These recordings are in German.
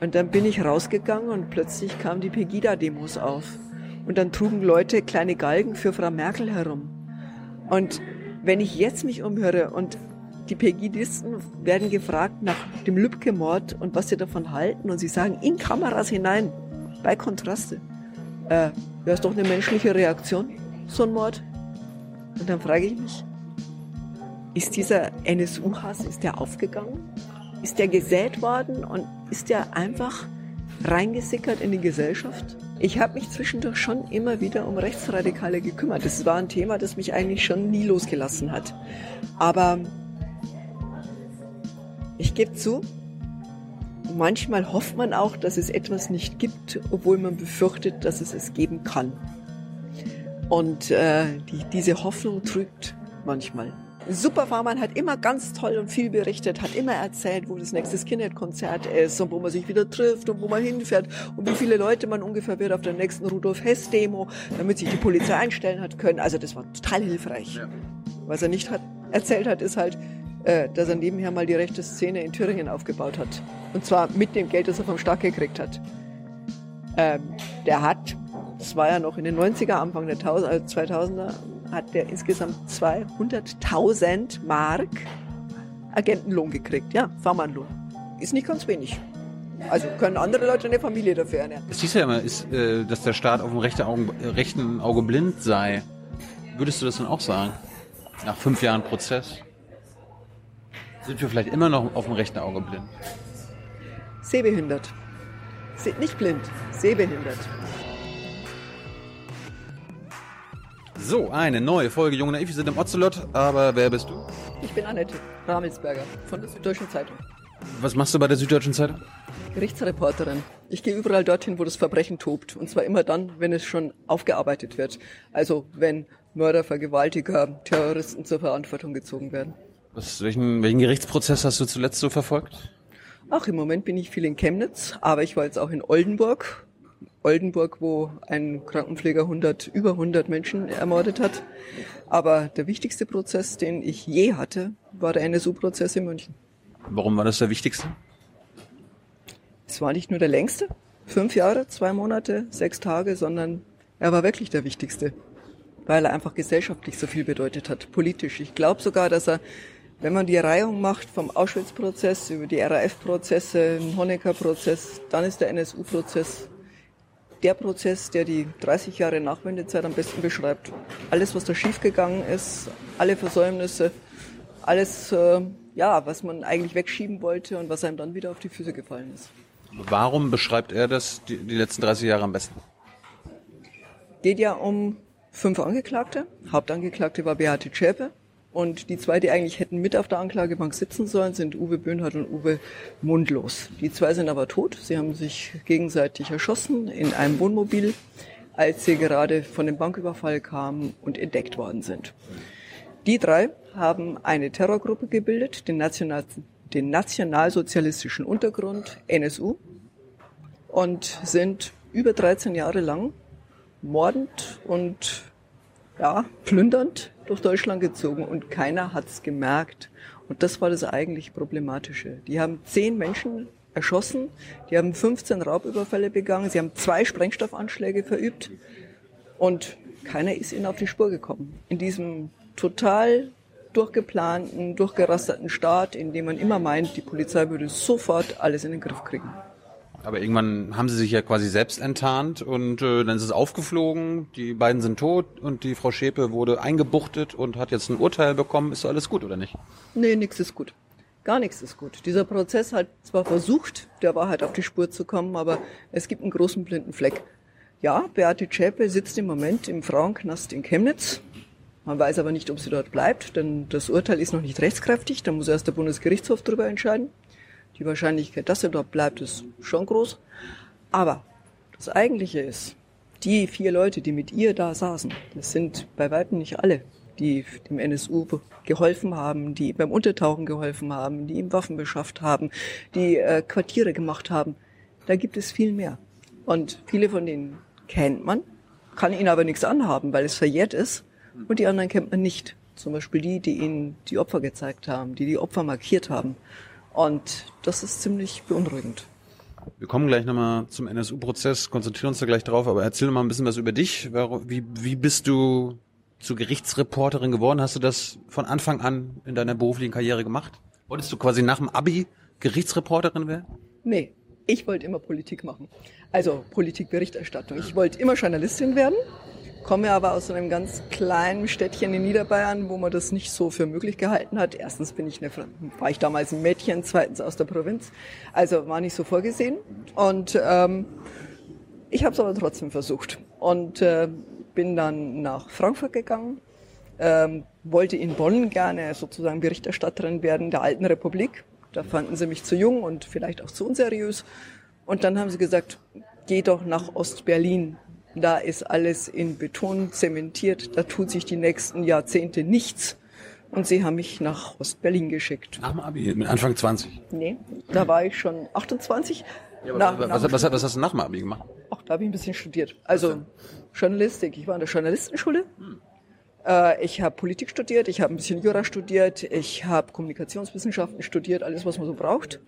Und dann bin ich rausgegangen und plötzlich kamen die Pegida-Demos auf. Und dann trugen Leute kleine Galgen für Frau Merkel herum. Und wenn ich jetzt mich umhöre und die Pegidisten werden gefragt nach dem Lübcke-Mord und was sie davon halten und sie sagen in Kameras hinein, bei Kontraste. Äh, wäre es doch eine menschliche Reaktion, so ein Mord? Und dann frage ich mich, ist dieser NSU-Hass, ist der aufgegangen? Ist der gesät worden und ist der einfach reingesickert in die Gesellschaft? Ich habe mich zwischendurch schon immer wieder um Rechtsradikale gekümmert. Das war ein Thema, das mich eigentlich schon nie losgelassen hat. Aber ich gebe zu, manchmal hofft man auch, dass es etwas nicht gibt, obwohl man befürchtet, dass es es geben kann. Und äh, die, diese Hoffnung trügt manchmal. Superfarmann hat immer ganz toll und viel berichtet, hat immer erzählt, wo das nächste Skinhead-Konzert ist und wo man sich wieder trifft und wo man hinfährt und wie viele Leute man ungefähr wird auf der nächsten Rudolf Hess-Demo, damit sich die Polizei einstellen hat können. Also das war total hilfreich. Ja. Was er nicht hat, erzählt hat, ist halt, äh, dass er nebenher mal die rechte Szene in Thüringen aufgebaut hat. Und zwar mit dem Geld, das er vom Staat gekriegt hat. Ähm, der hat, das war ja noch in den 90er, Anfang der 2000er, äh, hat der insgesamt 200.000 Mark Agentenlohn gekriegt. Ja, Fahrmannlohn. Ist nicht ganz wenig. Also können andere Leute eine Familie dafür ernähren. Es hieß ja immer, ist, äh, dass der Staat auf dem rechten Auge, rechten Auge blind sei. Würdest du das dann auch sagen? Nach fünf Jahren Prozess? Sind wir vielleicht immer noch auf dem rechten Auge blind? Sehbehindert. Nicht blind, sehbehindert. So, eine neue Folge Junge Naiv. Wir sind im Ocelot, aber wer bist du? Ich bin Annette Ramelsberger von der Süddeutschen Zeitung. Was machst du bei der Süddeutschen Zeitung? Gerichtsreporterin. Ich gehe überall dorthin, wo das Verbrechen tobt. Und zwar immer dann, wenn es schon aufgearbeitet wird. Also wenn Mörder, Vergewaltiger, Terroristen zur Verantwortung gezogen werden. Was, welchen, welchen Gerichtsprozess hast du zuletzt so verfolgt? Ach, im Moment bin ich viel in Chemnitz, aber ich war jetzt auch in Oldenburg Oldenburg, wo ein Krankenpfleger 100, über 100 Menschen ermordet hat. Aber der wichtigste Prozess, den ich je hatte, war der NSU-Prozess in München. Warum war das der wichtigste? Es war nicht nur der längste, fünf Jahre, zwei Monate, sechs Tage, sondern er war wirklich der wichtigste, weil er einfach gesellschaftlich so viel bedeutet hat, politisch. Ich glaube sogar, dass er, wenn man die Reihung macht vom Auschwitz-Prozess über die RAF-Prozesse, den Honecker-Prozess, dann ist der NSU-Prozess der Prozess, der die 30 Jahre Nachwendezeit am besten beschreibt. Alles, was da schiefgegangen ist, alle Versäumnisse, alles, äh, ja, was man eigentlich wegschieben wollte und was einem dann wieder auf die Füße gefallen ist. Warum beschreibt er das die, die letzten 30 Jahre am besten? Geht ja um fünf Angeklagte. Hauptangeklagte war Beate Zschäpe. Und die zwei, die eigentlich hätten mit auf der Anklagebank sitzen sollen, sind Uwe Böhnhardt und Uwe Mundlos. Die zwei sind aber tot. Sie haben sich gegenseitig erschossen in einem Wohnmobil, als sie gerade von dem Banküberfall kamen und entdeckt worden sind. Die drei haben eine Terrorgruppe gebildet, den, National, den Nationalsozialistischen Untergrund, NSU, und sind über 13 Jahre lang mordend und ja, plündernd durch Deutschland gezogen und keiner hat's gemerkt. Und das war das eigentlich Problematische. Die haben zehn Menschen erschossen, die haben 15 Raubüberfälle begangen, sie haben zwei Sprengstoffanschläge verübt und keiner ist ihnen auf die Spur gekommen. In diesem total durchgeplanten, durchgerasterten Staat, in dem man immer meint, die Polizei würde sofort alles in den Griff kriegen. Aber irgendwann haben sie sich ja quasi selbst enttarnt und äh, dann ist es aufgeflogen, die beiden sind tot und die Frau Schäpe wurde eingebuchtet und hat jetzt ein Urteil bekommen. Ist alles gut, oder nicht? Nee, nichts ist gut. Gar nichts ist gut. Dieser Prozess hat zwar versucht, der Wahrheit auf die Spur zu kommen, aber es gibt einen großen blinden Fleck. Ja, Beate Zschäpe sitzt im Moment im Frauenknast in Chemnitz. Man weiß aber nicht, ob sie dort bleibt, denn das Urteil ist noch nicht rechtskräftig. Da muss erst der Bundesgerichtshof darüber entscheiden. Die Wahrscheinlichkeit, dass er dort bleibt, ist schon groß. Aber das Eigentliche ist, die vier Leute, die mit ihr da saßen, das sind bei weitem nicht alle, die dem NSU geholfen haben, die beim Untertauchen geholfen haben, die ihm Waffen beschafft haben, die äh, Quartiere gemacht haben. Da gibt es viel mehr. Und viele von denen kennt man, kann ihnen aber nichts anhaben, weil es verjährt ist. Und die anderen kennt man nicht. Zum Beispiel die, die ihnen die Opfer gezeigt haben, die die Opfer markiert haben. Und das ist ziemlich beunruhigend. Wir kommen gleich nochmal zum NSU-Prozess, konzentrieren uns da gleich drauf, aber erzähl doch mal ein bisschen was über dich. Wie, wie bist du zur Gerichtsreporterin geworden? Hast du das von Anfang an in deiner beruflichen Karriere gemacht? Wolltest du quasi nach dem Abi Gerichtsreporterin werden? Nee, ich wollte immer Politik machen. Also Politikberichterstattung. Ich wollte immer Journalistin werden, komme aber aus einem ganz kleinen Städtchen in Niederbayern, wo man das nicht so für möglich gehalten hat. Erstens bin ich eine, war ich damals ein Mädchen, zweitens aus der Provinz. Also war nicht so vorgesehen. Und ähm, ich habe es aber trotzdem versucht. Und äh, bin dann nach Frankfurt gegangen, ähm, wollte in Bonn gerne sozusagen Berichterstatterin werden der Alten Republik. Da fanden sie mich zu jung und vielleicht auch zu unseriös. Und dann haben sie gesagt, geh doch nach Ostberlin. Da ist alles in Beton zementiert. Da tut sich die nächsten Jahrzehnte nichts. Und sie haben mich nach Ostberlin geschickt. Nach dem Abi, mit Anfang 20? Nee, da war ich schon 28. Ja, nach, was, nach was, was, hast du nach dem Abi gemacht? Ach, da habe ich ein bisschen studiert. Also Journalistik. Ich war in der Journalistenschule. Hm. Äh, ich habe Politik studiert, ich habe ein bisschen Jura studiert, ich habe Kommunikationswissenschaften studiert, alles, was man so braucht.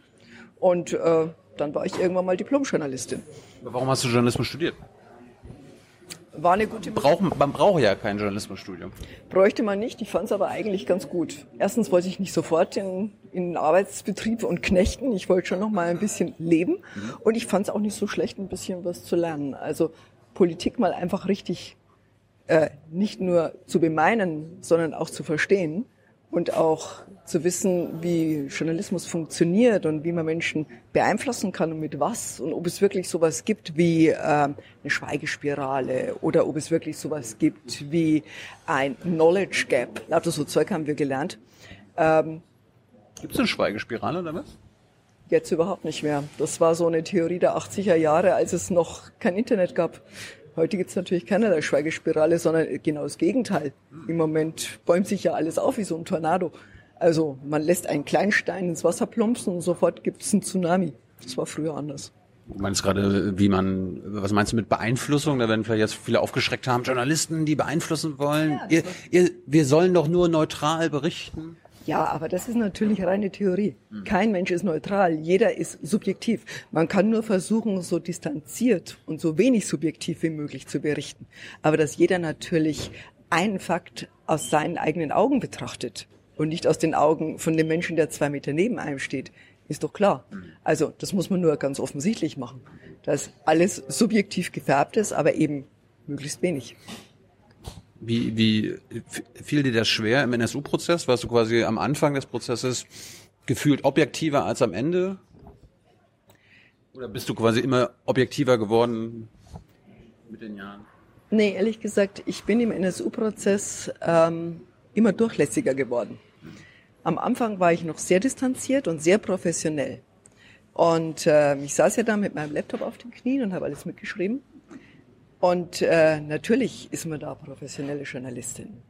Und äh, dann war ich irgendwann mal Diplomjournalistin. Warum hast du Journalismus studiert? War eine gute Brauchen, Man braucht ja kein Journalismusstudium. Bräuchte man nicht, ich fand es aber eigentlich ganz gut. Erstens wollte ich nicht sofort in, in den Arbeitsbetrieb und knechten, ich wollte schon noch mal ein bisschen leben. Mhm. Und ich fand es auch nicht so schlecht, ein bisschen was zu lernen. Also Politik mal einfach richtig äh, nicht nur zu bemeinen, sondern auch zu verstehen und auch zu wissen, wie Journalismus funktioniert und wie man Menschen beeinflussen kann und mit was und ob es wirklich sowas gibt wie äh, eine Schweigespirale oder ob es wirklich sowas gibt wie ein Knowledge Gap. Lauter so Zeug haben wir gelernt. Ähm, gibt es eine Schweigespirale oder was? Jetzt überhaupt nicht mehr. Das war so eine Theorie der 80er Jahre, als es noch kein Internet gab. Heute gibt es natürlich keinerlei Schweigespirale, sondern genau das Gegenteil. Im Moment bäumt sich ja alles auf wie so ein Tornado. Also man lässt einen Kleinstein ins Wasser plumpsen und sofort gibt es einen Tsunami. Das war früher anders. Du meinst gerade, wie man, was meinst du mit Beeinflussung? Da werden vielleicht jetzt viele aufgeschreckt haben, Journalisten, die beeinflussen wollen. Ja, ihr, ihr, wir sollen doch nur neutral berichten. Ja, aber das ist natürlich reine Theorie. Hm. Kein Mensch ist neutral, jeder ist subjektiv. Man kann nur versuchen, so distanziert und so wenig subjektiv wie möglich zu berichten. Aber dass jeder natürlich einen Fakt aus seinen eigenen Augen betrachtet und nicht aus den Augen von dem Menschen, der zwei Meter neben einem steht, ist doch klar. Hm. Also das muss man nur ganz offensichtlich machen, dass alles subjektiv gefärbt ist, aber eben möglichst wenig. Wie, wie fiel dir das schwer im NSU-Prozess? Warst du quasi am Anfang des Prozesses gefühlt objektiver als am Ende? Oder bist du quasi immer objektiver geworden mit den Jahren? Nee, ehrlich gesagt, ich bin im NSU-Prozess ähm, immer durchlässiger geworden. Am Anfang war ich noch sehr distanziert und sehr professionell. Und äh, ich saß ja da mit meinem Laptop auf den Knien und habe alles mitgeschrieben. Und äh, natürlich ist man da professionelle Journalistin.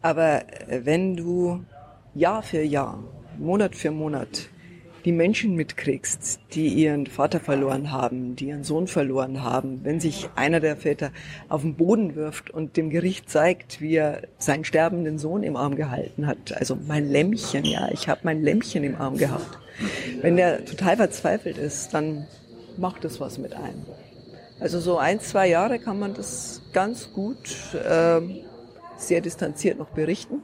Aber äh, wenn du Jahr für Jahr, Monat für Monat die Menschen mitkriegst, die ihren Vater verloren haben, die ihren Sohn verloren haben, wenn sich einer der Väter auf den Boden wirft und dem Gericht zeigt, wie er seinen sterbenden Sohn im Arm gehalten hat, also mein Lämmchen, ja, ich habe mein Lämmchen im Arm gehabt. Wenn der total verzweifelt ist, dann macht es was mit einem. Also so ein, zwei Jahre kann man das ganz gut äh, sehr distanziert noch berichten.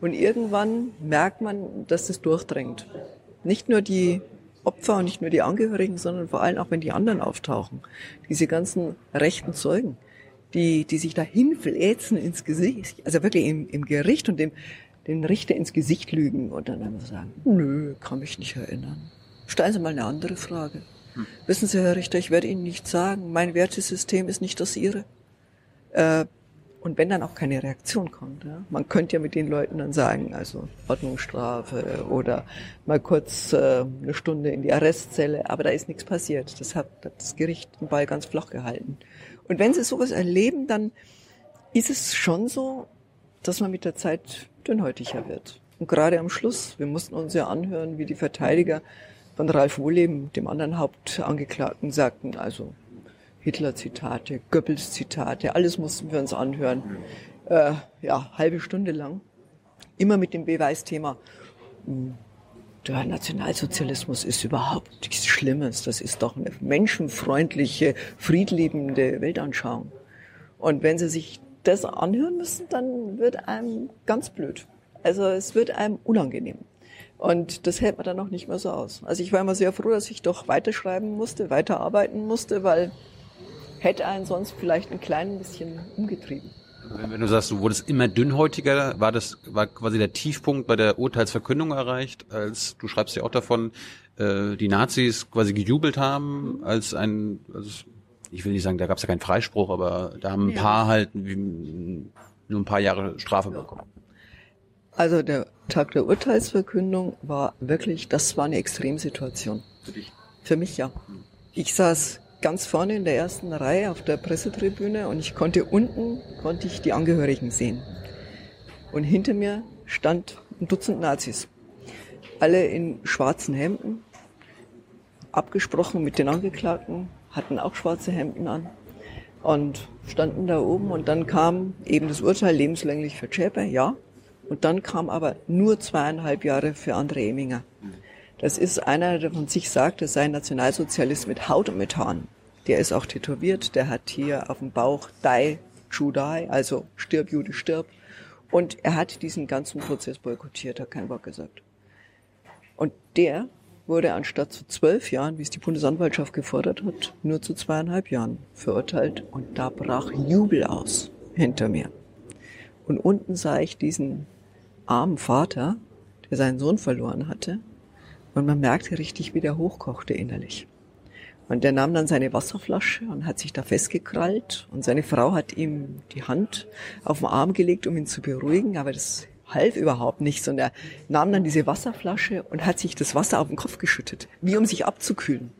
Und irgendwann merkt man, dass es durchdringt. Nicht nur die Opfer und nicht nur die Angehörigen, sondern vor allem auch, wenn die anderen auftauchen. Diese ganzen rechten Zeugen, die, die sich da hinfläzen ins Gesicht, also wirklich im, im Gericht und dem, den Richter ins Gesicht lügen und dann einfach sagen, nö, kann mich nicht erinnern. Stellen Sie mal eine andere Frage. Wissen Sie, Herr Richter, ich werde Ihnen nicht sagen, mein Wertesystem ist nicht das Ihre. Äh, und wenn dann auch keine Reaktion kommt, ja, man könnte ja mit den Leuten dann sagen, also Ordnungsstrafe oder mal kurz äh, eine Stunde in die Arrestzelle, aber da ist nichts passiert. Das hat das Gericht den Ball ganz flach gehalten. Und wenn Sie sowas erleben, dann ist es schon so, dass man mit der Zeit dünnhäutiger wird. Und gerade am Schluss, wir mussten uns ja anhören, wie die Verteidiger von Ralf Wohleben, dem anderen Hauptangeklagten, sagten, also Hitler-Zitate, Goebbels-Zitate, alles mussten wir uns anhören. Äh, ja, halbe Stunde lang. Immer mit dem Beweisthema. der Nationalsozialismus ist überhaupt nichts Schlimmes. Das ist doch eine menschenfreundliche, friedliebende Weltanschauung. Und wenn Sie sich das anhören müssen, dann wird einem ganz blöd. Also es wird einem unangenehm. Und das hält man dann auch nicht mehr so aus. Also ich war immer sehr froh, dass ich doch weiterschreiben musste, weiterarbeiten musste, weil hätte einen sonst vielleicht ein klein bisschen umgetrieben. Wenn du sagst, du wurdest immer dünnhäutiger, war das war quasi der Tiefpunkt bei der Urteilsverkündung erreicht, als du schreibst ja auch davon, äh, die Nazis quasi gejubelt haben, als ein, also ich will nicht sagen, da gab es ja keinen Freispruch, aber da haben ein ja. paar halt nur ein paar Jahre Strafe bekommen. Also der Tag der Urteilsverkündung war wirklich, das war eine Extremsituation. Für dich? Für mich ja. Ich saß ganz vorne in der ersten Reihe auf der Pressetribüne und ich konnte unten, konnte ich die Angehörigen sehen. Und hinter mir stand ein Dutzend Nazis. Alle in schwarzen Hemden, abgesprochen mit den Angeklagten, hatten auch schwarze Hemden an und standen da oben und dann kam eben das Urteil lebenslänglich für Zschäpe, ja. Und dann kam aber nur zweieinhalb Jahre für André Eminger. Das ist einer, der von sich sagt, er sei ein Nationalsozialist mit Haut und mit Haaren. Der ist auch tätowiert, der hat hier auf dem Bauch Die, True Die, also stirb, Jude, stirb. Und er hat diesen ganzen Prozess boykottiert, hat kein Wort gesagt. Und der wurde anstatt zu zwölf Jahren, wie es die Bundesanwaltschaft gefordert hat, nur zu zweieinhalb Jahren verurteilt. Und da brach Jubel aus hinter mir. Und unten sah ich diesen armen Vater, der seinen Sohn verloren hatte. Und man merkte richtig, wie der hochkochte innerlich. Und der nahm dann seine Wasserflasche und hat sich da festgekrallt. Und seine Frau hat ihm die Hand auf den Arm gelegt, um ihn zu beruhigen. Aber das half überhaupt nichts. Und er nahm dann diese Wasserflasche und hat sich das Wasser auf den Kopf geschüttet, wie um sich abzukühlen.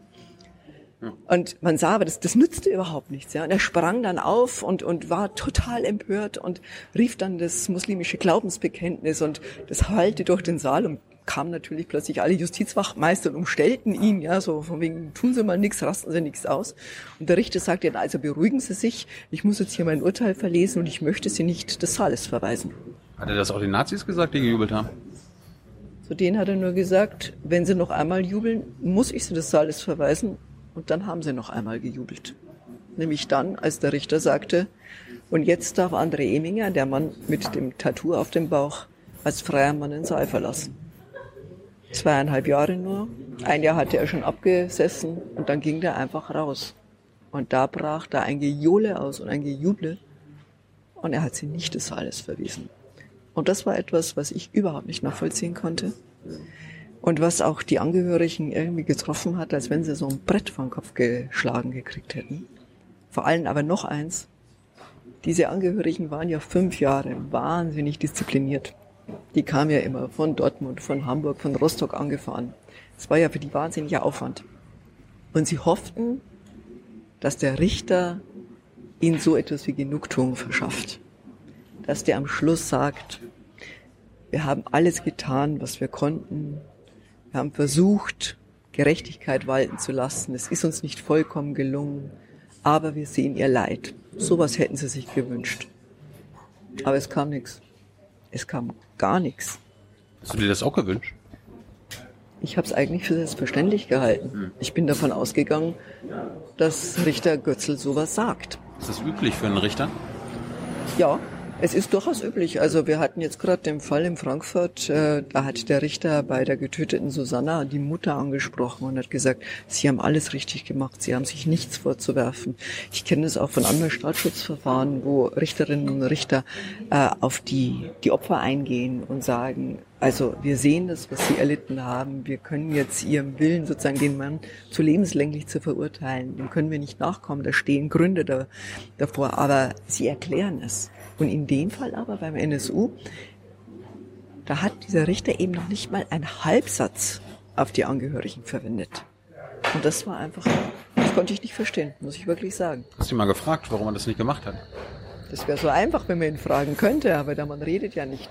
Und man sah, aber das, das nützte überhaupt nichts. Ja. Und er sprang dann auf und, und war total empört und rief dann das muslimische Glaubensbekenntnis und das hallte durch den Saal und kamen natürlich plötzlich alle Justizwachmeister und umstellten ihn, ja, so von wegen, tun Sie mal nichts, rasten Sie nichts aus. Und der Richter sagte dann, also beruhigen Sie sich, ich muss jetzt hier mein Urteil verlesen und ich möchte Sie nicht des Saales verweisen. Hat er das auch den Nazis gesagt, die gejubelt haben? Zu denen hat er nur gesagt, wenn Sie noch einmal jubeln, muss ich Sie des Saales verweisen. Und dann haben sie noch einmal gejubelt. Nämlich dann, als der Richter sagte, und jetzt darf André Eminger, der Mann mit dem Tattoo auf dem Bauch, als freier Mann den Saal verlassen. Zweieinhalb Jahre nur. Ein Jahr hatte er schon abgesessen und dann ging der einfach raus. Und da brach da ein Gejohle aus und ein Gejuble. Und er hat sie nicht des Saales verwiesen. Und das war etwas, was ich überhaupt nicht nachvollziehen konnte. Und was auch die Angehörigen irgendwie getroffen hat, als wenn sie so ein Brett vom Kopf geschlagen gekriegt hätten. Vor allem aber noch eins. Diese Angehörigen waren ja fünf Jahre wahnsinnig diszipliniert. Die kamen ja immer von Dortmund, von Hamburg, von Rostock angefahren. Es war ja für die wahnsinniger Aufwand. Und sie hofften, dass der Richter ihnen so etwas wie Genugtuung verschafft. Dass der am Schluss sagt, wir haben alles getan, was wir konnten. Wir haben versucht, Gerechtigkeit walten zu lassen. Es ist uns nicht vollkommen gelungen, aber wir sehen ihr Leid. Sowas hätten sie sich gewünscht. Aber es kam nichts. Es kam gar nichts. Hast du dir das auch gewünscht? Ich habe es eigentlich für selbstverständlich gehalten. Hm. Ich bin davon ausgegangen, dass Richter Götzl sowas sagt. Ist das üblich für einen Richter? Ja, es ist durchaus üblich. Also wir hatten jetzt gerade den Fall in Frankfurt, äh, da hat der Richter bei der getöteten Susanna die Mutter angesprochen und hat gesagt, sie haben alles richtig gemacht, sie haben sich nichts vorzuwerfen. Ich kenne es auch von anderen Staatsschutzverfahren, wo Richterinnen und Richter äh, auf die, die Opfer eingehen und sagen, also wir sehen das, was sie erlitten haben. Wir können jetzt ihrem Willen sozusagen den Mann zu lebenslänglich zu verurteilen. Dem können wir nicht nachkommen. Da stehen Gründe da, davor. Aber sie erklären es. Und in dem Fall aber beim NSU, da hat dieser Richter eben noch nicht mal einen Halbsatz auf die Angehörigen verwendet. Und das war einfach, das konnte ich nicht verstehen, muss ich wirklich sagen. Hast du ihn mal gefragt, warum er das nicht gemacht hat? Das wäre so einfach, wenn man ihn fragen könnte, aber der Mann redet ja nicht.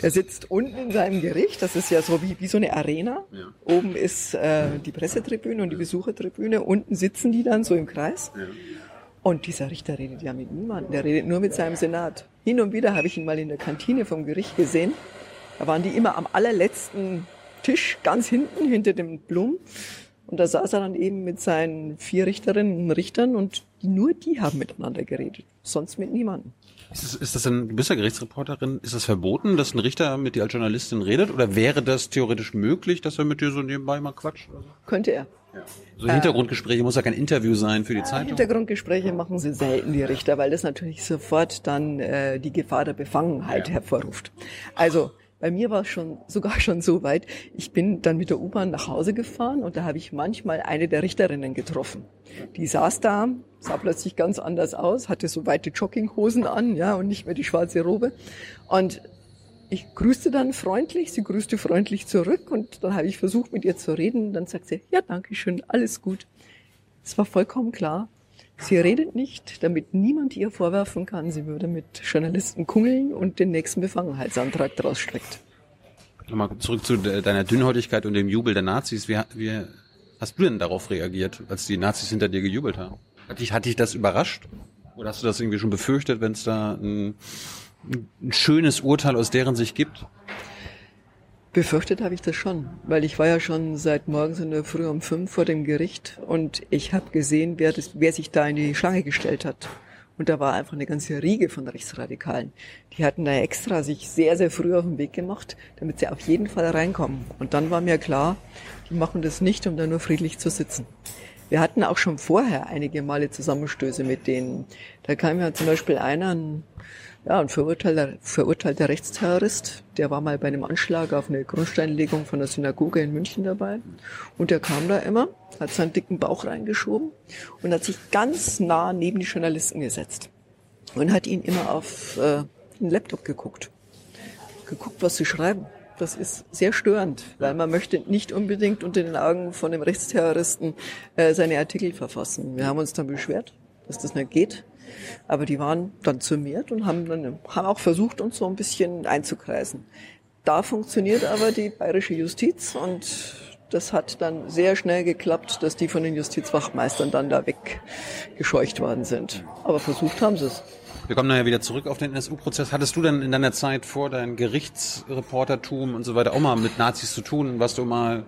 Der sitzt unten in seinem Gericht, das ist ja so wie, wie so eine Arena. Ja. Oben ist äh, die Pressetribüne und die Besuchertribüne, unten sitzen die dann so im Kreis. Ja. Und dieser Richter redet ja mit niemandem, der redet nur mit seinem Senat. Hin und wieder habe ich ihn mal in der Kantine vom Gericht gesehen. Da waren die immer am allerletzten Tisch ganz hinten, hinter dem Blumen. Und da saß er dann eben mit seinen vier Richterinnen und Richtern und nur die haben miteinander geredet, sonst mit niemandem. Ist das, ist das denn, du bist ja Gerichtsreporterin, ist das verboten, dass ein Richter mit dir als Journalistin redet? Oder wäre das theoretisch möglich, dass er mit dir so nebenbei mal quatscht? Könnte er. Ja. So Hintergrundgespräche muss ja kein Interview sein für die Zeitung. Hintergrundgespräche machen sie selten, die Richter, weil das natürlich sofort dann äh, die Gefahr der Befangenheit ja. hervorruft. Also bei mir war es schon sogar schon so weit, ich bin dann mit der U-Bahn nach Hause gefahren und da habe ich manchmal eine der Richterinnen getroffen. Die saß da, sah plötzlich ganz anders aus, hatte so weite Jogginghosen an, ja, und nicht mehr die schwarze Robe. Und ich grüßte dann freundlich, sie grüßte freundlich zurück und dann habe ich versucht, mit ihr zu reden. Dann sagt sie, ja, danke schön, alles gut. Es war vollkommen klar, Sie redet nicht, damit niemand ihr vorwerfen kann, sie würde mit Journalisten kungeln und den nächsten Befangenheitsantrag daraus streckt. Nochmal zurück zu deiner Dünnhäutigkeit und dem Jubel der Nazis. Wie, wie hast du denn darauf reagiert, als die Nazis hinter dir gejubelt haben? Hat dich, hat dich das überrascht? Oder hast du das irgendwie schon befürchtet, wenn es da ein, ein schönes Urteil aus deren Sicht gibt? Befürchtet habe ich das schon, weil ich war ja schon seit morgens in der Früh um fünf vor dem Gericht und ich habe gesehen, wer, das, wer sich da in die Schlange gestellt hat. Und da war einfach eine ganze Riege von Rechtsradikalen. Die hatten da extra sich sehr, sehr früh auf den Weg gemacht, damit sie auf jeden Fall reinkommen. Und dann war mir klar, die machen das nicht, um da nur friedlich zu sitzen. Wir hatten auch schon vorher einige Male Zusammenstöße mit denen. Da kam ja zum Beispiel einer, ein ja, ein verurteilter, verurteilter Rechtsterrorist, der war mal bei einem Anschlag auf eine Grundsteinlegung von der Synagoge in München dabei. Und der kam da immer, hat seinen dicken Bauch reingeschoben und hat sich ganz nah neben die Journalisten gesetzt. Und hat ihn immer auf äh, den Laptop geguckt. Geguckt, was sie schreiben. Das ist sehr störend, weil man möchte nicht unbedingt unter den Augen von dem Rechtsterroristen äh, seine Artikel verfassen. Wir haben uns dann beschwert, dass das nicht geht aber die waren dann zermiert und haben dann haben auch versucht, uns so ein bisschen einzukreisen. Da funktioniert aber die bayerische Justiz und das hat dann sehr schnell geklappt, dass die von den Justizwachmeistern dann da weggescheucht worden sind. Aber versucht haben sie es. Wir kommen nachher wieder zurück auf den NSU-Prozess. Hattest du denn in deiner Zeit vor dein Gerichtsreportertum und so weiter auch mal mit Nazis zu tun? Warst du mal,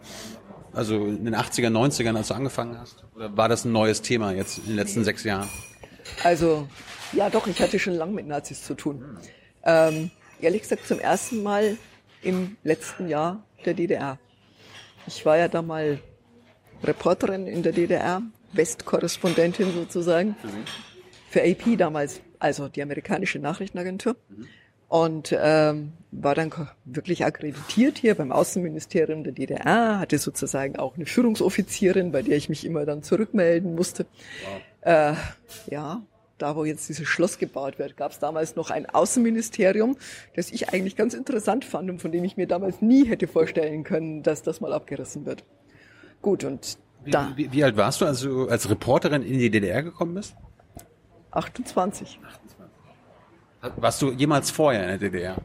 also in den 80er, 90ern, als du angefangen hast? Oder war das ein neues Thema jetzt in den letzten sechs Jahren? Also, ja doch, ich hatte schon lange mit Nazis zu tun. Ähm, ehrlich gesagt zum ersten Mal im letzten Jahr der DDR. Ich war ja da mal Reporterin in der DDR, Westkorrespondentin sozusagen, für AP damals, also die amerikanische Nachrichtenagentur. Und ähm, war dann wirklich akkreditiert hier beim Außenministerium der DDR, hatte sozusagen auch eine Führungsoffizierin, bei der ich mich immer dann zurückmelden musste. Wow. Äh, ja, da wo jetzt dieses Schloss gebaut wird, gab es damals noch ein Außenministerium, das ich eigentlich ganz interessant fand und von dem ich mir damals nie hätte vorstellen können, dass das mal abgerissen wird. Gut, und da. Wie, wie alt warst du, als du als Reporterin in die DDR gekommen bist? 28. 28. Warst du jemals vorher in der DDR?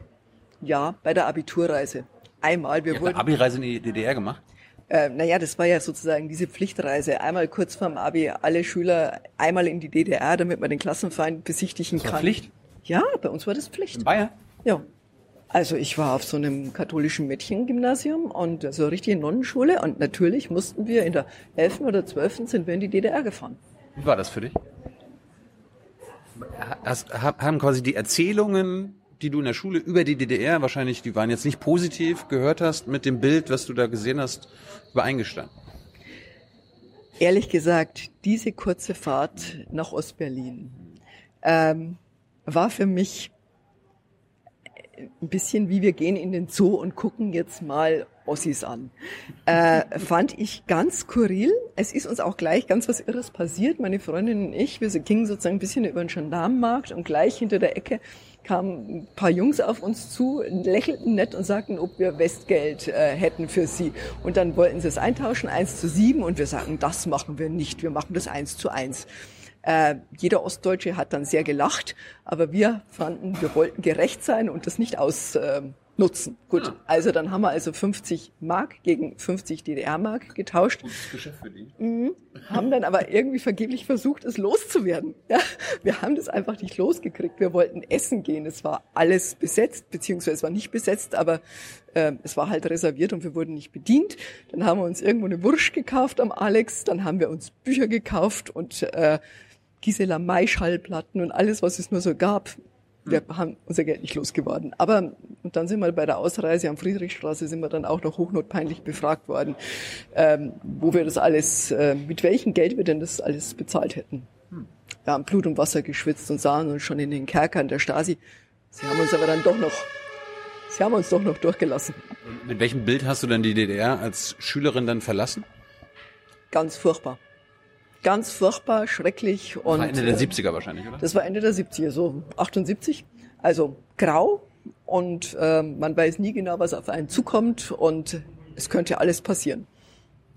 Ja, bei der Abiturreise. Einmal. Wir Ihr wurden. Abi-Reise in die DDR gemacht? Äh, naja, das war ja sozusagen diese Pflichtreise. Einmal kurz vorm Abi alle Schüler einmal in die DDR, damit man den Klassenfeind besichtigen das war kann. Pflicht? Ja, bei uns war das Pflicht. In Bayern? Ja. Also ich war auf so einem katholischen Mädchengymnasium und so eine richtige Nonnenschule und natürlich mussten wir in der 11. oder 12. sind wir in die DDR gefahren. Wie war das für dich? Hast, haben quasi die Erzählungen die du in der Schule über die DDR, wahrscheinlich, die waren jetzt nicht positiv, gehört hast, mit dem Bild, was du da gesehen hast, übereingestanden? Ehrlich gesagt, diese kurze Fahrt nach Ostberlin ähm, war für mich ein bisschen wie wir gehen in den Zoo und gucken jetzt mal Ossis an. Äh, fand ich ganz skurril. Es ist uns auch gleich ganz was Irres passiert. Meine Freundin und ich, wir gingen sozusagen ein bisschen über den Gendarmenmarkt und gleich hinter der Ecke kamen ein paar Jungs auf uns zu, lächelten nett und sagten, ob wir Westgeld äh, hätten für sie. Und dann wollten sie es eintauschen, eins zu sieben, und wir sagten, das machen wir nicht, wir machen das eins zu eins. Äh, jeder Ostdeutsche hat dann sehr gelacht, aber wir fanden, wir wollten gerecht sein und das nicht aus, äh, nutzen. Gut, ja. also dann haben wir also 50 Mark gegen 50 DDR-Mark getauscht. Gutes Geschäft für die. Mhm, haben dann aber irgendwie vergeblich versucht, es loszuwerden. Ja, wir haben das einfach nicht losgekriegt. Wir wollten essen gehen. Es war alles besetzt, beziehungsweise es war nicht besetzt, aber äh, es war halt reserviert und wir wurden nicht bedient. Dann haben wir uns irgendwo eine Wurst gekauft am Alex. Dann haben wir uns Bücher gekauft und äh, Gisela May-Schallplatten und alles, was es nur so gab wir haben unser Geld nicht losgeworden. Aber und dann sind wir bei der Ausreise am Friedrichstraße sind wir dann auch noch hochnotpeinlich befragt worden, ähm, wo wir das alles, äh, mit welchem Geld wir denn das alles bezahlt hätten. Wir haben Blut und Wasser geschwitzt und sahen uns schon in den Kerkern der Stasi. Sie haben uns aber dann doch noch, sie haben uns doch noch durchgelassen. Mit welchem Bild hast du denn die DDR als Schülerin dann verlassen? Ganz furchtbar ganz furchtbar, schrecklich. Und, das war Ende der 70er wahrscheinlich, oder? Das war Ende der 70er, so 78. Also grau und äh, man weiß nie genau, was auf einen zukommt und es könnte alles passieren.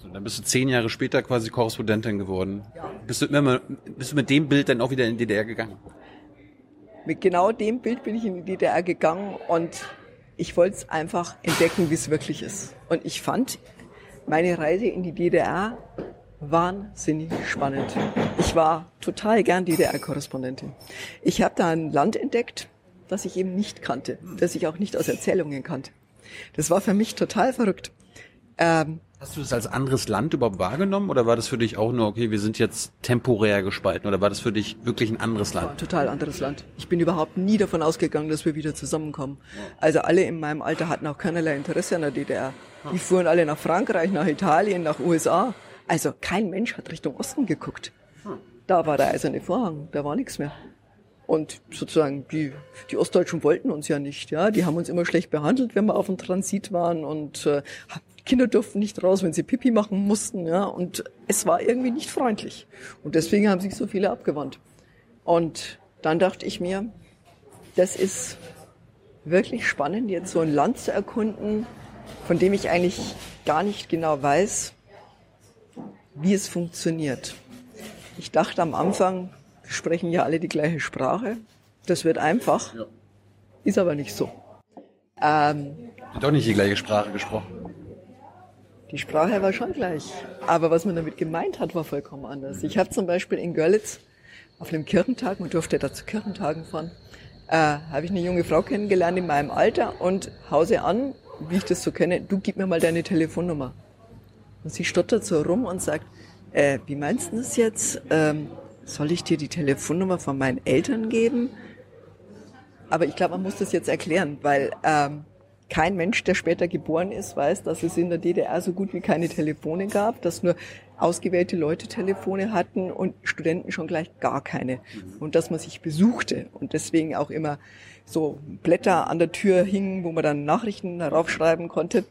Und dann bist du zehn Jahre später quasi Korrespondentin geworden. Ja. Bist, du immer, bist du mit dem Bild dann auch wieder in die DDR gegangen? Mit genau dem Bild bin ich in die DDR gegangen und ich wollte es einfach entdecken, wie es wirklich ist. Und ich fand meine Reise in die DDR wahnsinnig spannend. Ich war total gern DDR-Korrespondentin. Ich habe da ein Land entdeckt, das ich eben nicht kannte, das ich auch nicht aus Erzählungen kannte. Das war für mich total verrückt. Ähm, Hast du das als anderes Land überhaupt wahrgenommen oder war das für dich auch nur, okay, wir sind jetzt temporär gespalten oder war das für dich wirklich ein anderes Land? Ein total anderes Land. Ich bin überhaupt nie davon ausgegangen, dass wir wieder zusammenkommen. Also alle in meinem Alter hatten auch keinerlei Interesse an der DDR. Die fuhren alle nach Frankreich, nach Italien, nach USA. Also kein Mensch hat Richtung Osten geguckt. Da war der eiserne Vorhang, da war nichts mehr. Und sozusagen die, die Ostdeutschen wollten uns ja nicht, ja. Die haben uns immer schlecht behandelt, wenn wir auf dem Transit waren und äh, Kinder durften nicht raus, wenn sie Pipi machen mussten, ja. Und es war irgendwie nicht freundlich. Und deswegen haben sich so viele abgewandt. Und dann dachte ich mir, das ist wirklich spannend, jetzt so ein Land zu erkunden, von dem ich eigentlich gar nicht genau weiß, wie es funktioniert. Ich dachte am Anfang, wir sprechen ja alle die gleiche Sprache. Das wird einfach. Ja. Ist aber nicht so. Ähm, Doch nicht die gleiche Sprache gesprochen. Die Sprache war schon gleich. Aber was man damit gemeint hat, war vollkommen anders. Ich habe zum Beispiel in Görlitz auf einem Kirchentag, man durfte da zu Kirchentagen fahren, äh, habe ich eine junge Frau kennengelernt in meinem Alter und hause an, wie ich das so kenne, du gib mir mal deine Telefonnummer. Und sie stottert so rum und sagt, äh, wie meinst du das jetzt? Ähm, soll ich dir die Telefonnummer von meinen Eltern geben? Aber ich glaube, man muss das jetzt erklären, weil ähm, kein Mensch, der später geboren ist, weiß, dass es in der DDR so gut wie keine Telefone gab, dass nur ausgewählte Leute Telefone hatten und Studenten schon gleich gar keine. Und dass man sich besuchte und deswegen auch immer so Blätter an der Tür hingen, wo man dann Nachrichten darauf schreiben konnte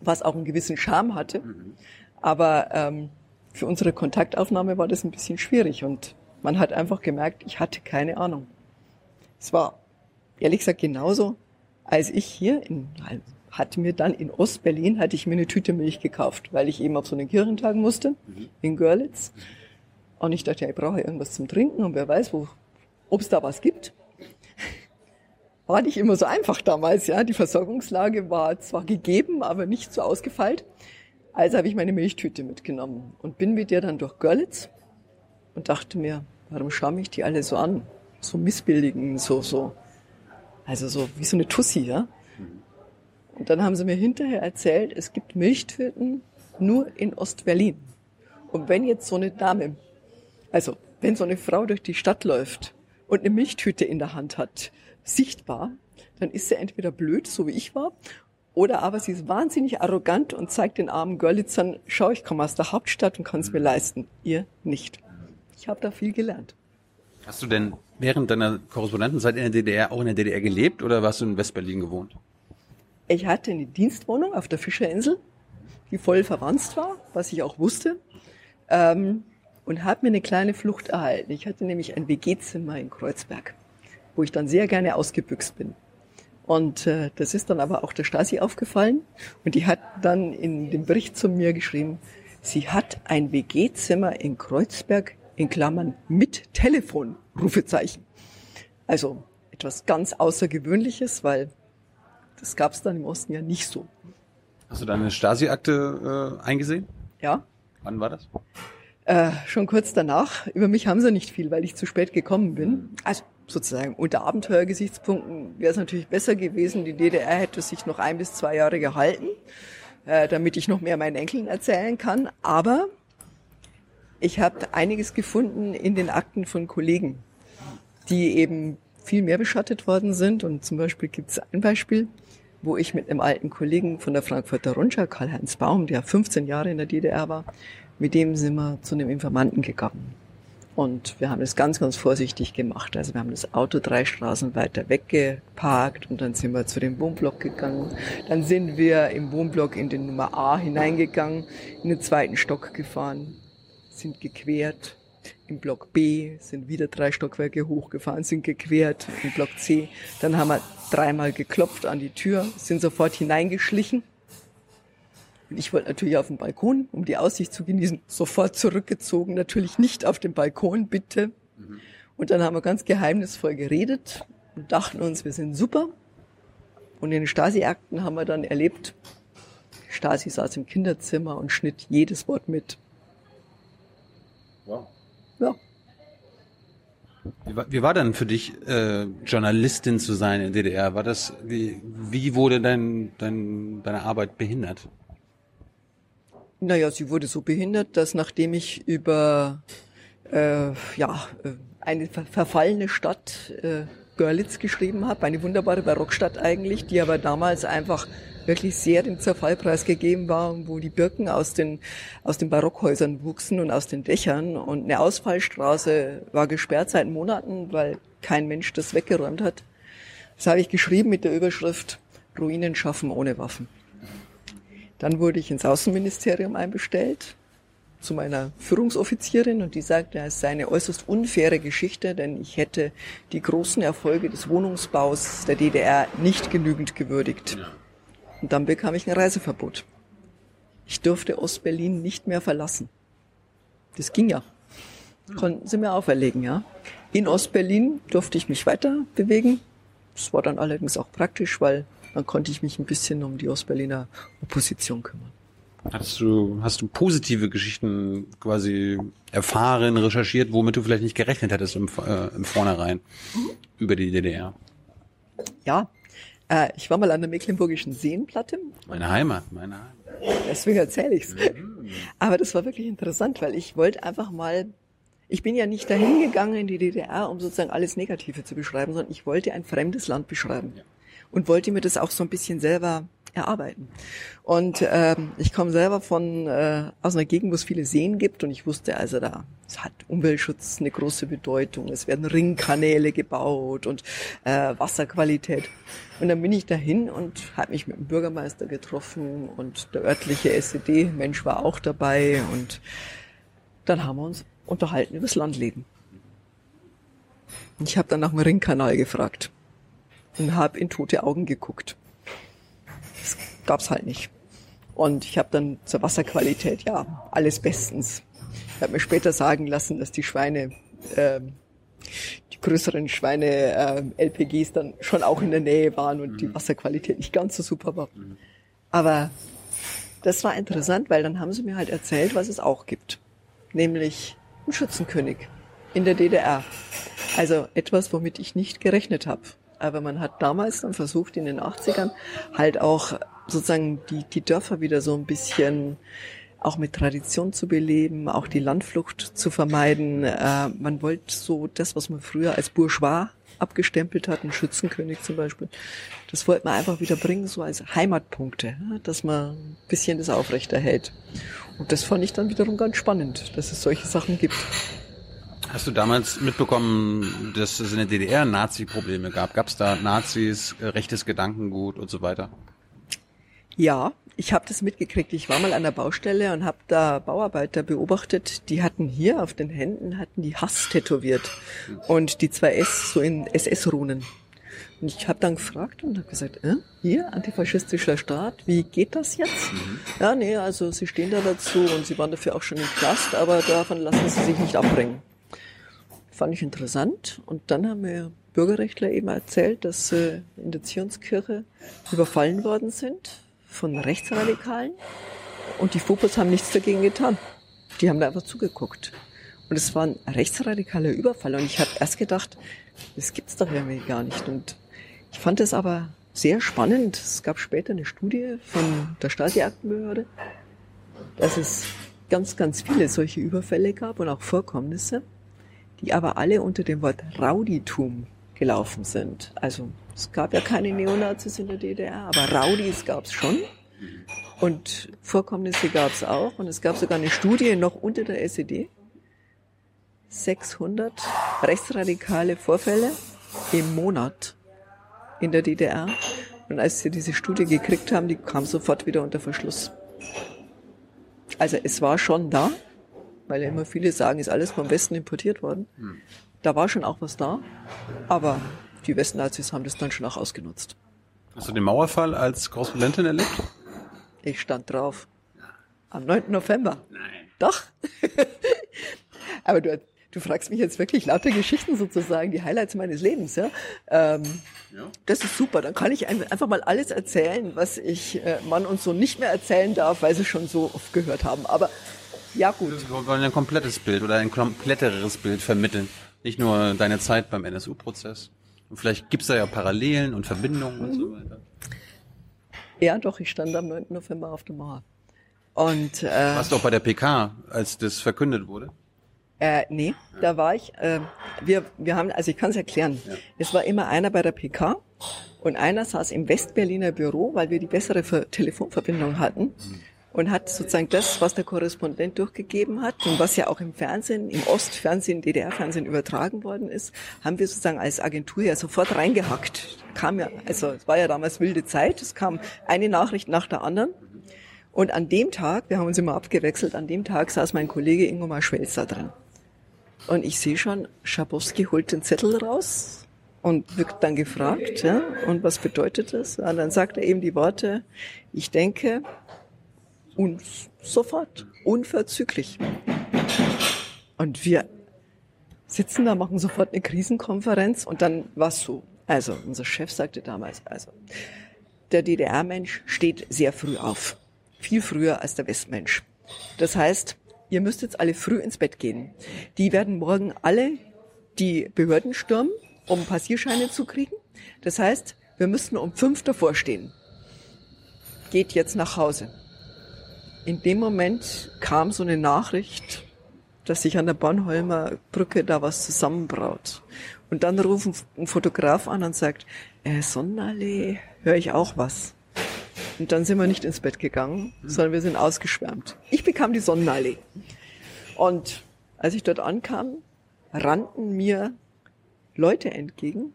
was auch einen gewissen Charme hatte. Mhm. Aber ähm, für unsere Kontaktaufnahme war das ein bisschen schwierig und man hat einfach gemerkt, ich hatte keine Ahnung. Es war ehrlich gesagt genauso, als ich hier in, hatte mir dann in Ostberlin, hatte ich mir eine Tüte Milch gekauft, weil ich eben auf so einen Kirchentag musste, mhm. in Görlitz. Und ich dachte, ja, ich brauche irgendwas zum Trinken und wer weiß, wo, ob es da was gibt war nicht immer so einfach damals, ja. Die Versorgungslage war zwar gegeben, aber nicht so ausgefeilt. Also habe ich meine Milchtüte mitgenommen und bin mit der dann durch Görlitz und dachte mir, warum schauen mich die alle so an? So missbilligen, so, so. Also so wie so eine Tussi, ja. Und dann haben sie mir hinterher erzählt, es gibt Milchtüten nur in Ostberlin. Und wenn jetzt so eine Dame, also wenn so eine Frau durch die Stadt läuft und eine Milchtüte in der Hand hat, sichtbar, dann ist sie entweder blöd, so wie ich war, oder aber sie ist wahnsinnig arrogant und zeigt den armen Görlitzern, schau, ich komme aus der Hauptstadt und kann es mir leisten. Ihr nicht. Ich habe da viel gelernt. Hast du denn während deiner Korrespondentenzeit in der DDR auch in der DDR gelebt oder warst du in Westberlin gewohnt? Ich hatte eine Dienstwohnung auf der Fischerinsel, die voll verwandt war, was ich auch wusste, ähm, und habe mir eine kleine Flucht erhalten. Ich hatte nämlich ein WG-Zimmer in Kreuzberg wo ich dann sehr gerne ausgebüxt bin. Und äh, das ist dann aber auch der Stasi aufgefallen und die hat dann in dem Bericht zu mir geschrieben, sie hat ein WG-Zimmer in Kreuzberg in Klammern mit Telefon, Rufezeichen. Also etwas ganz Außergewöhnliches, weil Das gab es dann im Osten ja nicht so. Hast du deine Stasi-Akte äh, eingesehen? Ja. Wann war das? Äh, schon kurz danach. Über mich haben sie nicht viel, weil ich zu spät gekommen bin. Also sozusagen unter Abenteuergesichtspunkten wäre es natürlich besser gewesen. Die DDR hätte sich noch ein bis zwei Jahre gehalten, äh, damit ich noch mehr meinen Enkeln erzählen kann. Aber ich habe einiges gefunden in den Akten von Kollegen, die eben viel mehr beschattet worden sind. Und zum Beispiel gibt es ein Beispiel, wo ich mit einem alten Kollegen von der Frankfurter Rundschau, Karl-Heinz Baum, der 15 Jahre in der DDR war, mit dem sind wir zu einem Informanten gegangen. Und wir haben das ganz, ganz vorsichtig gemacht. Also wir haben das Auto drei Straßen weiter weggeparkt und dann sind wir zu dem Wohnblock gegangen. Dann sind wir im Wohnblock in den Nummer A hineingegangen, in den zweiten Stock gefahren, sind gequert. Im Block B sind wieder drei Stockwerke hochgefahren, sind gequert. Im Block C, dann haben wir dreimal geklopft an die Tür, sind sofort hineingeschlichen. Und ich wollte natürlich auf den Balkon, um die Aussicht zu genießen, sofort zurückgezogen. Natürlich nicht auf den Balkon, bitte. Und dann haben wir ganz geheimnisvoll geredet und dachten uns, wir sind super. Und in den Stasi-Akten haben wir dann erlebt, Stasi saß im Kinderzimmer und schnitt jedes Wort mit. Wow. Ja. Wie war, wie war denn für dich, äh, Journalistin zu sein in der DDR? War das, wie, wie wurde dein, dein, deine Arbeit behindert? Naja, sie wurde so behindert, dass nachdem ich über äh, ja, äh, eine ver verfallene Stadt äh, Görlitz geschrieben habe, eine wunderbare Barockstadt eigentlich, die aber damals einfach wirklich sehr dem Zerfallpreis gegeben war, wo die Birken aus den, aus den Barockhäusern wuchsen und aus den Dächern. Und eine Ausfallstraße war gesperrt seit Monaten, weil kein Mensch das weggeräumt hat. Das habe ich geschrieben mit der Überschrift Ruinen schaffen ohne Waffen. Dann wurde ich ins Außenministerium einbestellt zu meiner Führungsoffizierin und die sagte, es sei eine äußerst unfaire Geschichte, denn ich hätte die großen Erfolge des Wohnungsbaus der DDR nicht genügend gewürdigt. Und dann bekam ich ein Reiseverbot. Ich durfte Ostberlin nicht mehr verlassen. Das ging ja. Konnten sie mir auferlegen, ja. In Ostberlin durfte ich mich weiter bewegen. Das war dann allerdings auch praktisch, weil dann konnte ich mich ein bisschen um die Ostberliner Opposition kümmern. Hast du, hast du positive Geschichten quasi erfahren, recherchiert, womit du vielleicht nicht gerechnet hättest im, äh, im Vornherein über die DDR? Ja, äh, ich war mal an der Mecklenburgischen Seenplatte. Meine Heimat, meine Heimat. Deswegen erzähle ich's. Aber das war wirklich interessant, weil ich wollte einfach mal, ich bin ja nicht dahin gegangen in die DDR, um sozusagen alles Negative zu beschreiben, sondern ich wollte ein fremdes Land beschreiben und wollte mir das auch so ein bisschen selber erarbeiten. Und ähm, ich komme selber von äh, aus einer Gegend, wo es viele Seen gibt und ich wusste also da, es hat Umweltschutz eine große Bedeutung. Es werden Ringkanäle gebaut und äh, Wasserqualität. Und dann bin ich dahin und habe mich mit dem Bürgermeister getroffen und der örtliche SED-Mensch war auch dabei und dann haben wir uns unterhalten über das Landleben. Ich habe dann nach dem Ringkanal gefragt und habe in tote Augen geguckt. Das gab's halt nicht. Und ich habe dann zur Wasserqualität, ja, alles bestens. Ich habe mir später sagen lassen, dass die Schweine, äh, die größeren Schweine äh, LPGs dann schon auch in der Nähe waren und mhm. die Wasserqualität nicht ganz so super war. Mhm. Aber das war interessant, weil dann haben sie mir halt erzählt, was es auch gibt. Nämlich einen Schützenkönig in der DDR. Also etwas, womit ich nicht gerechnet habe. Aber man hat damals dann versucht, in den 80ern halt auch sozusagen die, die Dörfer wieder so ein bisschen auch mit Tradition zu beleben, auch die Landflucht zu vermeiden. Äh, man wollte so das, was man früher als Bourgeois abgestempelt hat, ein Schützenkönig zum Beispiel, das wollte man einfach wieder bringen, so als Heimatpunkte, dass man ein bisschen das aufrechterhält. Und das fand ich dann wiederum ganz spannend, dass es solche Sachen gibt. Hast du damals mitbekommen, dass es in der DDR Nazi-Probleme gab? Gab es da Nazis, äh, rechtes Gedankengut und so weiter? Ja, ich habe das mitgekriegt. Ich war mal an der Baustelle und habe da Bauarbeiter beobachtet. Die hatten hier auf den Händen hatten die Hass tätowiert und die zwei S so in SS-Runen. Und ich habe dann gefragt und habe gesagt, äh, hier antifaschistischer Staat, wie geht das jetzt? Mhm. Ja, nee, also sie stehen da dazu und sie waren dafür auch schon im Knast, aber davon lassen sie sich nicht abbringen fand ich interessant. Und dann haben wir Bürgerrechtler eben erzählt, dass sie in der Zionskirche überfallen worden sind von Rechtsradikalen und die Fopos haben nichts dagegen getan. Die haben da einfach zugeguckt. Und es war ein rechtsradikaler Überfall und ich habe erst gedacht, das gibt's doch irgendwie gar nicht. Und ich fand es aber sehr spannend. Es gab später eine Studie von der Stasi-Aktenbehörde, dass es ganz, ganz viele solche Überfälle gab und auch Vorkommnisse, die aber alle unter dem Wort Rauditum gelaufen sind. Also es gab ja keine Neonazis in der DDR, aber Raudis gab es schon. Und Vorkommnisse gab es auch. Und es gab sogar eine Studie noch unter der SED. 600 rechtsradikale Vorfälle im Monat in der DDR. Und als sie diese Studie gekriegt haben, die kam sofort wieder unter Verschluss. Also es war schon da, weil ja immer viele sagen, ist alles vom Westen importiert worden. Hm. Da war schon auch was da, aber die Westnazis haben das dann schon auch ausgenutzt. Hast du den Mauerfall als Korrespondentin erlebt? Ich stand drauf. Am 9. November. Nein. Doch. aber du, du fragst mich jetzt wirklich lauter Geschichten sozusagen, die Highlights meines Lebens. Ja? Ähm, ja. Das ist super. Dann kann ich einfach mal alles erzählen, was ich äh, Mann und so nicht mehr erzählen darf, weil sie schon so oft gehört haben. Aber ja gut. Wir wollen ein komplettes Bild oder ein kompletteres Bild vermitteln. Nicht nur deine Zeit beim NSU-Prozess. Und vielleicht gibt's da ja Parallelen und Verbindungen mhm. und so weiter. Ja, doch, ich stand am 9. November auf der Mauer. Und, äh, Warst du auch bei der PK, als das verkündet wurde? Äh, nee, ja. da war ich. Äh, wir, wir haben, also ich kann es erklären. Ja. Es war immer einer bei der PK und einer saß im Westberliner Büro, weil wir die bessere Telefonverbindung hatten. Mhm und hat sozusagen das, was der Korrespondent durchgegeben hat und was ja auch im Fernsehen, im Ostfernsehen, DDR-Fernsehen übertragen worden ist, haben wir sozusagen als Agentur ja sofort reingehackt. Kam ja, also es war ja damals wilde Zeit, es kam eine Nachricht nach der anderen. Und an dem Tag, wir haben uns immer abgewechselt, an dem Tag saß mein Kollege Ingomar Schwelz da drin. Und ich sehe schon, Schabowski holt den Zettel raus und wird dann gefragt, ja, und was bedeutet das? Und dann sagt er eben die Worte, ich denke, und sofort, unverzüglich. Und wir sitzen da, machen sofort eine Krisenkonferenz und dann war's so. Also, unser Chef sagte damals, also, der DDR-Mensch steht sehr früh auf. Viel früher als der Westmensch. Das heißt, ihr müsst jetzt alle früh ins Bett gehen. Die werden morgen alle die Behörden stürmen, um Passierscheine zu kriegen. Das heißt, wir müssten um fünf davor stehen. Geht jetzt nach Hause in dem Moment kam so eine Nachricht, dass sich an der Bornholmer Brücke da was zusammenbraut. Und dann ruft ein Fotograf an und sagt, äh, Sonnenallee, höre ich auch was. Und dann sind wir nicht ins Bett gegangen, sondern wir sind ausgeschwärmt. Ich bekam die Sonnenallee. Und als ich dort ankam, rannten mir Leute entgegen,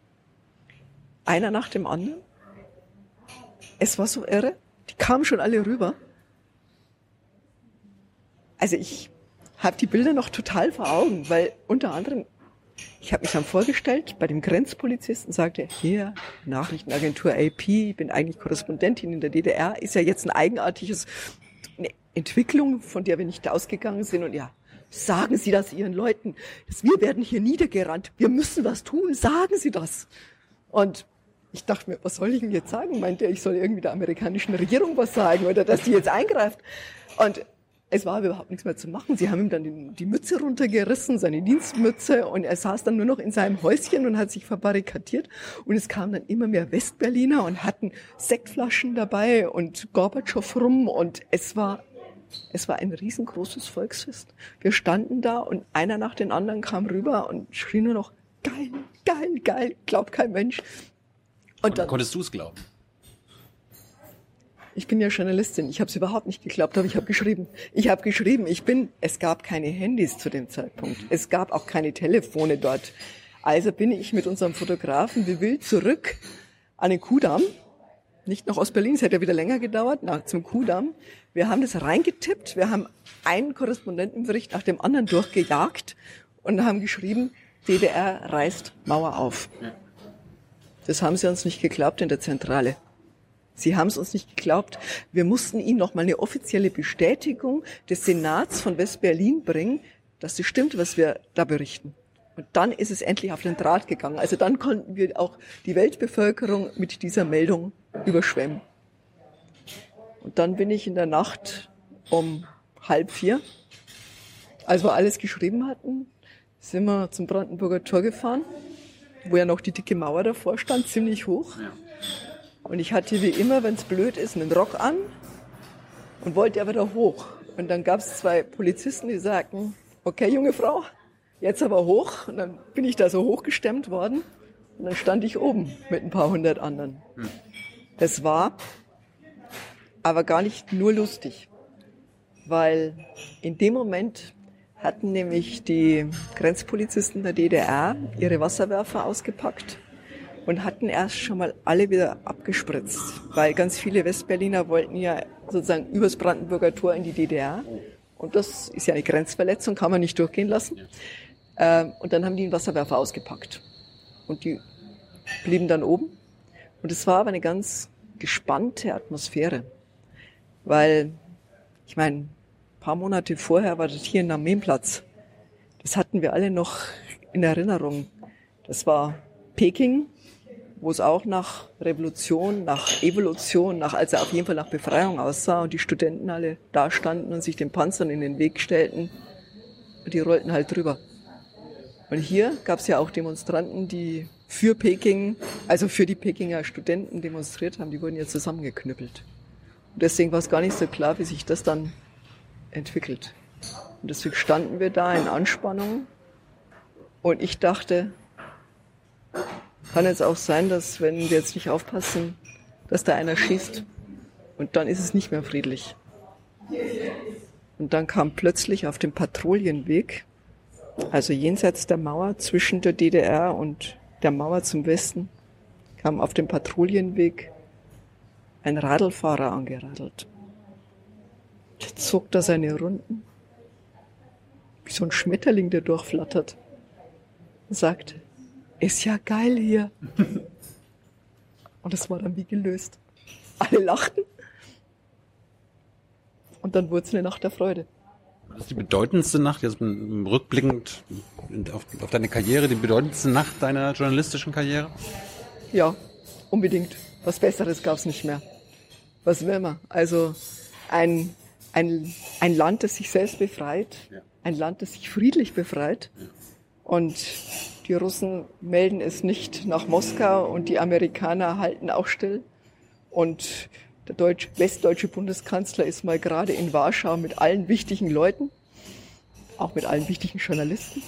einer nach dem anderen. Es war so irre. Die kamen schon alle rüber. Also ich habe die Bilder noch total vor Augen, weil unter anderem, ich habe mich dann vorgestellt bei dem Grenzpolizisten, sagte, hier, Nachrichtenagentur AP, bin eigentlich Korrespondentin in der DDR, ist ja jetzt ein eigenartiges eine Entwicklung, von der wir nicht ausgegangen sind und ja, sagen Sie das Ihren Leuten, dass wir werden hier niedergerannt, wir müssen was tun, sagen Sie das. Und ich dachte mir, was soll ich denn jetzt sagen? Meint er, ich soll irgendwie der amerikanischen Regierung was sagen oder dass die jetzt eingreift? Und es war überhaupt nichts mehr zu machen. Sie haben ihm dann die, die, Mütze runtergerissen, seine Dienstmütze, und er saß dann nur noch in seinem Häuschen und hat sich verbarrikadiert. Und es kamen dann immer mehr Westberliner und hatten Sektflaschen dabei und Gorbatschow rum und es war es war ein riesengroßes Volksfest. Wir standen da und einer nach den anderen kam rüber und schrie nur noch geil, geil, geil, glaubt kein Mensch. Und dann, konntest du es glauben? Ich bin ja Journalistin. Ich habe es überhaupt nicht geglaubt, aber ich habe geschrieben. Ich habe geschrieben. Ich bin. Es gab keine Handys zu dem Zeitpunkt. Es gab auch keine Telefone dort. Also bin ich mit unserem Fotografen wie wild zurück an den Kudamm. Nicht nach Ostberlin, es hätte ja wieder länger gedauert, nach, zum Kudamm. Wir haben das reingetippt. Wir haben einen Korrespondentenbericht nach dem anderen durchgejagt und haben geschrieben, DDR reißt Mauer auf. Das haben sie uns nicht geglaubt in der Zentrale. Sie haben es uns nicht geglaubt. Wir mussten Ihnen noch mal eine offizielle Bestätigung des Senats von West-Berlin bringen, dass es stimmt, was wir da berichten. Und dann ist es endlich auf den Draht gegangen. Also dann konnten wir auch die Weltbevölkerung mit dieser Meldung überschwemmen. Und dann bin ich in der Nacht um halb vier, als wir alles geschrieben hatten, sind wir zum Brandenburger Tor gefahren, wo ja noch die dicke Mauer davor stand, ziemlich hoch. Und ich hatte wie immer, wenn es blöd ist, einen Rock an und wollte aber da hoch. Und dann gab es zwei Polizisten, die sagten, okay, junge Frau, jetzt aber hoch. Und dann bin ich da so hochgestemmt worden. Und dann stand ich oben mit ein paar hundert anderen. Das war aber gar nicht nur lustig, weil in dem Moment hatten nämlich die Grenzpolizisten der DDR ihre Wasserwerfer ausgepackt und hatten erst schon mal alle wieder abgespritzt, weil ganz viele Westberliner wollten ja sozusagen übers Brandenburger Tor in die DDR. Und das ist ja eine Grenzverletzung, kann man nicht durchgehen lassen. Ähm, und dann haben die den Wasserwerfer ausgepackt. Und die blieben dann oben. Und es war aber eine ganz gespannte Atmosphäre. Weil, ich meine, ein paar Monate vorher war das hier in Armeenplatz. Das hatten wir alle noch in Erinnerung. Das war Peking, wo es auch nach Revolution, nach Evolution, nach, also auf jeden Fall nach Befreiung aussah und die Studenten alle da standen und sich den Panzern in den Weg stellten. Die rollten halt drüber. Und hier gab es ja auch Demonstranten, die für Peking, also für die Pekinger Studenten demonstriert haben, die wurden ja zusammengeknüppelt. Und deswegen war es gar nicht so klar, wie sich das dann entwickelt. Und deswegen standen wir da in Anspannung. Und ich dachte, kann jetzt auch sein, dass wenn wir jetzt nicht aufpassen, dass da einer schießt. Und dann ist es nicht mehr friedlich. Und dann kam plötzlich auf dem Patrouillenweg, also jenseits der Mauer zwischen der DDR und der Mauer zum Westen, kam auf dem Patrouillenweg ein Radlfahrer angeradelt. Der zog da seine Runden, wie so ein Schmetterling, der durchflattert, und sagte, ist ja geil hier. Und es war dann wie gelöst. Alle lachten. Und dann wurde es eine Nacht der Freude. Das ist die bedeutendste Nacht, jetzt rückblickend auf, auf deine Karriere, die bedeutendste Nacht deiner journalistischen Karriere? Ja, unbedingt. Was Besseres gab es nicht mehr. Was will man? Also ein, ein, ein Land, das sich selbst befreit, ja. ein Land, das sich friedlich befreit. Ja. Und die Russen melden es nicht nach Moskau und die Amerikaner halten auch still. Und der deutsch, westdeutsche Bundeskanzler ist mal gerade in Warschau mit allen wichtigen Leuten, auch mit allen wichtigen Journalisten.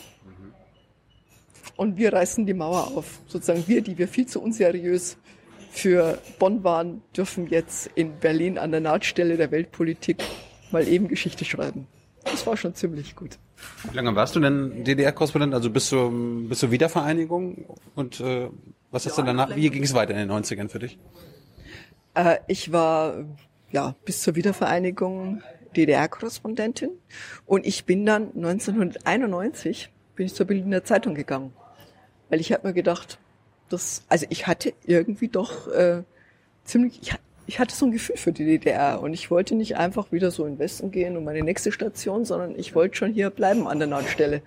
Und wir reißen die Mauer auf. Sozusagen wir, die wir viel zu unseriös für Bonn waren, dürfen jetzt in Berlin an der Nahtstelle der Weltpolitik mal eben Geschichte schreiben. Das war schon ziemlich gut. Wie lange warst du denn DDR-Korrespondent? Also bis zur, bis zur Wiedervereinigung? Und äh, was ist ja, denn danach? Wie ging es weiter in den 90ern für dich? Äh, ich war ja bis zur Wiedervereinigung DDR-Korrespondentin und ich bin dann 1991 bin ich zur Berliner Zeitung gegangen, weil ich habe mir gedacht, das, also ich hatte irgendwie doch äh, ziemlich, ich, ich hatte so ein Gefühl für die DDR und ich wollte nicht einfach wieder so in den Westen gehen und meine nächste Station, sondern ich wollte schon hier bleiben an der Nordstelle.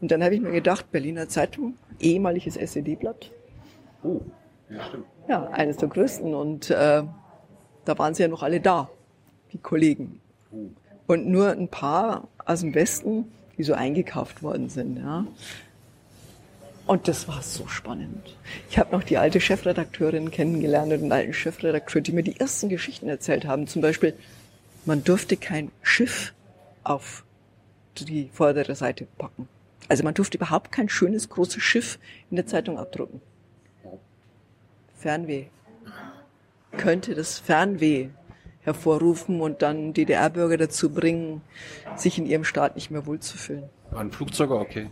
Und dann habe ich mir gedacht, Berliner Zeitung, ehemaliges SED-Blatt. Oh, ja stimmt. Ja, eines der größten und äh, da waren sie ja noch alle da, die Kollegen. Oh. Und nur ein paar aus dem Westen, die so eingekauft worden sind. Ja. Und das war so spannend. Ich habe noch die alte Chefredakteurin kennengelernt und den alten Chefredakteur, die mir die ersten Geschichten erzählt haben. Zum Beispiel, man durfte kein Schiff auf die vordere Seite packen. Also man durfte überhaupt kein schönes, großes Schiff in der Zeitung abdrucken. Fernweh. Könnte das Fernweh hervorrufen und dann DDR-Bürger dazu bringen, sich in ihrem Staat nicht mehr wohlzufühlen. Waren Flugzeuge okay?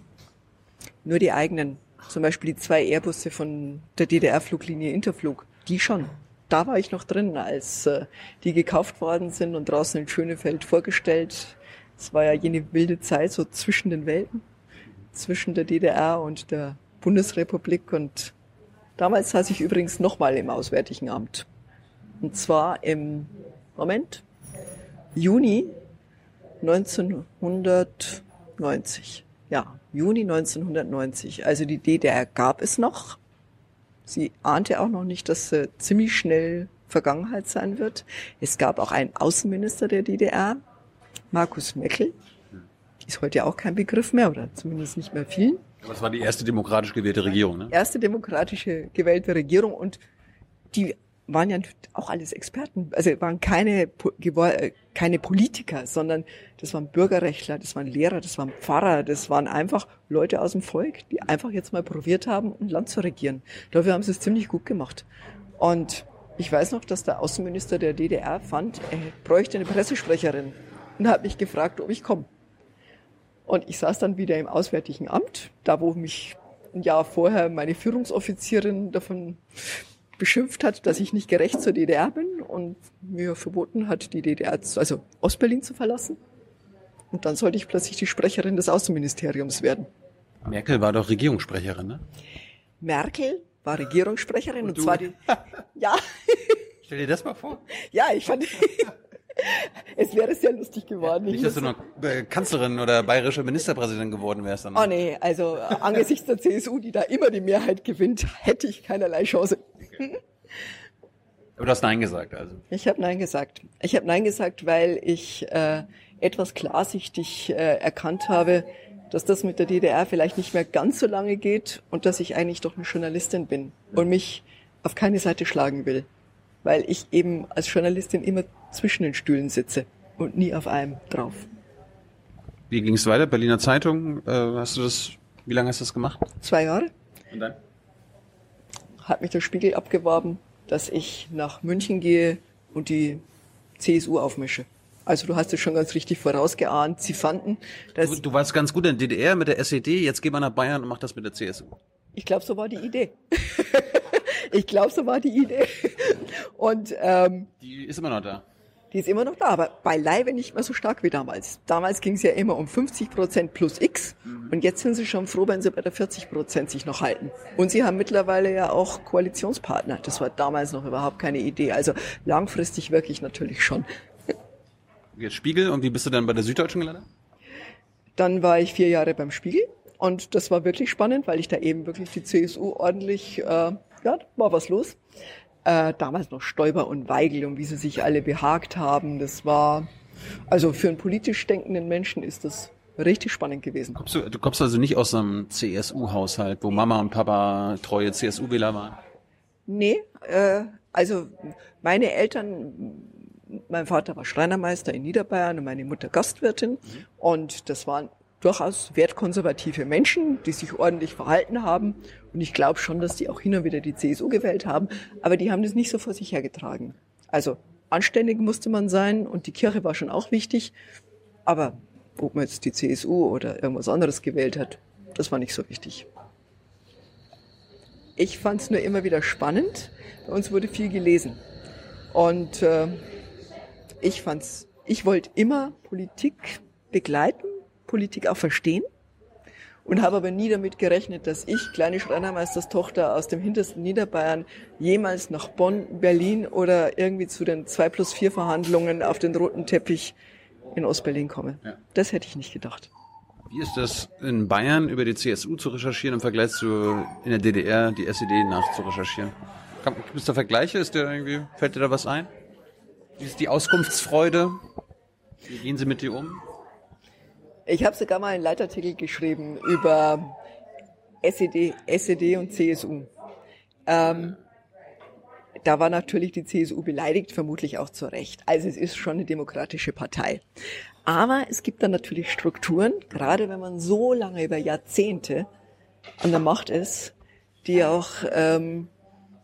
Nur die eigenen. Zum Beispiel die zwei Airbusse von der DDR-Fluglinie Interflug. Die schon. Da war ich noch drin, als äh, die gekauft worden sind und draußen in Schönefeld vorgestellt. Es war ja jene wilde Zeit so zwischen den Welten, zwischen der DDR und der Bundesrepublik. Und damals saß ich übrigens nochmal im Auswärtigen Amt. Und zwar im, Moment, Juni 1990. Ja, Juni 1990. Also die DDR gab es noch. Sie ahnte auch noch nicht, dass sie ziemlich schnell Vergangenheit sein wird. Es gab auch einen Außenminister der DDR, Markus Meckel. Ist heute auch kein Begriff mehr oder zumindest nicht mehr vielen. Aber es war die erste demokratisch gewählte Regierung, ne? Erste demokratische gewählte Regierung und die waren ja auch alles Experten, also waren keine, äh, keine Politiker, sondern das waren Bürgerrechtler, das waren Lehrer, das waren Pfarrer, das waren einfach Leute aus dem Volk, die einfach jetzt mal probiert haben, ein Land zu regieren. Dafür haben sie es ziemlich gut gemacht. Und ich weiß noch, dass der Außenminister der DDR fand, er bräuchte eine Pressesprecherin und hat mich gefragt, ob ich komme. Und ich saß dann wieder im Auswärtigen Amt, da wo mich ein Jahr vorher meine Führungsoffizierin davon beschimpft hat, dass ich nicht gerecht zur DDR bin und mir verboten hat, die DDR, zu, also Ostberlin zu verlassen. Und dann sollte ich plötzlich die Sprecherin des Außenministeriums werden. Merkel war doch Regierungssprecherin, ne? Merkel war Regierungssprecherin und, und zwar die, ja. Stell dir das mal vor. Ja, ich fand, es wäre sehr lustig geworden. Nicht, dass du noch äh, Kanzlerin oder bayerische Ministerpräsident geworden wärst. Dann. Oh nee, also äh, angesichts der CSU, die da immer die Mehrheit gewinnt, hätte ich keinerlei Chance. Aber du hast Nein gesagt, also. Ich habe Nein gesagt. Ich habe Nein gesagt, weil ich äh, etwas klarsichtig äh, erkannt habe, dass das mit der DDR vielleicht nicht mehr ganz so lange geht und dass ich eigentlich doch eine Journalistin bin und mich auf keine Seite schlagen will weil ich eben als Journalistin immer zwischen den Stühlen sitze und nie auf einem drauf. Wie ging es weiter? Berliner Zeitung, äh, hast du das, wie lange hast du das gemacht? Zwei Jahre. Und dann? Hat mich der Spiegel abgeworben, dass ich nach München gehe und die CSU aufmische. Also du hast es schon ganz richtig vorausgeahnt. Sie fanden, dass... Du, du warst ganz gut in der DDR mit der SED, jetzt geh mal nach Bayern und mach das mit der CSU. Ich glaube, so war die Idee. Ich glaube, so war die Idee. Und ähm, die ist immer noch da. Die ist immer noch da, aber beileibe nicht mehr so stark wie damals. Damals ging es ja immer um 50 Prozent plus X mhm. und jetzt sind sie schon froh, wenn sie bei der 40 Prozent sich noch halten. Und sie haben mittlerweile ja auch Koalitionspartner. Das war damals noch überhaupt keine Idee. Also langfristig wirklich natürlich schon. Jetzt Spiegel und wie bist du dann bei der Süddeutschen gelandet? Dann war ich vier Jahre beim Spiegel und das war wirklich spannend, weil ich da eben wirklich die CSU ordentlich äh, ja, war was los. Äh, damals noch Stoiber und Weigel und wie sie sich alle behagt haben. Das war, also für einen politisch denkenden Menschen ist das richtig spannend gewesen. Kommst du, du kommst also nicht aus einem CSU-Haushalt, wo Mama und Papa treue CSU-Wähler waren? Nee, äh, also meine Eltern, mein Vater war Schreinermeister in Niederbayern und meine Mutter Gastwirtin. Mhm. Und das waren durchaus wertkonservative Menschen, die sich ordentlich verhalten haben. Und ich glaube schon, dass die auch hin und wieder die CSU gewählt haben. Aber die haben das nicht so vor sich hergetragen. Also anständig musste man sein und die Kirche war schon auch wichtig. Aber ob man jetzt die CSU oder irgendwas anderes gewählt hat, das war nicht so wichtig. Ich fand es nur immer wieder spannend. Bei uns wurde viel gelesen. Und äh, ich fand's, ich wollte immer Politik begleiten Politik auch verstehen und habe aber nie damit gerechnet, dass ich, kleine Schreinermeisterstochter aus dem hintersten Niederbayern, jemals nach Bonn, Berlin oder irgendwie zu den 2 plus 4 Verhandlungen auf den roten Teppich in Ostberlin komme. Ja. Das hätte ich nicht gedacht. Wie ist das in Bayern über die CSU zu recherchieren im Vergleich zu in der DDR die SED nachzurecherchieren? Gibt es da Vergleiche? Ist dir irgendwie, fällt dir da was ein? Wie ist die Auskunftsfreude? Wie gehen sie mit dir um? Ich habe sogar mal einen Leitartikel geschrieben über SED, SED und CSU. Ähm, da war natürlich die CSU beleidigt, vermutlich auch zu Recht. Also es ist schon eine demokratische Partei. Aber es gibt dann natürlich Strukturen, gerade wenn man so lange über Jahrzehnte an der Macht ist, die auch ähm,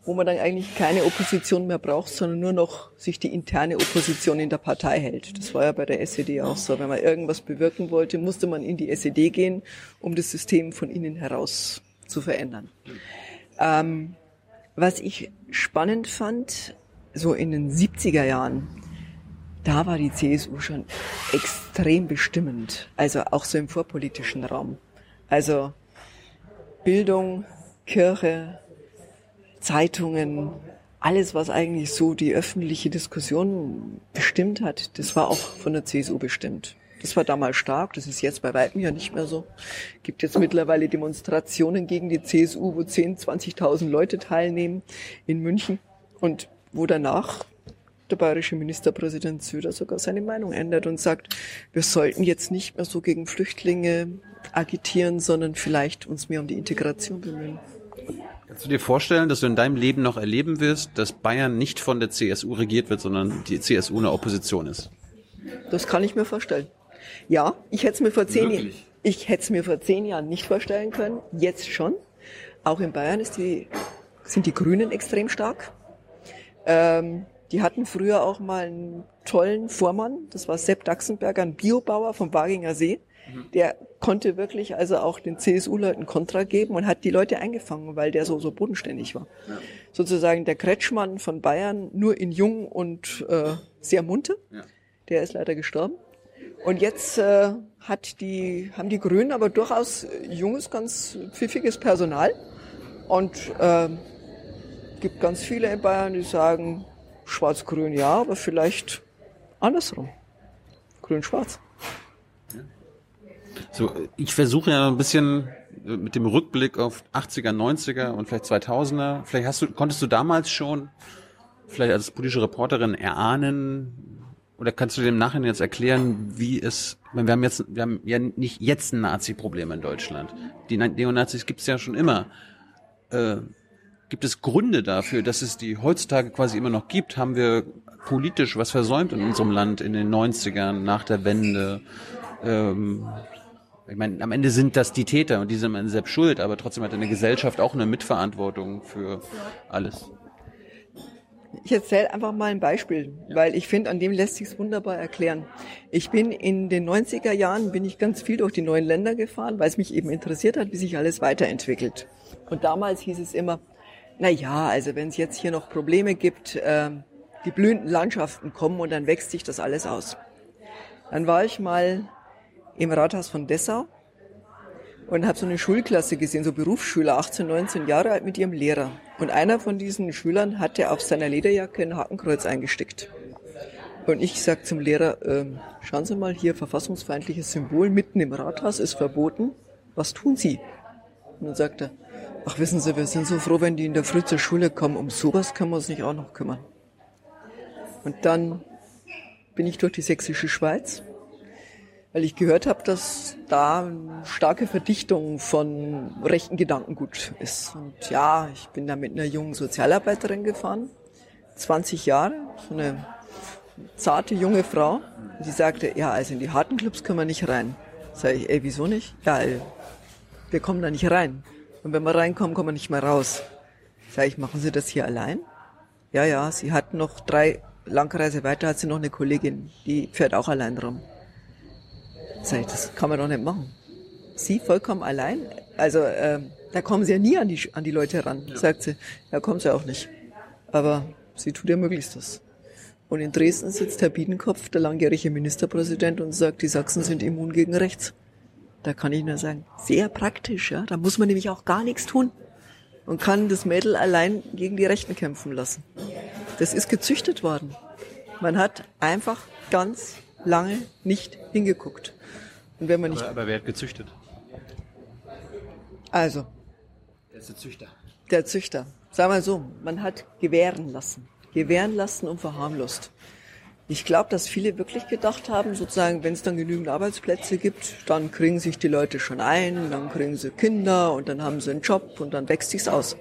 wo man dann eigentlich keine Opposition mehr braucht, sondern nur noch sich die interne Opposition in der Partei hält. Das war ja bei der SED auch so. Wenn man irgendwas bewirken wollte, musste man in die SED gehen, um das System von innen heraus zu verändern. Ähm, was ich spannend fand, so in den 70er Jahren, da war die CSU schon extrem bestimmend, also auch so im vorpolitischen Raum. Also Bildung, Kirche, Zeitungen, alles, was eigentlich so die öffentliche Diskussion bestimmt hat, das war auch von der CSU bestimmt. Das war damals stark, das ist jetzt bei weitem ja nicht mehr so. Gibt jetzt mittlerweile Demonstrationen gegen die CSU, wo 10, 20.000 Leute teilnehmen in München und wo danach der bayerische Ministerpräsident Söder sogar seine Meinung ändert und sagt, wir sollten jetzt nicht mehr so gegen Flüchtlinge agitieren, sondern vielleicht uns mehr um die Integration bemühen. Kannst du dir vorstellen, dass du in deinem Leben noch erleben wirst, dass Bayern nicht von der CSU regiert wird, sondern die CSU eine Opposition ist? Das kann ich mir vorstellen. Ja, ich hätte es mir vor zehn Jahren, ich hätte es mir vor zehn Jahren nicht vorstellen können. Jetzt schon. Auch in Bayern ist die, sind die Grünen extrem stark. Ähm, die hatten früher auch mal einen tollen Vormann. Das war Sepp Daxenberger, ein Biobauer vom Waginger See. Mhm. Der konnte wirklich also auch den CSU-Leuten Kontra geben und hat die Leute eingefangen, weil der so, so bodenständig war. Ja. Sozusagen der Kretschmann von Bayern, nur in jung und äh, sehr munter. Ja. Der ist leider gestorben. Und jetzt äh, hat die, haben die Grünen aber durchaus junges, ganz pfiffiges Personal. Und äh, gibt ganz viele in Bayern, die sagen, schwarz-grün ja, aber vielleicht andersrum. Grün-schwarz. So, ich versuche ja ein bisschen mit dem Rückblick auf 80er, 90er und vielleicht 2000er. Vielleicht hast du, konntest du damals schon, vielleicht als politische Reporterin erahnen, oder kannst du dem Nachhinein jetzt erklären, wie es, wir haben jetzt, wir haben ja nicht jetzt ein Nazi-Problem in Deutschland. Die Neonazis gibt es ja schon immer. Äh, gibt es Gründe dafür, dass es die heutzutage quasi immer noch gibt? Haben wir politisch was versäumt in unserem Land in den 90ern, nach der Wende? Ähm, ich meine, am Ende sind das die Täter und die sind selbst schuld, aber trotzdem hat eine Gesellschaft auch eine Mitverantwortung für alles. Ich erzähle einfach mal ein Beispiel, weil ich finde, an dem lässt sich's wunderbar erklären. Ich bin in den 90er Jahren, bin ich ganz viel durch die neuen Länder gefahren, weil es mich eben interessiert hat, wie sich alles weiterentwickelt. Und damals hieß es immer, na ja, also wenn es jetzt hier noch Probleme gibt, äh, die blühenden Landschaften kommen und dann wächst sich das alles aus. Dann war ich mal im Rathaus von Dessau und habe so eine Schulklasse gesehen, so Berufsschüler, 18, 19 Jahre alt mit ihrem Lehrer. Und einer von diesen Schülern hatte auf seiner Lederjacke ein Hakenkreuz eingestickt. Und ich sag zum Lehrer, äh, schauen Sie mal hier, verfassungsfeindliches Symbol mitten im Rathaus ist verboten. Was tun Sie? Und dann sagt er, ach wissen Sie, wir sind so froh, wenn die in der Früh zur Schule kommen. Um sowas können wir uns nicht auch noch kümmern. Und dann bin ich durch die sächsische Schweiz weil ich gehört habe, dass da eine starke Verdichtung von rechten Gedankengut ist. Und ja, ich bin da mit einer jungen Sozialarbeiterin gefahren, 20 Jahre, so eine zarte junge Frau. Und die sagte, ja, also in die harten Clubs können wir nicht rein. Sag ich, ey, wieso nicht? Ja, ey, wir kommen da nicht rein. Und wenn wir reinkommen, kommen wir nicht mehr raus. Sag ich, machen Sie das hier allein? Ja, ja, sie hat noch drei Langreise weiter, hat sie noch eine Kollegin, die fährt auch allein rum. Sag ich, das kann man doch nicht machen. Sie vollkommen allein? Also äh, da kommen sie ja nie an die, an die Leute ran, ja. sagt sie. Ja, kommt sie auch nicht. Aber sie tut ihr Möglichstes. Und in Dresden sitzt Herr Biedenkopf, der langjährige Ministerpräsident, und sagt, die Sachsen sind immun gegen rechts. Da kann ich nur sagen, sehr praktisch, ja. Da muss man nämlich auch gar nichts tun und kann das Mädel allein gegen die Rechten kämpfen lassen. Das ist gezüchtet worden. Man hat einfach ganz lange nicht hingeguckt. Und wenn man nicht. Aber, aber wer hat gezüchtet? Also. Der ist der Züchter. Der Züchter. Sagen wir so, man hat gewähren lassen. Gewähren lassen und verharmlost. Ich glaube, dass viele wirklich gedacht haben, sozusagen, wenn es dann genügend Arbeitsplätze gibt, dann kriegen sich die Leute schon ein, dann kriegen sie Kinder und dann haben sie einen Job und dann wächst sich's aus.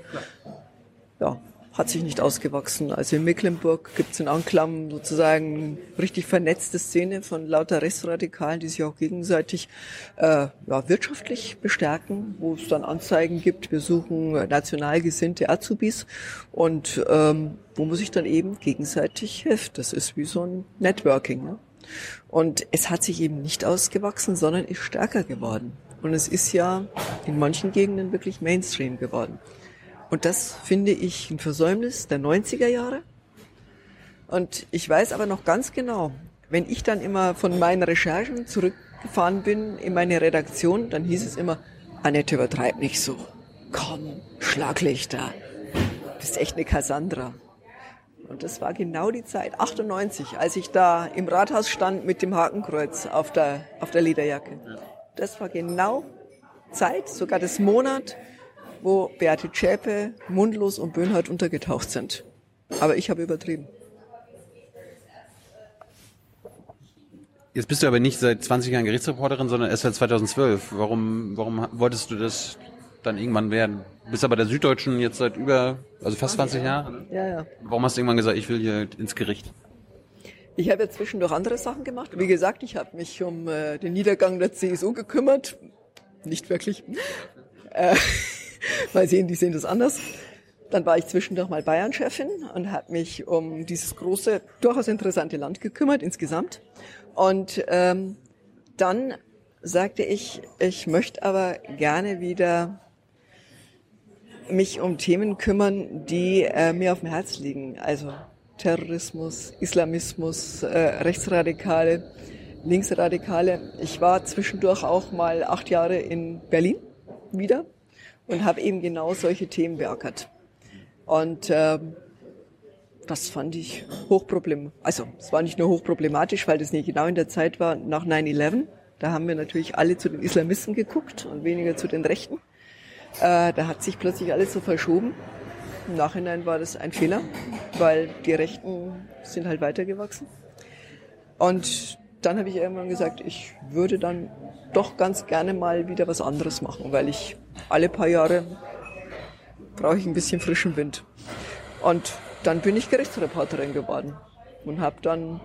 Ja, hat sich nicht ausgewachsen. Also in Mecklenburg gibt es in Anklam sozusagen richtig vernetzte Szene von lauter Rechtsradikalen, die sich auch gegenseitig äh, ja, wirtschaftlich bestärken, wo es dann Anzeigen gibt, wir suchen national gesinnte Azubis und ähm, wo man sich dann eben gegenseitig hilft. Das ist wie so ein Networking. Ne? Und es hat sich eben nicht ausgewachsen, sondern ist stärker geworden. Und es ist ja in manchen Gegenden wirklich Mainstream geworden. Und das finde ich ein Versäumnis der 90er Jahre. Und ich weiß aber noch ganz genau, wenn ich dann immer von meinen Recherchen zurückgefahren bin in meine Redaktion, dann hieß es immer, Annette, übertreib nicht so. Komm, Schlaglichter. Du bist echt eine Cassandra. Und das war genau die Zeit, 98, als ich da im Rathaus stand mit dem Hakenkreuz auf der, auf der Lederjacke. Das war genau Zeit, sogar das Monat, wo Beate Zschäpe, Mundlos und Böhnhardt untergetaucht sind. Aber ich habe übertrieben. Jetzt bist du aber nicht seit 20 Jahren Gerichtsreporterin, sondern erst seit 2012. Warum, warum wolltest du das dann irgendwann werden? Du bist aber der Süddeutschen jetzt seit über, also fast 20 Jahren. Ja, ja. Warum hast du irgendwann gesagt, ich will hier ins Gericht? Ich habe ja zwischendurch andere Sachen gemacht. Wie gesagt, ich habe mich um äh, den Niedergang der CSU gekümmert. Nicht wirklich. Äh, mal sehen, die sehen das anders. Dann war ich zwischendurch mal Bayern-Chefin und habe mich um dieses große, durchaus interessante Land gekümmert insgesamt. Und ähm, dann sagte ich, ich möchte aber gerne wieder mich um Themen kümmern, die äh, mir auf dem Herz liegen. Also Terrorismus, Islamismus, äh, Rechtsradikale, Linksradikale. Ich war zwischendurch auch mal acht Jahre in Berlin wieder und habe eben genau solche Themen beackert. Und ähm, das fand ich hochproblem. Also es war nicht nur hochproblematisch, weil das nicht genau in der Zeit war nach 9-11. Da haben wir natürlich alle zu den Islamisten geguckt und weniger zu den Rechten. Äh, da hat sich plötzlich alles so verschoben. Im Nachhinein war das ein Fehler, weil die Rechten sind halt weitergewachsen. Und dann habe ich irgendwann gesagt, ich würde dann doch ganz gerne mal wieder was anderes machen, weil ich alle paar Jahre brauche ich ein bisschen frischen Wind. Und dann bin ich Gerichtsreporterin geworden und habe dann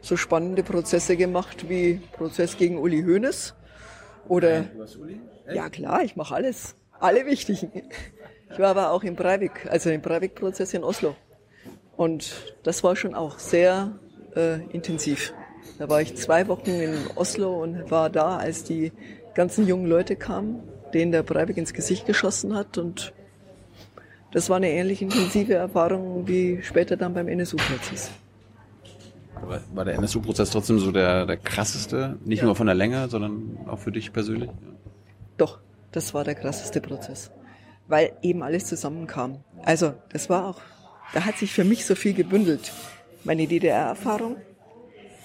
so spannende Prozesse gemacht wie Prozess gegen Uli Hoeneß oder ja klar, ich mache alles, alle wichtigen. Ich war aber auch im Breivik, also im Breivik-Prozess in Oslo und das war schon auch sehr äh, intensiv. Da war ich zwei Wochen in Oslo und war da, als die ganzen jungen Leute kamen, denen der Breivik ins Gesicht geschossen hat und das war eine ähnlich intensive Erfahrung wie später dann beim NSU-Prozess. War der NSU-Prozess trotzdem so der, der krasseste? Nicht ja. nur von der Länge, sondern auch für dich persönlich? Doch, das war der krasseste Prozess. Weil eben alles zusammenkam. Also, das war auch, da hat sich für mich so viel gebündelt. Meine DDR-Erfahrung,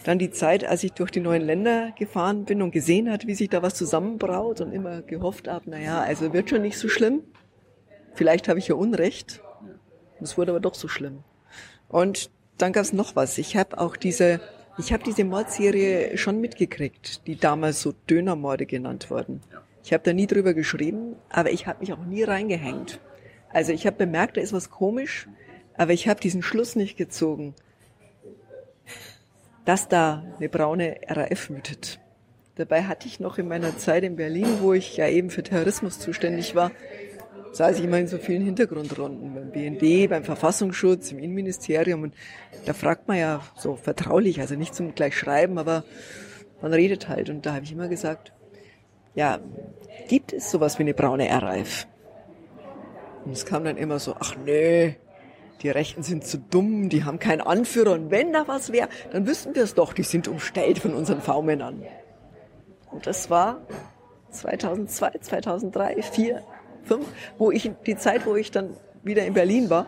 dann die Zeit, als ich durch die neuen Länder gefahren bin und gesehen hat, wie sich da was zusammenbraut und immer gehofft habe, naja, also wird schon nicht so schlimm. Vielleicht habe ich ja Unrecht. Es wurde aber doch so schlimm. Und dann gab es noch was. Ich habe auch diese, ich habe diese Mordserie schon mitgekriegt, die damals so Dönermorde genannt wurden. Ich habe da nie drüber geschrieben, aber ich habe mich auch nie reingehängt. Also ich habe bemerkt, da ist was komisch, aber ich habe diesen Schluss nicht gezogen, dass da eine braune RAF wütet. Dabei hatte ich noch in meiner Zeit in Berlin, wo ich ja eben für Terrorismus zuständig war, saß ich immer in so vielen Hintergrundrunden beim BND, beim Verfassungsschutz, im Innenministerium und da fragt man ja so vertraulich, also nicht zum gleich schreiben, aber man redet halt und da habe ich immer gesagt, ja, gibt es sowas wie eine braune RAF? Und es kam dann immer so, ach nee, die Rechten sind zu dumm, die haben keinen Anführer und wenn da was wäre, dann wüssten wir es doch, die sind umstellt von unseren V-Männern. Und das war 2002, 2003, 2004, fünf, wo ich, die Zeit, wo ich dann wieder in Berlin war.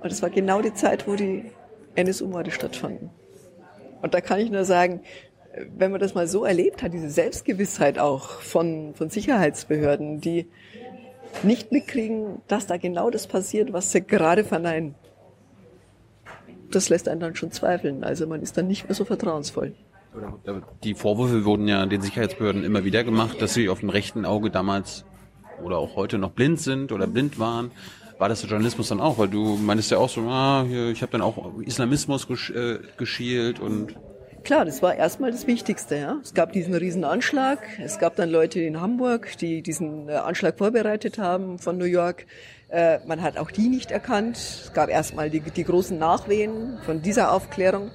Und das war genau die Zeit, wo die NSU-Morde stattfanden. Und da kann ich nur sagen, wenn man das mal so erlebt hat, diese Selbstgewissheit auch von, von Sicherheitsbehörden, die nicht mitkriegen, dass da genau das passiert, was sie gerade verneinen. Das lässt einen dann schon zweifeln. Also man ist dann nicht mehr so vertrauensvoll. Die Vorwürfe wurden ja den Sicherheitsbehörden immer wieder gemacht, dass sie auf dem rechten Auge damals oder auch heute noch blind sind oder blind waren, war das der Journalismus dann auch? Weil du meintest ja auch so, ah, hier, ich habe dann auch Islamismus gesch äh, geschielt und Klar, das war erstmal das Wichtigste. Ja. Es gab diesen riesen Anschlag. Es gab dann Leute in Hamburg, die diesen äh, Anschlag vorbereitet haben von New York. Äh, man hat auch die nicht erkannt. Es gab erstmal die, die großen Nachwehen von dieser Aufklärung.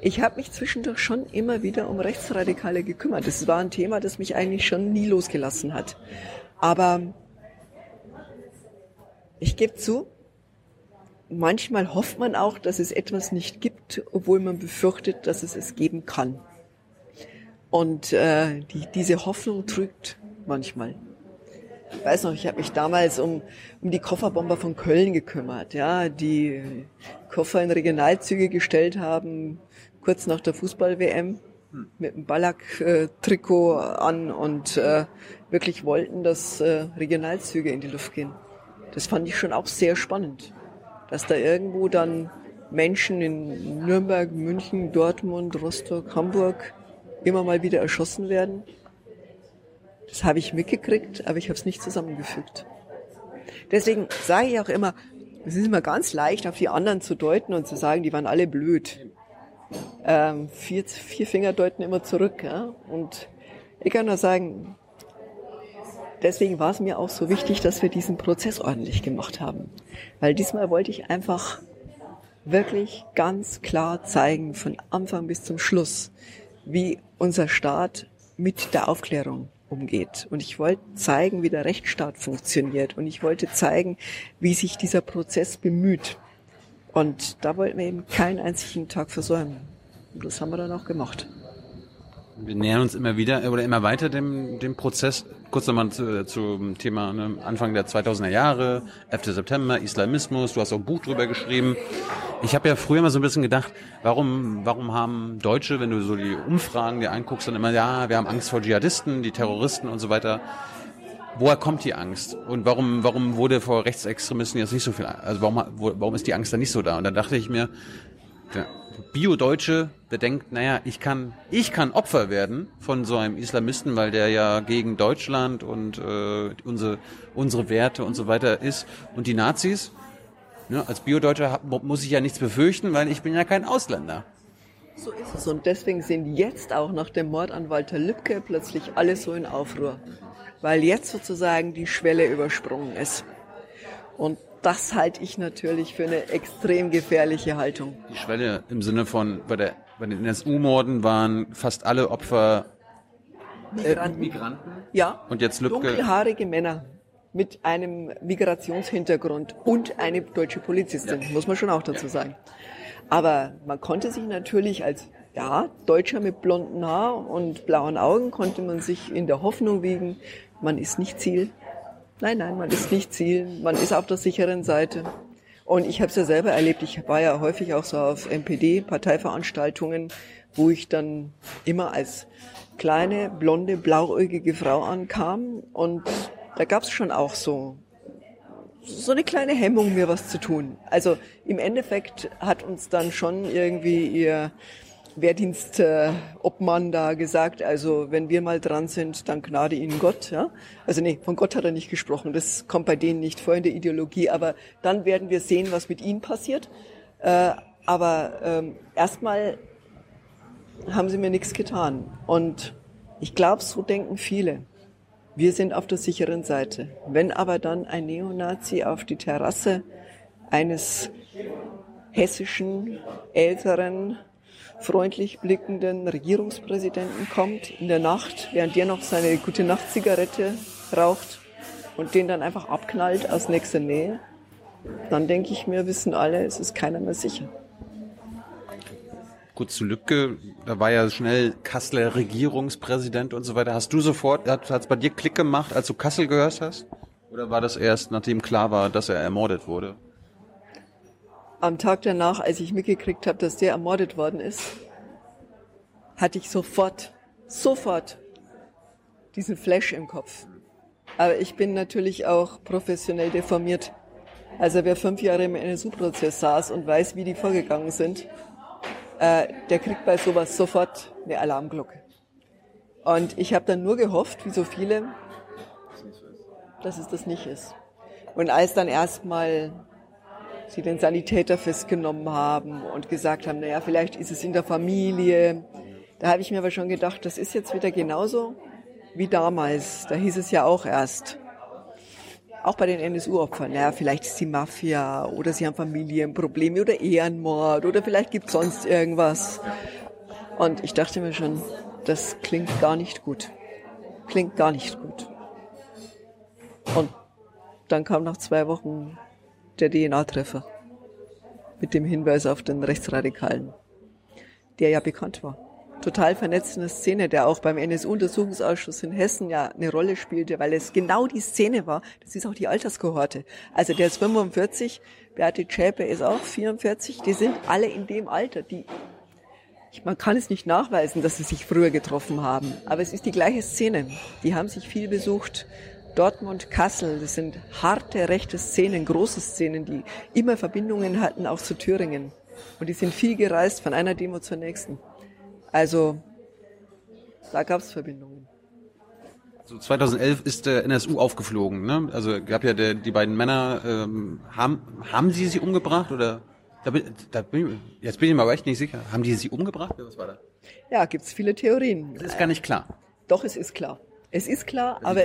Ich habe mich zwischendurch schon immer wieder um Rechtsradikale gekümmert. Das war ein Thema, das mich eigentlich schon nie losgelassen hat. Aber ich gebe zu, manchmal hofft man auch, dass es etwas nicht gibt, obwohl man befürchtet, dass es es geben kann. Und äh, die, diese Hoffnung trügt manchmal. Ich weiß noch, ich habe mich damals um, um die Kofferbomber von Köln gekümmert, ja, die Koffer in Regionalzüge gestellt haben, kurz nach der Fußball-WM mit dem Ballack-Trikot an und äh, wirklich wollten, dass äh, Regionalzüge in die Luft gehen. Das fand ich schon auch sehr spannend, dass da irgendwo dann Menschen in Nürnberg, München, Dortmund, Rostock, Hamburg immer mal wieder erschossen werden. Das habe ich mitgekriegt, aber ich habe es nicht zusammengefügt. Deswegen sage ich auch immer, es ist immer ganz leicht, auf die anderen zu deuten und zu sagen, die waren alle blöd. Ähm, vier, vier Finger deuten immer zurück. Ja? Und ich kann nur sagen, deswegen war es mir auch so wichtig, dass wir diesen Prozess ordentlich gemacht haben. Weil diesmal wollte ich einfach wirklich ganz klar zeigen, von Anfang bis zum Schluss, wie unser Staat mit der Aufklärung umgeht. Und ich wollte zeigen, wie der Rechtsstaat funktioniert. Und ich wollte zeigen, wie sich dieser Prozess bemüht. Und da wollten wir eben keinen einzigen Tag versäumen. Und das haben wir dann auch gemacht. Wir nähern uns immer wieder oder immer weiter dem, dem Prozess. Kurz nochmal zu, zum Thema ne, Anfang der 2000er Jahre, 11. September, Islamismus. Du hast auch ein Buch drüber geschrieben. Ich habe ja früher mal so ein bisschen gedacht, warum, warum haben Deutsche, wenn du so die Umfragen dir anguckst, dann immer, ja, wir haben Angst vor Dschihadisten, die Terroristen und so weiter. Woher kommt die Angst? Und warum, warum wurde vor Rechtsextremisten jetzt nicht so viel, also warum, warum ist die Angst da nicht so da? Und dann dachte ich mir, Bio-Deutsche bedenkt, naja, ich kann, ich kann Opfer werden von so einem Islamisten, weil der ja gegen Deutschland und äh, unsere, unsere Werte und so weiter ist. Und die Nazis, ne, als Bio-Deutscher muss ich ja nichts befürchten, weil ich bin ja kein Ausländer. So ist es. Und deswegen sind jetzt auch nach dem Mord an Walter Lübcke plötzlich alle so in Aufruhr. Weil jetzt sozusagen die Schwelle übersprungen ist. Und das halte ich natürlich für eine extrem gefährliche Haltung. Die Schwelle im Sinne von, bei, der, bei den NSU-Morden waren fast alle Opfer Migranten. Migranten. Ja. Und jetzt Lübcke. Dunkelhaarige Männer mit einem Migrationshintergrund und eine deutsche Polizistin, ja. muss man schon auch dazu sagen. Aber man konnte sich natürlich als ja, Deutscher mit blonden Haar und blauen Augen konnte man sich in der Hoffnung wiegen, man ist nicht Ziel Nein, nein, man ist nicht Ziel, man ist auf der sicheren Seite. Und ich habe es ja selber erlebt, ich war ja häufig auch so auf NPD-Parteiveranstaltungen, wo ich dann immer als kleine, blonde, blauäugige Frau ankam. Und da gab es schon auch so, so eine kleine Hemmung, mir was zu tun. Also im Endeffekt hat uns dann schon irgendwie ihr Wehrdienstobmann da gesagt, also wenn wir mal dran sind, dann gnade Ihnen Gott. Ja? Also nee, von Gott hat er nicht gesprochen, das kommt bei denen nicht vor in der Ideologie, aber dann werden wir sehen, was mit ihnen passiert. Äh, aber ähm, erstmal haben sie mir nichts getan. Und ich glaube, so denken viele. Wir sind auf der sicheren Seite. Wenn aber dann ein Neonazi auf die Terrasse eines hessischen, älteren, freundlich blickenden Regierungspräsidenten kommt in der Nacht, während der noch seine gute Nacht-Zigarette raucht und den dann einfach abknallt aus nächster Nähe, dann denke ich mir, wissen alle, es ist keiner mehr sicher. Kurz zu Lübcke, da war ja schnell Kasseler Regierungspräsident und so weiter. Hast du sofort, hat es bei dir Klick gemacht, als du Kassel gehört hast? Oder war das erst, nachdem klar war, dass er ermordet wurde? Am Tag danach, als ich mitgekriegt habe, dass der ermordet worden ist, hatte ich sofort, sofort diesen Flash im Kopf. Aber ich bin natürlich auch professionell deformiert. Also wer fünf Jahre im NSU-Prozess saß und weiß, wie die vorgegangen sind, äh, der kriegt bei sowas sofort eine Alarmglocke. Und ich habe dann nur gehofft, wie so viele, dass es das nicht ist. Und als dann erstmal sie den Sanitäter festgenommen haben und gesagt haben, naja, vielleicht ist es in der Familie. Da habe ich mir aber schon gedacht, das ist jetzt wieder genauso wie damals. Da hieß es ja auch erst, auch bei den NSU-Opfern, naja, vielleicht ist die Mafia oder sie haben Familienprobleme oder Ehrenmord oder vielleicht gibt es sonst irgendwas. Und ich dachte mir schon, das klingt gar nicht gut. Klingt gar nicht gut. Und dann kam nach zwei Wochen der DNA-Treffer mit dem Hinweis auf den Rechtsradikalen, der ja bekannt war. total vernetzt in der Szene, der auch beim NSU-Untersuchungsausschuss in Hessen ja eine Rolle spielte, weil es genau die Szene war. Das ist auch die Alterskohorte. Also der ist 45, Beate Zschäpe ist auch 44. Die sind alle in dem Alter. Die, man kann es nicht nachweisen, dass sie sich früher getroffen haben, aber es ist die gleiche Szene. Die haben sich viel besucht. Dortmund, Kassel, das sind harte rechte Szenen, große Szenen, die immer Verbindungen hatten, auch zu Thüringen. Und die sind viel gereist von einer Demo zur nächsten. Also da gab es Verbindungen. So 2011 ist der NSU aufgeflogen. Ne? Also gab ja der, die beiden Männer. Ähm, haben haben sie sie umgebracht oder? Da bin, da bin, jetzt bin ich mir aber echt nicht sicher. Haben die sie umgebracht? Was war da? Ja, gibt's viele Theorien. Das ist gar nicht klar. Doch, es ist klar. Es ist klar, aber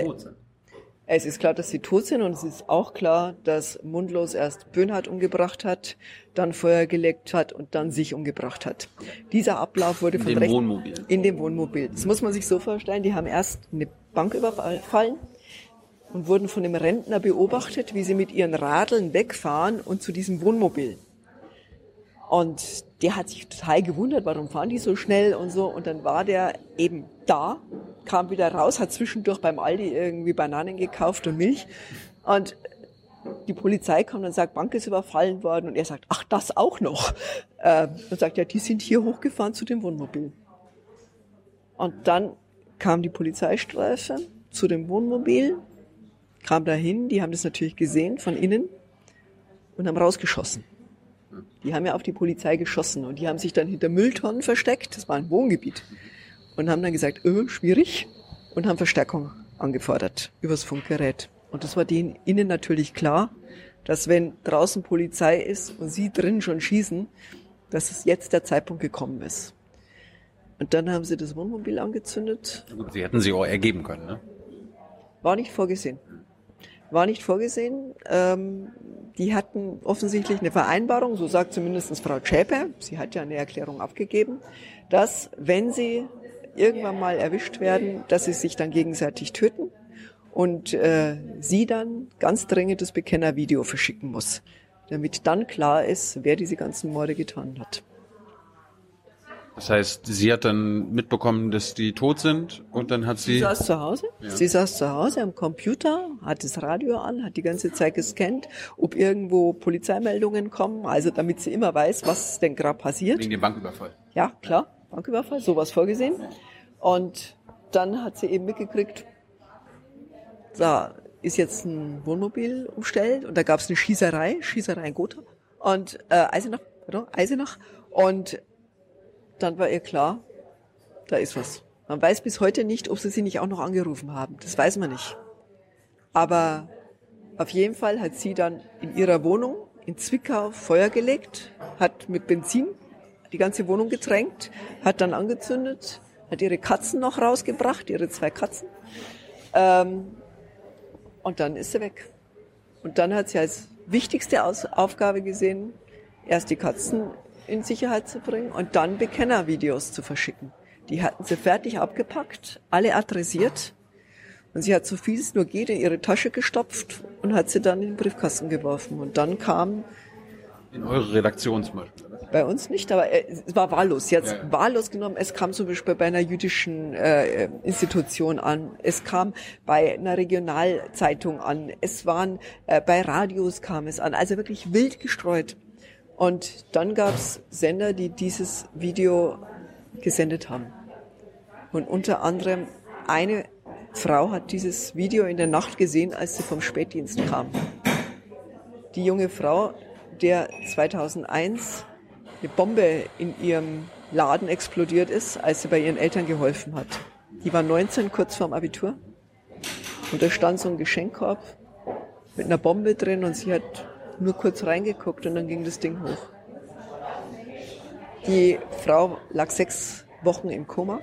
es ist klar, dass sie tot sind und es ist auch klar, dass Mundlos erst Böhnhardt umgebracht hat, dann Feuer gelegt hat und dann sich umgebracht hat. Dieser Ablauf wurde in von dem Rechten Wohnmobil. in dem Wohnmobil. Das muss man sich so vorstellen, die haben erst eine Bank überfallen und wurden von einem Rentner beobachtet, wie sie mit ihren Radeln wegfahren und zu diesem Wohnmobil. Und der hat sich total gewundert, warum fahren die so schnell und so. Und dann war der eben da, kam wieder raus, hat zwischendurch beim Aldi irgendwie Bananen gekauft und Milch. Und die Polizei kommt und sagt, Bank ist überfallen worden. Und er sagt, ach, das auch noch. Und sagt, ja, die sind hier hochgefahren zu dem Wohnmobil. Und dann kam die Polizeistreife zu dem Wohnmobil, kam dahin, die haben das natürlich gesehen von innen und haben rausgeschossen. Die haben ja auf die Polizei geschossen und die haben sich dann hinter Mülltonnen versteckt, das war ein Wohngebiet, und haben dann gesagt, öh, schwierig, und haben Verstärkung angefordert übers Funkgerät. Und das war denen innen natürlich klar, dass wenn draußen Polizei ist und sie drin schon schießen, dass es jetzt der Zeitpunkt gekommen ist. Und dann haben sie das Wohnmobil angezündet. Sie hätten sie auch ergeben können, ne? War nicht vorgesehen. War nicht vorgesehen. Ähm, die hatten offensichtlich eine Vereinbarung, so sagt zumindest Frau Schäpe, sie hat ja eine Erklärung abgegeben, dass wenn sie irgendwann mal erwischt werden, dass sie sich dann gegenseitig töten und äh, sie dann ganz dringend das Bekennervideo verschicken muss, damit dann klar ist, wer diese ganzen Morde getan hat. Das heißt, sie hat dann mitbekommen, dass die tot sind und dann hat sie. Sie saß zu Hause. Ja. Sie saß zu Hause am Computer, hat das Radio an, hat die ganze Zeit gescannt, ob irgendwo Polizeimeldungen kommen, also damit sie immer weiß, was denn gerade passiert. Wegen dem Banküberfall. Ja, klar, Banküberfall, sowas vorgesehen. Und dann hat sie eben mitgekriegt, da ist jetzt ein Wohnmobil umstellt und da gab es eine Schießerei, Schießerei in Gotha und äh, Eisenach, oder? Eisenach und dann war ihr klar, da ist was. Man weiß bis heute nicht, ob sie sie nicht auch noch angerufen haben. Das weiß man nicht. Aber auf jeden Fall hat sie dann in ihrer Wohnung in Zwickau Feuer gelegt, hat mit Benzin die ganze Wohnung getränkt, hat dann angezündet, hat ihre Katzen noch rausgebracht, ihre zwei Katzen. Ähm, und dann ist sie weg. Und dann hat sie als wichtigste Aufgabe gesehen, erst die Katzen in Sicherheit zu bringen und dann Bekennervideos zu verschicken. Die hatten sie fertig abgepackt, alle adressiert. Und sie hat so viel es nur geht in ihre Tasche gestopft und hat sie dann in den Briefkasten geworfen. Und dann kam... In eure Redaktion zum Beispiel? Bei uns nicht, aber es war wahllos. Jetzt ja, ja. wahllos genommen. Es kam zum Beispiel bei einer jüdischen äh, Institution an. Es kam bei einer Regionalzeitung an. Es waren äh, bei Radios kam es an. Also wirklich wild gestreut. Und dann gab es Sender, die dieses Video gesendet haben. Und unter anderem eine Frau hat dieses Video in der Nacht gesehen, als sie vom Spätdienst kam. Die junge Frau, der 2001 eine Bombe in ihrem Laden explodiert ist, als sie bei ihren Eltern geholfen hat. Die war 19, kurz vorm Abitur. Und da stand so ein Geschenkkorb mit einer Bombe drin und sie hat nur kurz reingeguckt und dann ging das Ding hoch. Die Frau lag sechs Wochen im Koma.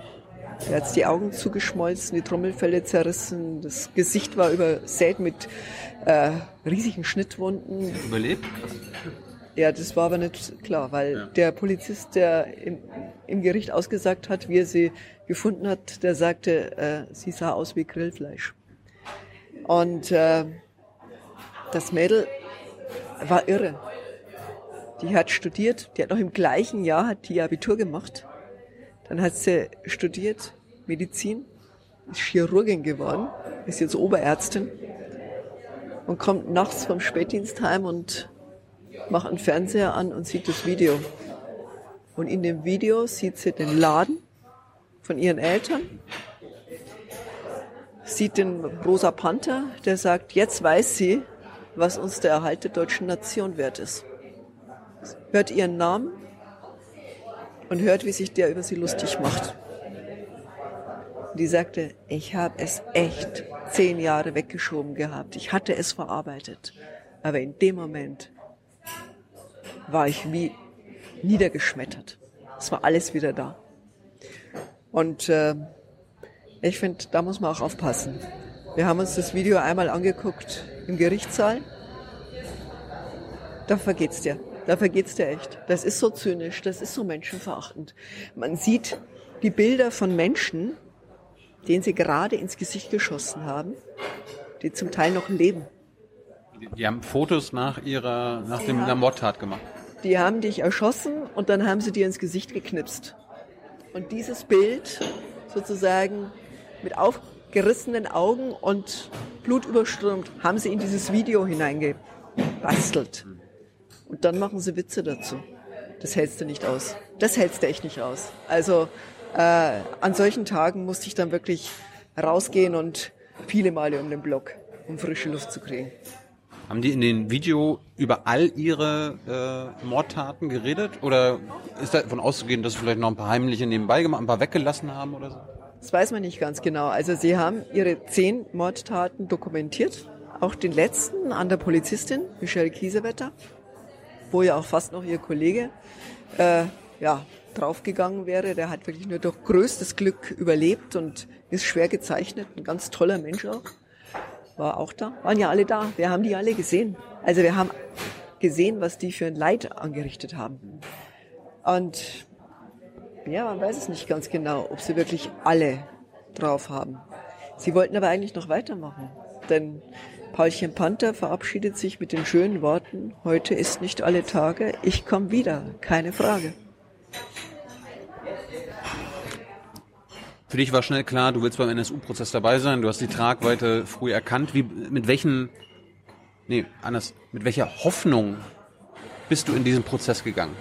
Er hat die Augen zugeschmolzen, die Trommelfelle zerrissen, das Gesicht war übersät mit äh, riesigen Schnittwunden. Überlebt? Ja, das war aber nicht klar, weil ja. der Polizist, der im, im, Gericht ausgesagt hat, wie er sie gefunden hat, der sagte, äh, sie sah aus wie Grillfleisch. Und äh, das Mädel war irre. Die hat studiert, die hat noch im gleichen Jahr hat die Abitur gemacht. Dann hat sie studiert Medizin, ist Chirurgin geworden, ist jetzt Oberärztin und kommt nachts vom Spätdienst heim und macht einen Fernseher an und sieht das Video. Und in dem Video sieht sie den Laden von ihren Eltern, sieht den Rosa Panther, der sagt, jetzt weiß sie, was uns der Erhalt der deutschen Nation wert ist. Hört ihren Namen und hört, wie sich der über sie lustig macht. Die sagte, ich habe es echt zehn Jahre weggeschoben gehabt. Ich hatte es verarbeitet. Aber in dem Moment war ich wie niedergeschmettert. Es war alles wieder da. Und äh, ich finde, da muss man auch aufpassen. Wir haben uns das Video einmal angeguckt im Gerichtssaal. Da vergeht's dir. Da vergeht's dir echt. Das ist so zynisch, das ist so menschenverachtend. Man sieht die Bilder von Menschen, denen sie gerade ins Gesicht geschossen haben, die zum Teil noch leben. Die haben Fotos nach ihrer, nach dem ja. Mordtat gemacht. Die haben dich erschossen und dann haben sie dir ins Gesicht geknipst. Und dieses Bild sozusagen mit aufgerissenen Augen und blutüberströmt haben sie in dieses Video hineingebastelt. Und dann machen sie Witze dazu. Das hältst du nicht aus. Das hältst du echt nicht aus. Also äh, an solchen Tagen musste ich dann wirklich rausgehen und viele Male um den Block, um frische Luft zu kriegen. Haben die in dem Video über all ihre äh, Mordtaten geredet? Oder ist davon auszugehen, dass sie vielleicht noch ein paar heimliche nebenbei gemacht, ein paar weggelassen haben oder so? Das weiß man nicht ganz genau. Also sie haben ihre zehn Mordtaten dokumentiert. Auch den letzten an der Polizistin, Michelle Kiesewetter, wo ja auch fast noch ihr Kollege äh, ja, draufgegangen wäre. Der hat wirklich nur durch größtes Glück überlebt und ist schwer gezeichnet. Ein ganz toller Mensch auch war auch da, waren ja alle da. Wir haben die alle gesehen. Also wir haben gesehen, was die für ein Leid angerichtet haben. Und ja, man weiß es nicht ganz genau, ob sie wirklich alle drauf haben. Sie wollten aber eigentlich noch weitermachen, denn Paulchen Panther verabschiedet sich mit den schönen Worten, heute ist nicht alle Tage, ich komme wieder, keine Frage. Für dich war schnell klar, du willst beim NSU-Prozess dabei sein, du hast die Tragweite früh erkannt. Wie, mit welchen, nee, anders, mit welcher Hoffnung bist du in diesen Prozess gegangen?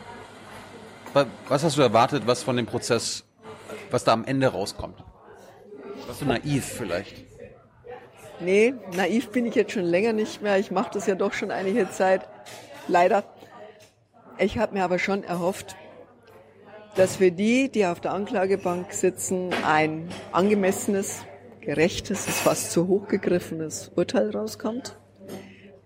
Was hast du erwartet, was von dem Prozess, was da am Ende rauskommt? Warst du naiv vielleicht? Nee, naiv bin ich jetzt schon länger nicht mehr. Ich mache das ja doch schon einige Zeit. Leider. Ich habe mir aber schon erhofft, dass für die, die auf der Anklagebank sitzen, ein angemessenes, gerechtes, ist fast zu hoch gegriffenes Urteil rauskommt.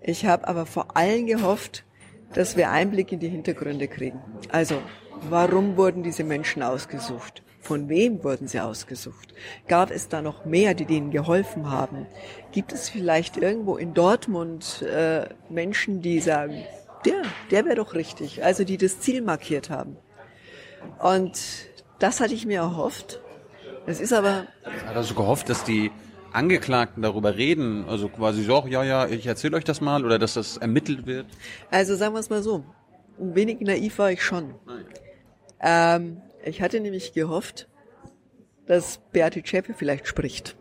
Ich habe aber vor allem gehofft, dass wir Einblick in die Hintergründe kriegen. Also, warum wurden diese Menschen ausgesucht? Von wem wurden sie ausgesucht? Gab es da noch mehr, die denen geholfen haben? Gibt es vielleicht irgendwo in Dortmund äh, Menschen, die sagen, der, der wäre doch richtig, also die das Ziel markiert haben? Und das hatte ich mir erhofft. Es ist aber. Hat also gehofft, dass die Angeklagten darüber reden, also quasi so, ja, ja, ich erzähle euch das mal, oder dass das ermittelt wird? Also sagen wir es mal so, ein wenig naiv war ich schon. Ähm, ich hatte nämlich gehofft, dass Beate Zschäpe vielleicht spricht,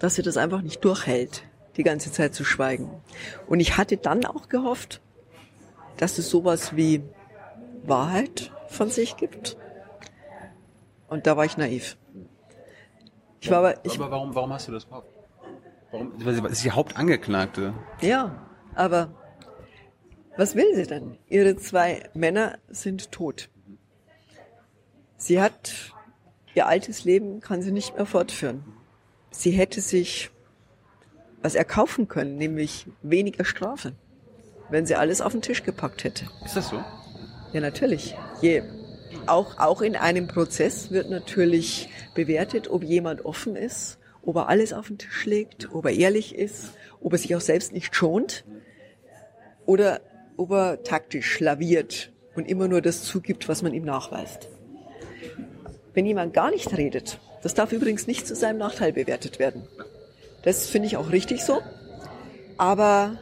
dass sie das einfach nicht durchhält, die ganze Zeit zu schweigen. Und ich hatte dann auch gehofft, dass es sowas wie Wahrheit von sich gibt. Und da war ich naiv. Ich war aber, ich aber warum, warum hast du das gehofft? Warum? Sie ist die Hauptangeklagte. Ja, aber was will sie denn? Ihre zwei Männer sind tot. Sie hat ihr altes Leben kann sie nicht mehr fortführen. Sie hätte sich was erkaufen können, nämlich weniger Strafe, wenn sie alles auf den Tisch gepackt hätte. Ist das so? Ja, natürlich. Je, auch, auch in einem Prozess wird natürlich bewertet, ob jemand offen ist, ob er alles auf den Tisch legt, ob er ehrlich ist, ob er sich auch selbst nicht schont oder ob er taktisch laviert und immer nur das zugibt, was man ihm nachweist. Wenn jemand gar nicht redet, das darf übrigens nicht zu seinem Nachteil bewertet werden. Das finde ich auch richtig so. Aber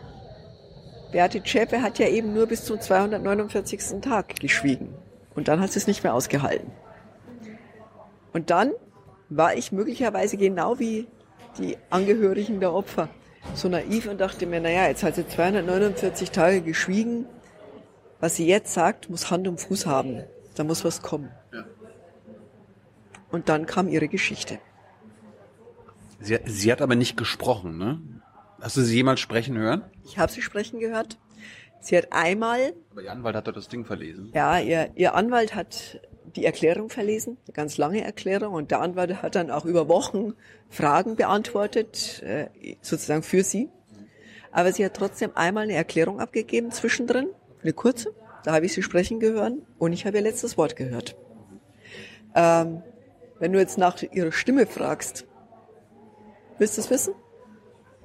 Beate Zschäpe hat ja eben nur bis zum 249. Tag geschwiegen. Und dann hat sie es nicht mehr ausgehalten. Und dann war ich möglicherweise genau wie die Angehörigen der Opfer so naiv und dachte mir, naja, jetzt hat sie 249 Tage geschwiegen. Was sie jetzt sagt, muss Hand und Fuß haben. Da muss was kommen. Und dann kam ihre Geschichte. Sie, sie hat aber nicht gesprochen, ne? Hast du sie jemals sprechen hören? Ich habe sie sprechen gehört. Sie hat einmal. Aber ihr Anwalt hat doch das Ding verlesen. Ja, ihr, ihr Anwalt hat die Erklärung verlesen, eine ganz lange Erklärung, und der Anwalt hat dann auch über Wochen Fragen beantwortet, äh, sozusagen für sie. Aber sie hat trotzdem einmal eine Erklärung abgegeben zwischendrin, eine kurze. Da habe ich sie sprechen gehört und ich habe ihr letztes Wort gehört. Ähm, wenn du jetzt nach ihrer Stimme fragst, willst du es wissen?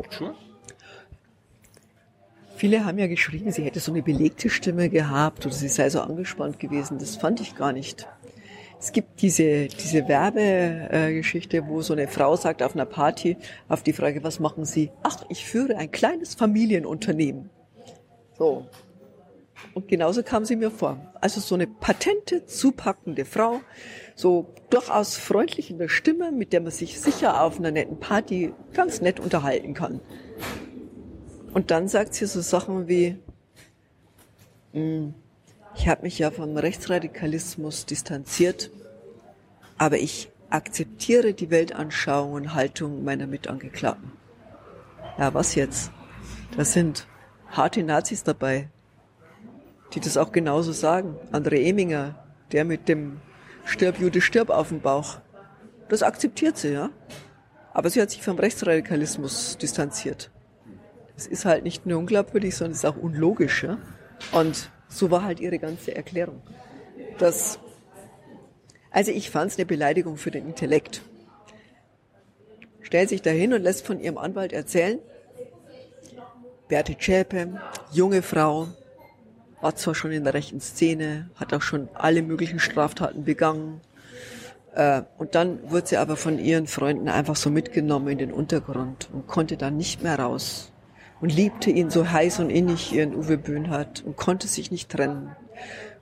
Sure. Viele haben ja geschrieben, sie hätte so eine belegte Stimme gehabt oder sie sei so angespannt gewesen. Das fand ich gar nicht. Es gibt diese, diese Werbegeschichte, wo so eine Frau sagt auf einer Party auf die Frage, was machen Sie? Ach, ich führe ein kleines Familienunternehmen. So. Und genauso kam sie mir vor. Also so eine patente, zupackende Frau, so durchaus freundlich in der Stimme, mit der man sich sicher auf einer netten Party ganz nett unterhalten kann. Und dann sagt sie so Sachen wie, hm, ich habe mich ja vom Rechtsradikalismus distanziert, aber ich akzeptiere die Weltanschauung und Haltung meiner Mitangeklagten. Ja, was jetzt? Da sind harte Nazis dabei, die das auch genauso sagen. André Eminger, der mit dem Stirb Jude stirb auf dem Bauch. Das akzeptiert sie, ja. Aber sie hat sich vom Rechtsradikalismus distanziert. Es ist halt nicht nur unglaubwürdig, sondern es ist auch unlogisch. Ja? Und so war halt ihre ganze Erklärung. Das, also ich fand es eine Beleidigung für den Intellekt. Stellt sich dahin und lässt von ihrem Anwalt erzählen, Berti Zschäpe, junge Frau, war zwar schon in der rechten Szene, hat auch schon alle möglichen Straftaten begangen. Äh, und dann wurde sie aber von ihren Freunden einfach so mitgenommen in den Untergrund und konnte dann nicht mehr raus und liebte ihn so heiß und innig, ihren Uwe Böhnhardt, und konnte sich nicht trennen.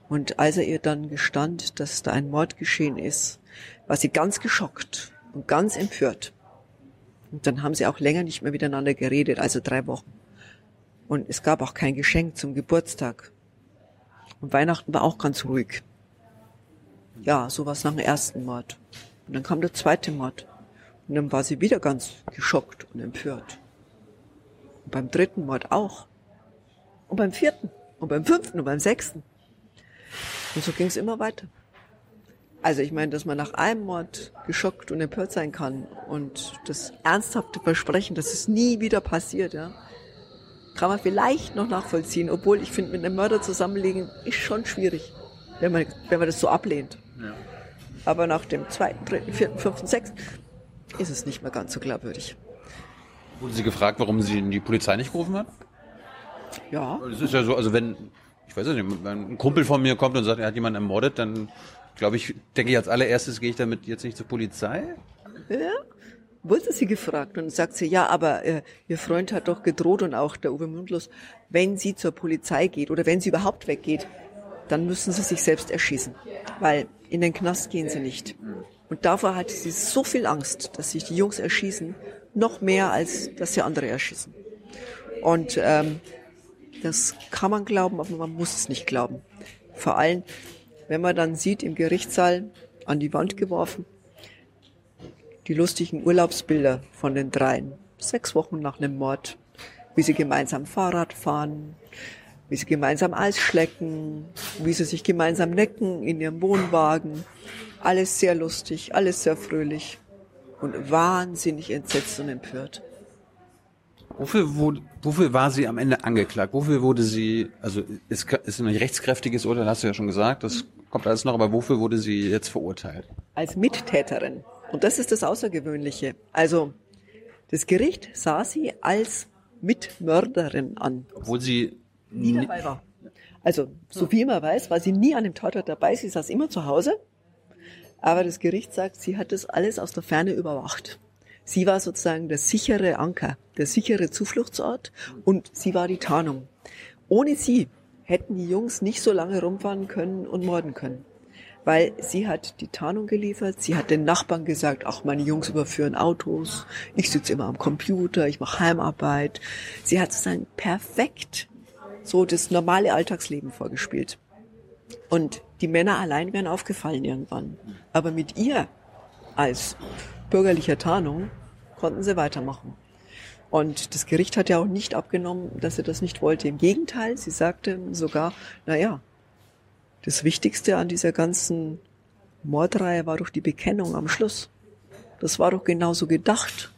Und als er ihr dann gestand, dass da ein Mord geschehen ist, war sie ganz geschockt und ganz empört. Und dann haben sie auch länger nicht mehr miteinander geredet, also drei Wochen. Und es gab auch kein Geschenk zum Geburtstag. Und Weihnachten war auch ganz ruhig. Ja, so war es nach dem ersten Mord. Und dann kam der zweite Mord. Und dann war sie wieder ganz geschockt und empört. Und beim dritten Mord auch. Und beim vierten. Und beim fünften und beim sechsten. Und so ging es immer weiter. Also ich meine, dass man nach einem Mord geschockt und empört sein kann und das ernsthafte Versprechen, dass es nie wieder passiert, ja, kann man vielleicht noch nachvollziehen. Obwohl ich finde, mit einem Mörder zusammenlegen ist schon schwierig, wenn man, wenn man das so ablehnt. Ja. Aber nach dem zweiten, dritten, vierten, fünften, sechsten ist es nicht mehr ganz so glaubwürdig. Wurde sie gefragt, warum sie die Polizei nicht gerufen hat? Ja. Es ist ja so, also wenn, ich weiß nicht, wenn ein Kumpel von mir kommt und sagt, er hat jemanden ermordet, dann glaube ich, denke ich als allererstes, gehe ich damit jetzt nicht zur Polizei. Ja, wurde sie gefragt und sagt sie, ja, aber äh, ihr Freund hat doch gedroht und auch der Uwe Mundlos, wenn sie zur Polizei geht oder wenn sie überhaupt weggeht, dann müssen sie sich selbst erschießen, weil in den Knast gehen sie nicht. Und davor hatte sie so viel Angst, dass sich die Jungs erschießen, noch mehr als dass sie andere erschießen. Und ähm, das kann man glauben, aber man muss es nicht glauben. Vor allem, wenn man dann sieht im Gerichtssaal an die Wand geworfen, die lustigen Urlaubsbilder von den dreien, sechs Wochen nach einem Mord, wie sie gemeinsam Fahrrad fahren, wie sie gemeinsam Eis schlecken, wie sie sich gemeinsam necken in ihrem Wohnwagen. Alles sehr lustig, alles sehr fröhlich und wahnsinnig entsetzt und empört. Wofür, wurde, wofür war sie am Ende angeklagt? Wofür wurde sie, also ist, ist ein rechtskräftiges Urteil, hast du ja schon gesagt, das kommt alles noch, aber wofür wurde sie jetzt verurteilt? Als Mittäterin. Und das ist das Außergewöhnliche. Also, das Gericht sah sie als Mitmörderin an. Obwohl sie nie dabei war. Also, so wie man weiß, war sie nie an dem Tatort dabei, sie saß immer zu Hause aber das Gericht sagt, sie hat das alles aus der Ferne überwacht. Sie war sozusagen der sichere Anker, der sichere Zufluchtsort und sie war die Tarnung. Ohne sie hätten die Jungs nicht so lange rumfahren können und morden können. Weil sie hat die Tarnung geliefert, sie hat den Nachbarn gesagt, ach, meine Jungs überführen Autos, ich sitze immer am Computer, ich mache Heimarbeit. Sie hat sozusagen perfekt so das normale Alltagsleben vorgespielt. Und die Männer allein wären aufgefallen irgendwann. Aber mit ihr als bürgerlicher Tarnung konnten sie weitermachen. Und das Gericht hat ja auch nicht abgenommen, dass sie das nicht wollte. Im Gegenteil, sie sagte sogar, na ja, das Wichtigste an dieser ganzen Mordreihe war doch die Bekennung am Schluss. Das war doch genauso gedacht,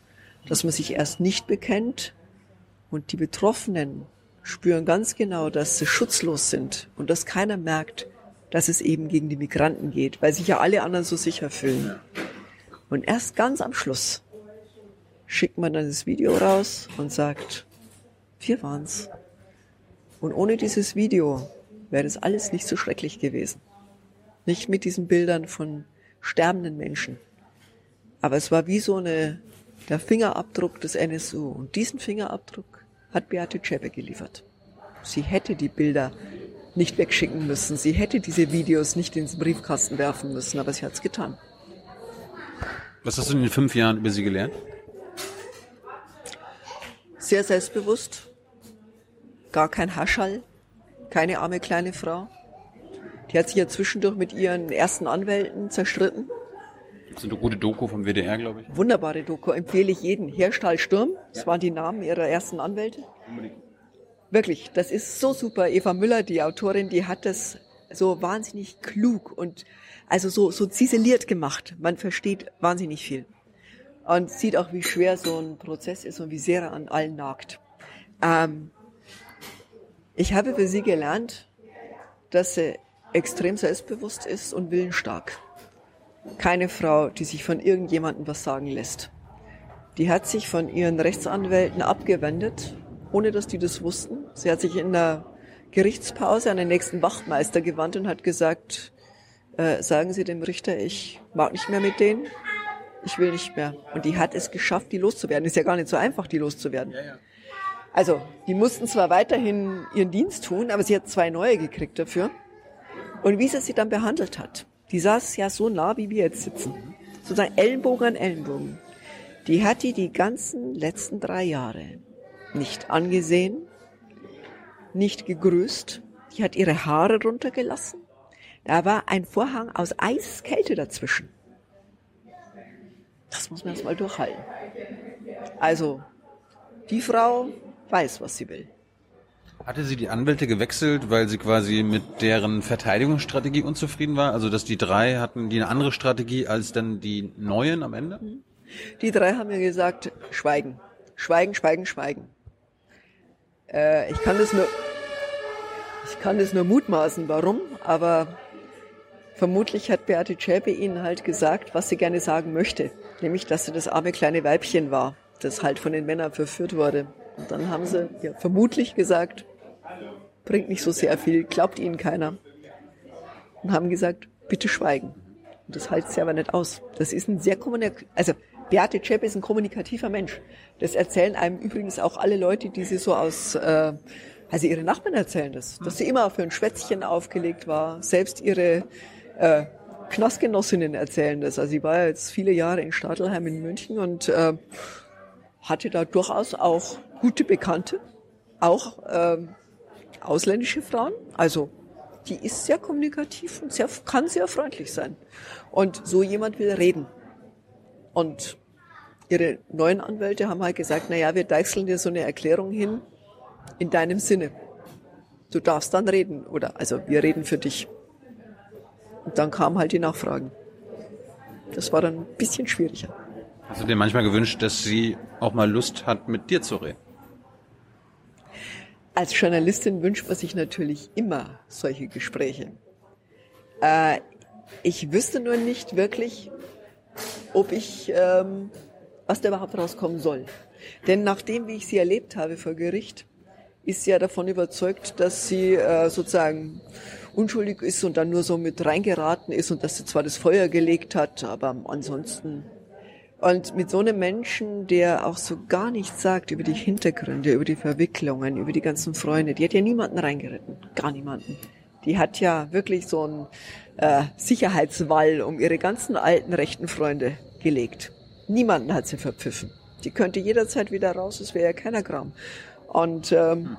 dass man sich erst nicht bekennt und die Betroffenen spüren ganz genau, dass sie schutzlos sind und dass keiner merkt, dass es eben gegen die Migranten geht, weil sich ja alle anderen so sicher fühlen. Und erst ganz am Schluss schickt man dann das Video raus und sagt, wir waren's. Und ohne dieses Video wäre das alles nicht so schrecklich gewesen. Nicht mit diesen Bildern von sterbenden Menschen. Aber es war wie so eine, der Fingerabdruck des NSU. Und diesen Fingerabdruck hat Beate Zschäpe geliefert. Sie hätte die Bilder nicht wegschicken müssen. Sie hätte diese Videos nicht ins Briefkasten werfen müssen, aber sie hat es getan. Was hast du in den fünf Jahren über sie gelernt? Sehr selbstbewusst, gar kein Haschall, keine arme kleine Frau. Die hat sich ja zwischendurch mit ihren ersten Anwälten zerstritten. Das ist eine gute Doku vom WDR, glaube ich. Wunderbare Doku, empfehle ich jeden. Herstall Sturm, das waren die Namen ihrer ersten Anwälte. Wirklich, das ist so super. Eva Müller, die Autorin, die hat das so wahnsinnig klug und also so, so ziseliert gemacht. Man versteht wahnsinnig viel. Und sieht auch, wie schwer so ein Prozess ist und wie sehr er an allen nagt. Ähm, ich habe für sie gelernt, dass sie extrem selbstbewusst ist und willensstark. Keine Frau, die sich von irgendjemandem was sagen lässt. Die hat sich von ihren Rechtsanwälten abgewendet, ohne dass die das wussten. Sie hat sich in der Gerichtspause an den nächsten Wachtmeister gewandt und hat gesagt, äh, sagen Sie dem Richter, ich mag nicht mehr mit denen, ich will nicht mehr. Und die hat es geschafft, die loszuwerden. Ist ja gar nicht so einfach, die loszuwerden. Ja, ja. Also, die mussten zwar weiterhin ihren Dienst tun, aber sie hat zwei neue gekriegt dafür. Und wie sie sie dann behandelt hat, die saß ja so nah, wie wir jetzt sitzen. Sozusagen Ellenbogen an Ellenbogen. Die hat die die ganzen letzten drei Jahre nicht angesehen, nicht gegrüßt. Die hat ihre Haare runtergelassen. Da war ein Vorhang aus Eiskälte dazwischen. Das muss man erst mal durchhalten. Also, die Frau weiß, was sie will. Hatte sie die Anwälte gewechselt, weil sie quasi mit deren Verteidigungsstrategie unzufrieden war? Also, dass die drei hatten die eine andere Strategie als dann die neuen am Ende? Die drei haben mir gesagt, schweigen. Schweigen, schweigen, schweigen. Äh, ich kann das nur, ich kann das nur mutmaßen, warum, aber vermutlich hat Beate Zschäpe ihnen halt gesagt, was sie gerne sagen möchte. Nämlich, dass sie das arme kleine Weibchen war, das halt von den Männern verführt wurde. Und dann haben sie ja, vermutlich gesagt, bringt nicht so sehr viel, glaubt ihnen keiner. Und haben gesagt, bitte schweigen. Und das halten sie aber nicht aus. Das ist ein sehr kommunikativ, also Beate Zschäpp ist ein kommunikativer Mensch. Das erzählen einem übrigens auch alle Leute, die sie so aus, äh, also ihre Nachbarn erzählen das, dass sie immer für ein Schwätzchen aufgelegt war. Selbst ihre äh, Knastgenossinnen erzählen das. Also sie war jetzt viele Jahre in Stadelheim in München und äh, hatte da durchaus auch gute Bekannte, auch ähm, ausländische Frauen. Also die ist sehr kommunikativ und sehr, kann sehr freundlich sein. Und so jemand will reden. Und ihre neuen Anwälte haben halt gesagt, na ja, wir deichseln dir so eine Erklärung hin in deinem Sinne. Du darfst dann reden oder also wir reden für dich. Und dann kamen halt die Nachfragen. Das war dann ein bisschen schwieriger. Hast du dir manchmal gewünscht, dass sie auch mal Lust hat, mit dir zu reden? Als Journalistin wünscht man sich natürlich immer solche Gespräche. Äh, ich wüsste nur nicht wirklich, ob ich, ähm, was da überhaupt rauskommen soll. Denn nachdem, wie ich sie erlebt habe vor Gericht, ist sie ja davon überzeugt, dass sie äh, sozusagen unschuldig ist und dann nur so mit reingeraten ist und dass sie zwar das Feuer gelegt hat, aber ansonsten und mit so einem Menschen, der auch so gar nichts sagt über die Hintergründe, über die Verwicklungen, über die ganzen Freunde, die hat ja niemanden reingeritten, gar niemanden. Die hat ja wirklich so ein äh, Sicherheitswall um ihre ganzen alten rechten Freunde gelegt. Niemanden hat sie verpfiffen. Die könnte jederzeit wieder raus, es wäre ja keiner Kram. Und ähm,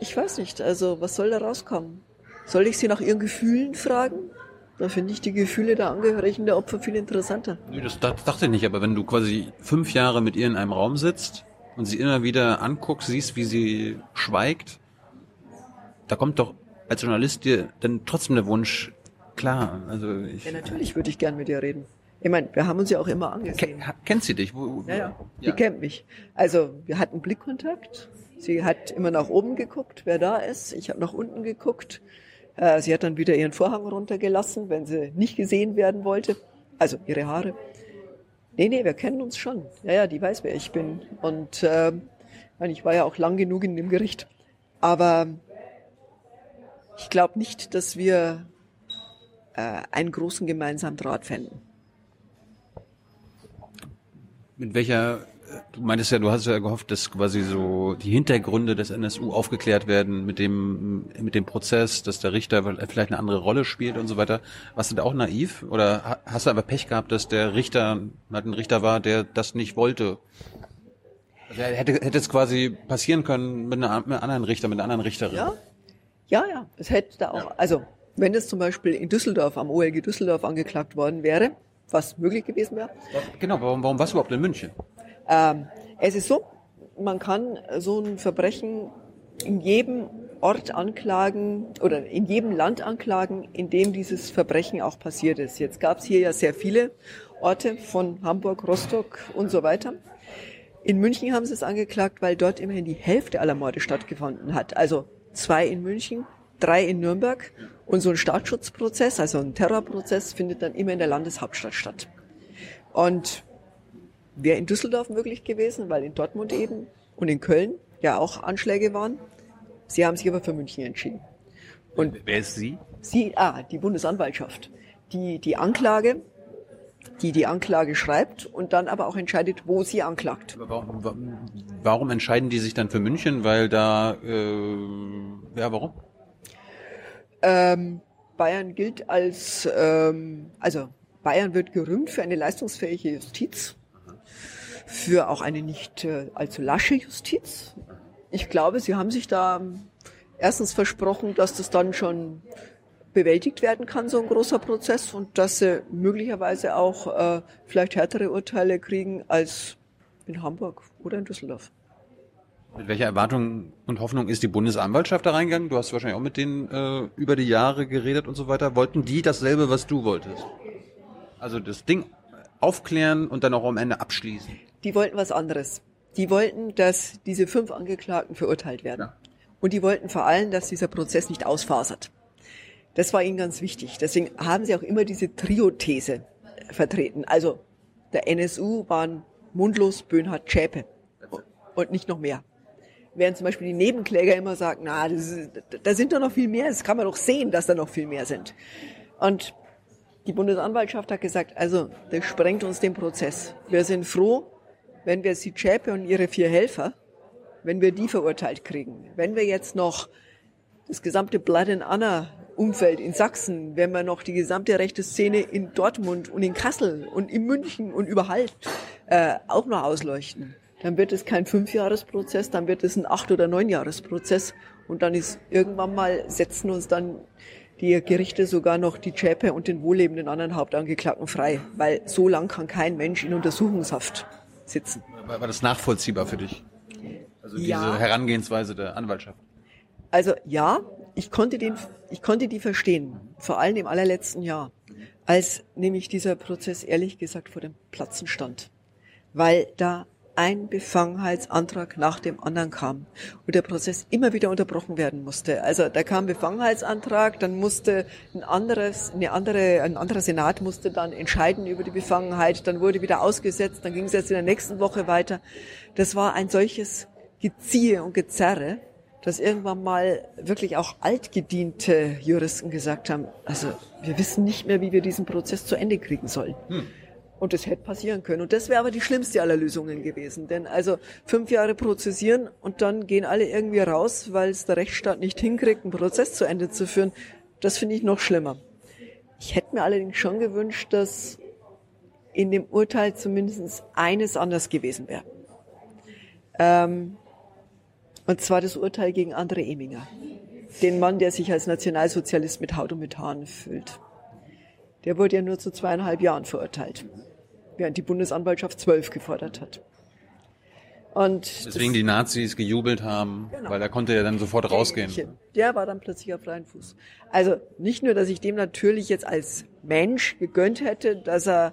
ich weiß nicht, also was soll da rauskommen? Soll ich sie nach ihren Gefühlen fragen? Da finde ich die Gefühle der Angehörigen der Opfer viel interessanter. Nee, das, das dachte ich nicht, aber wenn du quasi fünf Jahre mit ihr in einem Raum sitzt und sie immer wieder anguckst, siehst, wie sie schweigt, da kommt doch als Journalist dir dann trotzdem der Wunsch, klar, also ich... Ja, natürlich würde ich gern mit ihr reden. Ich meine, wir haben uns ja auch immer angesehen. Ken, kennt sie dich? Wo, wo, ja, ja, die kennt mich. Also wir hatten Blickkontakt. Sie hat immer nach oben geguckt, wer da ist. Ich habe nach unten geguckt. Äh, sie hat dann wieder ihren Vorhang runtergelassen, wenn sie nicht gesehen werden wollte. Also ihre Haare. Nee, nee, wir kennen uns schon. Ja, ja, die weiß, wer ich bin. Und äh, ich war ja auch lang genug in dem Gericht. Aber ich glaube nicht, dass wir äh, einen großen gemeinsamen Draht fänden. Mit welcher Du meintest ja, du hast ja gehofft, dass quasi so die Hintergründe des NSU aufgeklärt werden mit dem, mit dem Prozess, dass der Richter vielleicht eine andere Rolle spielt und so weiter. Warst du da auch naiv? Oder hast du aber Pech gehabt, dass der Richter halt ein Richter war, der das nicht wollte? Also hätte, hätte es quasi passieren können mit, einer, mit einem anderen Richter, mit einer anderen Richterin? Ja, ja, ja. Es hätte da auch, ja. also, wenn es zum Beispiel in Düsseldorf, am OLG Düsseldorf angeklagt worden wäre, was möglich gewesen wäre. Genau, warum, warum warst du überhaupt in München? Ähm, es ist so, man kann so ein Verbrechen in jedem Ort anklagen oder in jedem Land anklagen, in dem dieses Verbrechen auch passiert ist. Jetzt gab es hier ja sehr viele Orte von Hamburg, Rostock und so weiter. In München haben sie es angeklagt, weil dort immerhin die Hälfte aller Morde stattgefunden hat. Also zwei in München, drei in Nürnberg und so ein Staatsschutzprozess, also ein Terrorprozess, findet dann immer in der Landeshauptstadt statt. Und wäre in Düsseldorf möglich gewesen, weil in Dortmund eben und in Köln ja auch Anschläge waren. Sie haben sich aber für München entschieden. Und wer ist Sie? Sie, ah, die Bundesanwaltschaft, die die Anklage, die die Anklage schreibt und dann aber auch entscheidet, wo sie anklagt. Warum, warum entscheiden die sich dann für München? Weil da, äh, ja, warum? Ähm, Bayern gilt als, ähm, also Bayern wird gerühmt für eine leistungsfähige Justiz für auch eine nicht äh, allzu lasche Justiz. Ich glaube, sie haben sich da ähm, erstens versprochen, dass das dann schon bewältigt werden kann, so ein großer Prozess, und dass sie möglicherweise auch äh, vielleicht härtere Urteile kriegen als in Hamburg oder in Düsseldorf. Mit welcher Erwartung und Hoffnung ist die Bundesanwaltschaft da reingegangen? Du hast wahrscheinlich auch mit denen äh, über die Jahre geredet und so weiter. Wollten die dasselbe, was du wolltest? Also das Ding aufklären und dann auch am Ende abschließen? Die wollten was anderes. Die wollten, dass diese fünf Angeklagten verurteilt werden. Ja. Und die wollten vor allem, dass dieser Prozess nicht ausfasert. Das war ihnen ganz wichtig. Deswegen haben sie auch immer diese Trio-These vertreten. Also der NSU waren Mundlos, Böhnhardt, Schäpe und nicht noch mehr. Während zum Beispiel die Nebenkläger immer sagen, na, ist, da sind doch noch viel mehr, das kann man doch sehen, dass da noch viel mehr sind. Und die Bundesanwaltschaft hat gesagt, also das sprengt uns den Prozess. Wir sind froh, wenn wir die Schäpe und ihre vier Helfer, wenn wir die verurteilt kriegen. Wenn wir jetzt noch das gesamte Blood and Anna Umfeld in Sachsen, wenn wir noch die gesamte rechte Szene in Dortmund und in Kassel und in München und überall äh, auch noch ausleuchten, dann wird es kein Fünfjahresprozess, dann wird es ein Acht- oder Neunjahresprozess und dann ist irgendwann mal setzen uns dann die Gerichte sogar noch die Chäpe und den wohllebenden anderen Hauptangeklagten frei, weil so lang kann kein Mensch in Untersuchungshaft sitzen. War, war das nachvollziehbar für dich? Also diese ja. Herangehensweise der Anwaltschaft? Also ja, ich konnte den, ich konnte die verstehen, vor allem im allerletzten Jahr, als nämlich dieser Prozess ehrlich gesagt vor dem Platzen stand, weil da ein Befangenheitsantrag nach dem anderen kam und der Prozess immer wieder unterbrochen werden musste. Also da kam Befangenheitsantrag, dann musste ein anderes, eine andere, ein anderer Senat musste dann entscheiden über die Befangenheit, dann wurde wieder ausgesetzt, dann ging es jetzt in der nächsten Woche weiter. Das war ein solches Geziehe und Gezerre, dass irgendwann mal wirklich auch altgediente Juristen gesagt haben, also wir wissen nicht mehr, wie wir diesen Prozess zu Ende kriegen sollen. Hm. Und das hätte passieren können. Und das wäre aber die schlimmste aller Lösungen gewesen. Denn also fünf Jahre prozessieren und dann gehen alle irgendwie raus, weil es der Rechtsstaat nicht hinkriegt, einen Prozess zu Ende zu führen, das finde ich noch schlimmer. Ich hätte mir allerdings schon gewünscht, dass in dem Urteil zumindest eines anders gewesen wäre. Ähm, und zwar das Urteil gegen André Eminger. Den Mann, der sich als Nationalsozialist mit Haut und mit Haaren fühlt. Der wurde ja nur zu zweieinhalb Jahren verurteilt, während die Bundesanwaltschaft zwölf gefordert hat. Und Deswegen die Nazis gejubelt haben, genau. weil er konnte ja dann sofort rausgehen. Der war dann plötzlich auf freien Fuß. Also nicht nur, dass ich dem natürlich jetzt als Mensch gegönnt hätte, dass er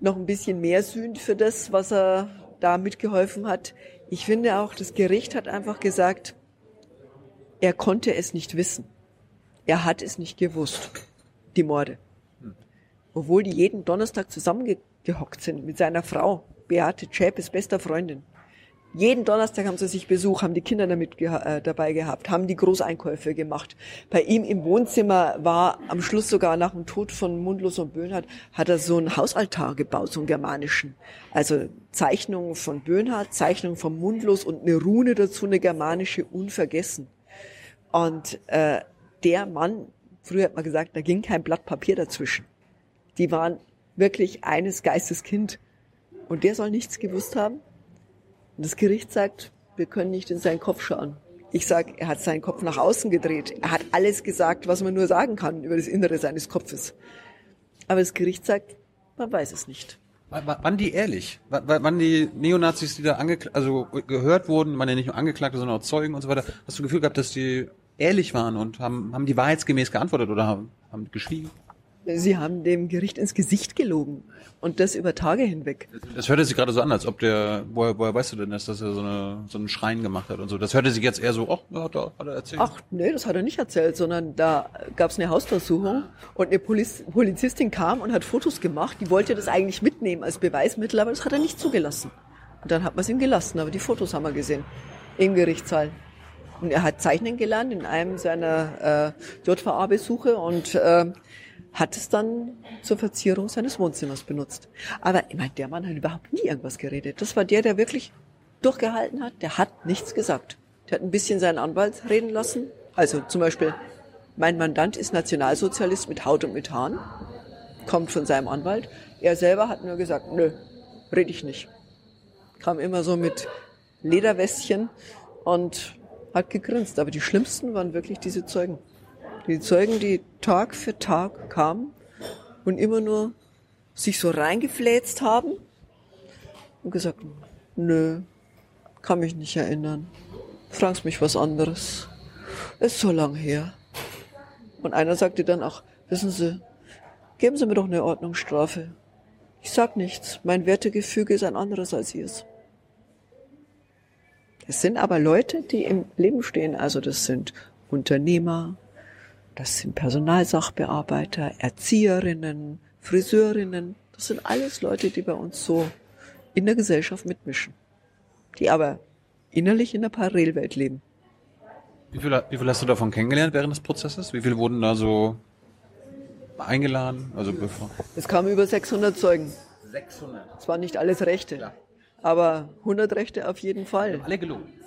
noch ein bisschen mehr sühnt für das, was er da mitgeholfen hat. Ich finde auch, das Gericht hat einfach gesagt, er konnte es nicht wissen. Er hat es nicht gewusst, die Morde. Obwohl die jeden Donnerstag zusammengehockt sind mit seiner Frau, Beate Schäpes bester Freundin. Jeden Donnerstag haben sie sich Besuch, haben die Kinder damit geha äh, dabei gehabt, haben die Großeinkäufe gemacht. Bei ihm im Wohnzimmer war am Schluss sogar nach dem Tod von Mundlos und Böhnhardt, hat er so einen Hausaltar gebaut, so einen germanischen. Also Zeichnungen von Böhnhardt, Zeichnungen von Mundlos und eine Rune dazu, eine germanische, unvergessen. Und äh, der Mann, früher hat man gesagt, da ging kein Blatt Papier dazwischen. Die waren wirklich eines Geistes Kind. Und der soll nichts gewusst haben und das Gericht sagt, wir können nicht in seinen Kopf schauen. Ich sage, er hat seinen Kopf nach außen gedreht. Er hat alles gesagt, was man nur sagen kann über das Innere seines Kopfes. Aber das Gericht sagt, man weiß es nicht. Waren die ehrlich? Wann die Neonazis, die da also gehört wurden, waren ja nicht nur Angeklagte, sondern auch Zeugen und so weiter. Hast du Gefühl gehabt, dass die ehrlich waren und haben, haben die wahrheitsgemäß geantwortet oder haben, haben geschwiegen? Sie haben dem Gericht ins Gesicht gelogen. Und das über Tage hinweg. Das hörte sich gerade so an, als ob der, woher, woher weißt du denn, dass, dass er so, eine, so einen Schrein gemacht hat und so. Das hörte sich jetzt eher so, ach, ja, da hat er erzählt. Ach, nee, das hat er nicht erzählt, sondern da gab es eine Hausdurchsuchung und eine Poliz Polizistin kam und hat Fotos gemacht. Die wollte das eigentlich mitnehmen als Beweismittel, aber das hat er nicht zugelassen. Und dann hat man es ihm gelassen, aber die Fotos haben wir gesehen im Gerichtssaal. Und er hat zeichnen gelernt in einem seiner äh, JVA-Besuche und äh, hat es dann zur Verzierung seines Wohnzimmers benutzt. Aber ich meine, der Mann hat überhaupt nie irgendwas geredet. Das war der, der wirklich durchgehalten hat. Der hat nichts gesagt. Der hat ein bisschen seinen Anwalt reden lassen. Also zum Beispiel, mein Mandant ist Nationalsozialist mit Haut und mit Haaren, kommt von seinem Anwalt. Er selber hat nur gesagt, nö, rede ich nicht. Kam immer so mit Lederwestchen und hat gegrinst. Aber die schlimmsten waren wirklich diese Zeugen. Die Zeugen, die Tag für Tag kamen und immer nur sich so reingefläzt haben und gesagt, nö, kann mich nicht erinnern. Fragst mich was anderes. Ist so lang her. Und einer sagte dann auch, wissen Sie, geben Sie mir doch eine Ordnungsstrafe. Ich sag nichts. Mein Wertegefüge ist ein anderes als Ihres. Es sind aber Leute, die im Leben stehen. Also das sind Unternehmer, das sind Personalsachbearbeiter, Erzieherinnen, Friseurinnen. Das sind alles Leute, die bei uns so in der Gesellschaft mitmischen. Die aber innerlich in der Parallelwelt leben. Wie viel, wie viel hast du davon kennengelernt während des Prozesses? Wie viele wurden da so eingeladen? Also bevor? Es kamen über 600 Zeugen. 600? Es waren nicht alles Rechte. Ja. Aber 100 Rechte auf jeden Fall. Alle gelogen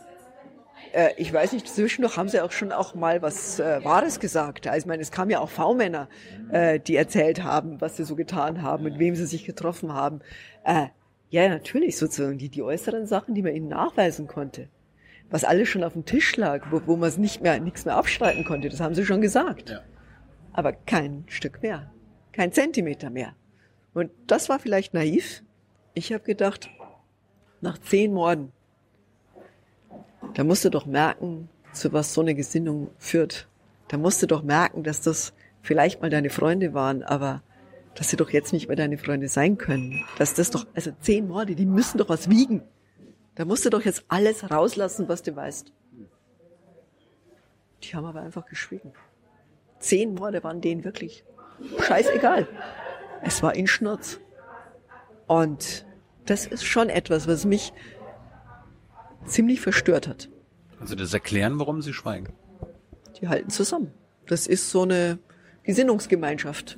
äh, ich weiß nicht, zwischendurch haben sie auch schon auch mal was äh, Wahres gesagt. Also ich meine, es kamen ja auch V-Männer, äh, die erzählt haben, was sie so getan haben, mit wem sie sich getroffen haben. Äh, ja, natürlich sozusagen die, die äußeren Sachen, die man ihnen nachweisen konnte. Was alles schon auf dem Tisch lag, wo, wo man es nicht mehr, nichts mehr abstreiten konnte, das haben sie schon gesagt. Ja. Aber kein Stück mehr. Kein Zentimeter mehr. Und das war vielleicht naiv. Ich habe gedacht, nach zehn Morden da musst du doch merken, zu was so eine Gesinnung führt. Da musst du doch merken, dass das vielleicht mal deine Freunde waren, aber dass sie doch jetzt nicht mehr deine Freunde sein können. Dass das doch, also zehn Morde, die müssen doch was wiegen. Da musst du doch jetzt alles rauslassen, was du weißt. Die haben aber einfach geschwiegen. Zehn Morde waren denen wirklich scheißegal. Es war in Schnurz. Und das ist schon etwas, was mich ziemlich verstört hat. Kannst du das erklären, warum sie schweigen? Die halten zusammen. Das ist so eine Gesinnungsgemeinschaft.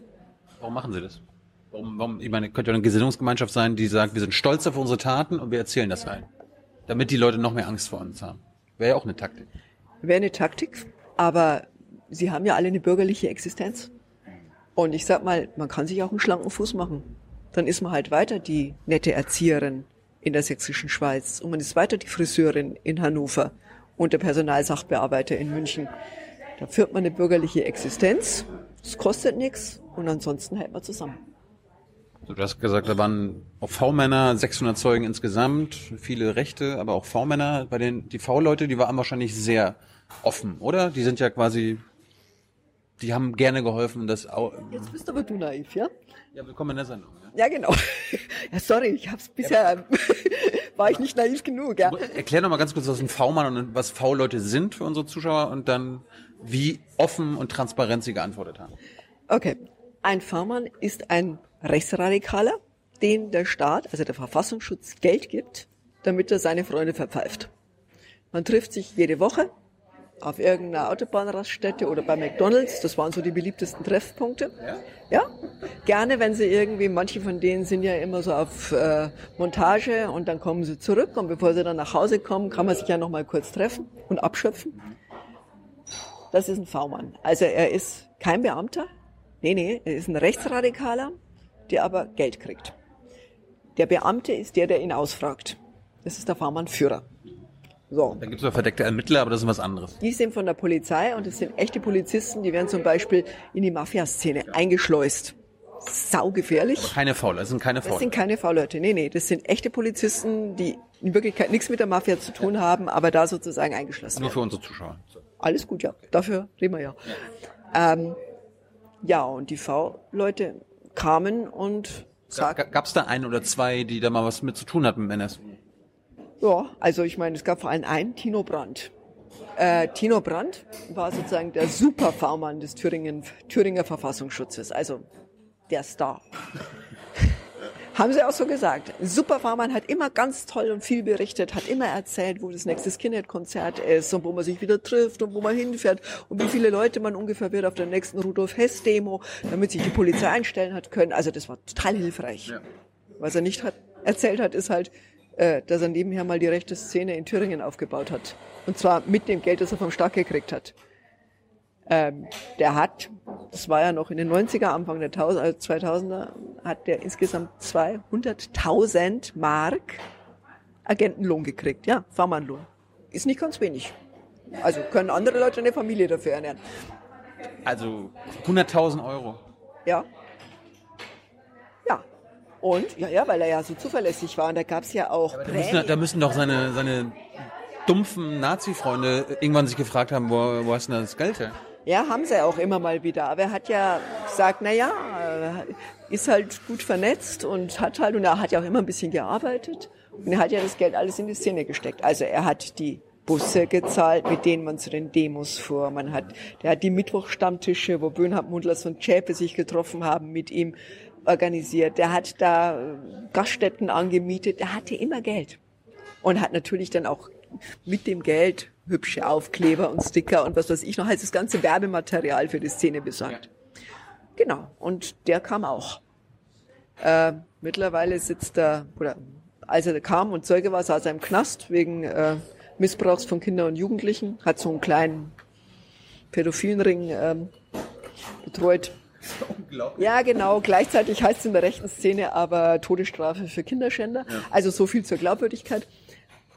Warum machen sie das? Warum, warum, ich meine, könnte ja eine Gesinnungsgemeinschaft sein, die sagt, wir sind stolz auf unsere Taten und wir erzählen das allen. Damit die Leute noch mehr Angst vor uns haben. Wäre ja auch eine Taktik. Wäre eine Taktik, aber sie haben ja alle eine bürgerliche Existenz. Und ich sag mal, man kann sich auch einen schlanken Fuß machen. Dann ist man halt weiter die nette Erzieherin in der sächsischen Schweiz und man ist weiter die Friseurin in Hannover und der Personalsachbearbeiter in München. Da führt man eine bürgerliche Existenz, es kostet nichts und ansonsten hält man zusammen. Du hast gesagt, da waren auch V-Männer, 600 Zeugen insgesamt, viele Rechte, aber auch V-Männer. Bei den die V-Leute, die waren wahrscheinlich sehr offen, oder? Die sind ja quasi, die haben gerne geholfen, dass auch. Jetzt bist aber du naiv, ja? Ja, willkommen in der Sendung. Ja, ja genau. Ja, sorry, ich hab's bisher war ich nicht naiv genug, ja. Erklär noch mal ganz kurz, was ein V-Mann und was V-Leute sind für unsere Zuschauer und dann wie offen und transparent sie geantwortet haben. Okay, ein V-Mann ist ein Rechtsradikaler, dem der Staat, also der Verfassungsschutz, Geld gibt, damit er seine Freunde verpfeift. Man trifft sich jede Woche auf irgendeiner Autobahnraststätte oder bei McDonalds. Das waren so die beliebtesten Treffpunkte. Ja? Gerne, wenn sie irgendwie, manche von denen sind ja immer so auf äh, Montage und dann kommen sie zurück und bevor sie dann nach Hause kommen, kann man sich ja noch mal kurz treffen und abschöpfen. Das ist ein V-Mann. Also er ist kein Beamter. Nee, nee, er ist ein Rechtsradikaler, der aber Geld kriegt. Der Beamte ist der, der ihn ausfragt. Das ist der V-Mann-Führer. So. Da gibt es noch verdeckte Ermittler, aber das ist was anderes. Die sind von der Polizei und das sind echte Polizisten, die werden zum Beispiel in die Mafiaszene eingeschleust. Saugefährlich. Aber keine Fauler, das sind keine Fauler. Das sind keine Faulleute, nee, nee, das sind echte Polizisten, die in Wirklichkeit nichts mit der Mafia zu tun haben, aber da sozusagen eingeschlossen Nur für unsere Zuschauer. Alles gut, ja. Dafür reden wir ja. Ja, ähm, ja und die V-Leute kamen und sagten... Gab es da ein oder zwei, die da mal was mit zu tun hatten mit NS? Ja, also ich meine, es gab vor allem einen, Tino Brandt. Äh, Tino Brandt war sozusagen der Super-V-Mann des Thüringen, Thüringer Verfassungsschutzes, also der Star. Haben sie auch so gesagt. Super Fahrmann hat immer ganz toll und viel berichtet, hat immer erzählt, wo das nächste Skinhead-Konzert ist und wo man sich wieder trifft und wo man hinfährt und wie viele Leute man ungefähr wird auf der nächsten Rudolf Hess-Demo, damit sich die Polizei einstellen hat können. Also das war total hilfreich. Ja. Was er nicht hat, erzählt hat, ist halt, äh, dass er nebenher mal die rechte Szene in Thüringen aufgebaut hat. Und zwar mit dem Geld, das er vom Staat gekriegt hat. Ähm, der hat, das war ja noch in den 90er, Anfang der 2000er, äh, hat der insgesamt 200.000 Mark Agentenlohn gekriegt. Ja, Fahrmannlohn. Ist nicht ganz wenig. Also können andere Leute eine Familie dafür ernähren. Also 100.000 Euro. Ja. Und, ja, ja, weil er ja so zuverlässig war. Und da gab es ja auch da, müssen, da müssen doch seine, seine dumpfen Nazi-Freunde irgendwann sich gefragt haben, wo, wo hast du denn das Geld her? Ja, haben sie auch immer mal wieder. Aber er hat ja gesagt, na ja, äh, ist halt gut vernetzt und hat halt, und er hat ja auch immer ein bisschen gearbeitet. Und er hat ja das Geld alles in die Szene gesteckt. Also er hat die Busse gezahlt, mit denen man zu den Demos fuhr. Man hat, der hat die Mittwochstammtische, wo Böhnhardt, Mundlers und Schäpe sich getroffen haben, mit ihm organisiert, der hat da äh, Gaststätten angemietet, der hatte immer Geld. Und hat natürlich dann auch mit dem Geld hübsche Aufkleber und Sticker und was weiß ich noch, als das ganze Werbematerial für die Szene besorgt. Ja. Genau, und der kam auch. Äh, mittlerweile sitzt er, oder als er kam und Zeuge war, saß er im Knast wegen äh, Missbrauchs von Kindern und Jugendlichen, hat so einen kleinen pädophilen Ring ähm, betreut Unglaublich. Ja, genau. Gleichzeitig heißt es in der rechten Szene aber Todesstrafe für Kinderschänder. Ja. Also so viel zur Glaubwürdigkeit.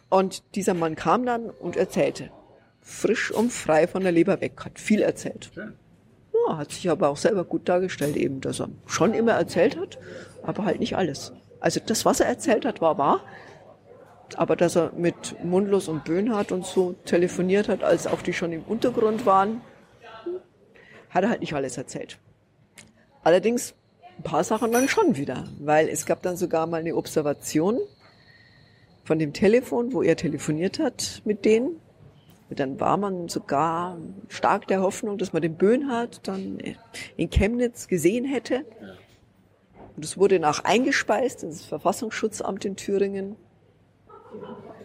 Und dieser Mann kam dann und erzählte. Frisch und frei von der Leber weg, hat viel erzählt. Schön. Ja, hat sich aber auch selber gut dargestellt, eben, dass er schon immer erzählt hat, aber halt nicht alles. Also das, was er erzählt hat, war wahr. Aber dass er mit Mundlos und Böhnhardt und so telefoniert hat, als auch die schon im Untergrund waren, hat er halt nicht alles erzählt. Allerdings ein paar Sachen dann schon wieder, weil es gab dann sogar mal eine Observation von dem Telefon, wo er telefoniert hat mit denen. Und dann war man sogar stark der Hoffnung, dass man den Böhnhardt dann in Chemnitz gesehen hätte. Und es wurde nach eingespeist ins Verfassungsschutzamt in Thüringen.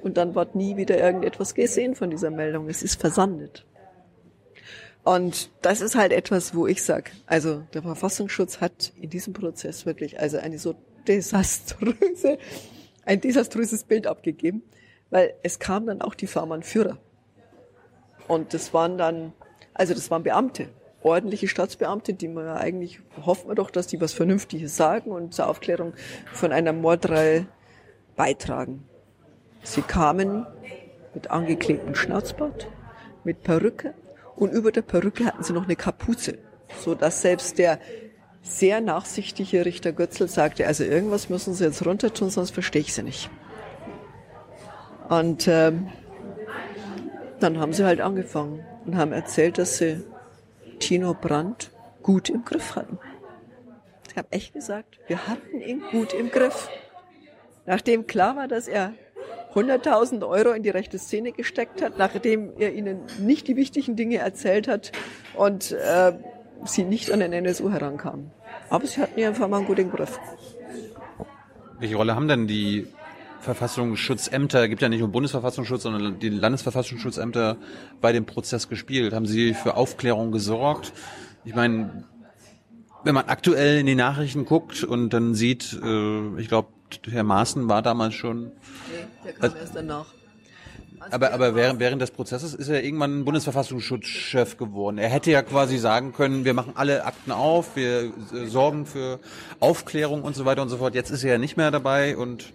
Und dann wird nie wieder irgendetwas gesehen von dieser Meldung. Es ist versandet. Und das ist halt etwas, wo ich sag, also der Verfassungsschutz hat in diesem Prozess wirklich also eine so desaströse, ein desaströses Bild abgegeben, weil es kam dann auch die Fahrmannführer. Und das waren dann, also das waren Beamte. ordentliche Staatsbeamte, die man ja eigentlich hofft man doch, dass die was Vernünftiges sagen und zur Aufklärung von einer Mordreihe beitragen. Sie kamen mit angeklebtem Schnauzbart, mit Perücke und über der Perücke hatten sie noch eine Kapuze, so dass selbst der sehr nachsichtige Richter Götzl sagte, also irgendwas müssen Sie jetzt runter tun, sonst verstehe ich Sie nicht. Und ähm, dann haben sie halt angefangen und haben erzählt, dass sie Tino Brandt gut im Griff hatten. Ich habe echt gesagt, wir hatten ihn gut im Griff. Nachdem klar war, dass er 100.000 Euro in die rechte Szene gesteckt hat, nachdem er ihnen nicht die wichtigen Dinge erzählt hat und äh, sie nicht an den NSU herankamen. Aber sie hatten ihn einfach mal gut im Griff. Welche Rolle haben denn die Verfassungsschutzämter, gibt ja nicht nur Bundesverfassungsschutz, sondern die Landesverfassungsschutzämter bei dem Prozess gespielt? Haben sie für Aufklärung gesorgt? Ich meine, wenn man aktuell in die Nachrichten guckt und dann sieht, äh, ich glaube, Herr Maaßen war damals schon. Nee, der kam äh, erst danach. Aber, aber während, während des Prozesses ist er irgendwann Bundesverfassungsschutzchef geworden. Er hätte ja quasi sagen können, wir machen alle Akten auf, wir äh, sorgen für Aufklärung und so weiter und so fort. Jetzt ist er ja nicht mehr dabei und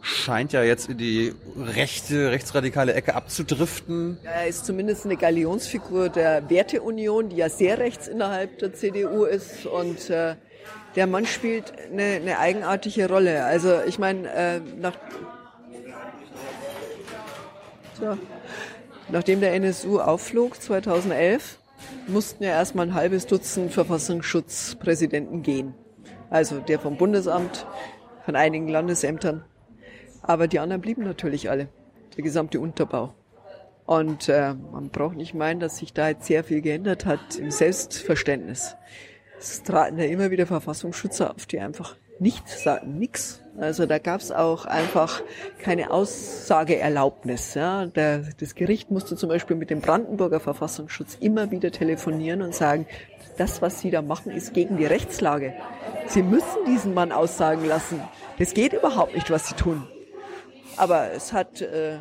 scheint ja jetzt in die rechte, rechtsradikale Ecke abzudriften. Ja, er ist zumindest eine Galionsfigur der Werteunion, die ja sehr rechts innerhalb der CDU ist und äh, der Mann spielt eine, eine eigenartige Rolle. Also ich meine, äh, nach, so, nachdem der NSU aufflog 2011, mussten ja erstmal ein halbes Dutzend Verfassungsschutzpräsidenten gehen. Also der vom Bundesamt, von einigen Landesämtern aber die anderen blieben natürlich alle, der gesamte Unterbau. Und äh, man braucht nicht meinen, dass sich da jetzt sehr viel geändert hat im Selbstverständnis. Es traten ja immer wieder Verfassungsschützer auf, die einfach nichts sagten, nix. Also da gab es auch einfach keine Aussageerlaubnis. Ja. Der, das Gericht musste zum Beispiel mit dem Brandenburger Verfassungsschutz immer wieder telefonieren und sagen, das, was Sie da machen, ist gegen die Rechtslage. Sie müssen diesen Mann aussagen lassen. Das geht überhaupt nicht, was Sie tun. Aber es hat äh,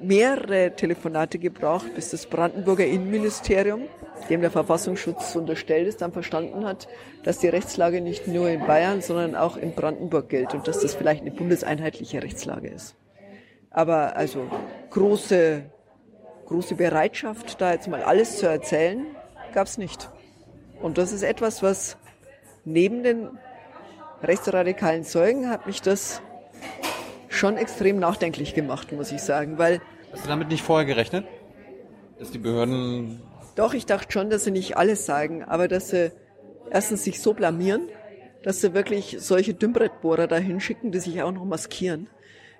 mehrere Telefonate gebraucht, bis das Brandenburger Innenministerium, dem der Verfassungsschutz unterstellt ist, dann verstanden hat, dass die Rechtslage nicht nur in Bayern, sondern auch in Brandenburg gilt und dass das vielleicht eine bundeseinheitliche Rechtslage ist. Aber also große, große Bereitschaft, da jetzt mal alles zu erzählen, gab es nicht. Und das ist etwas, was neben den rechtsradikalen Zeugen hat mich das schon extrem nachdenklich gemacht, muss ich sagen, weil. Hast du damit nicht vorher gerechnet? Dass die Behörden. Doch, ich dachte schon, dass sie nicht alles sagen, aber dass sie erstens sich so blamieren, dass sie wirklich solche Dümmbrettbohrer da hinschicken, die sich auch noch maskieren,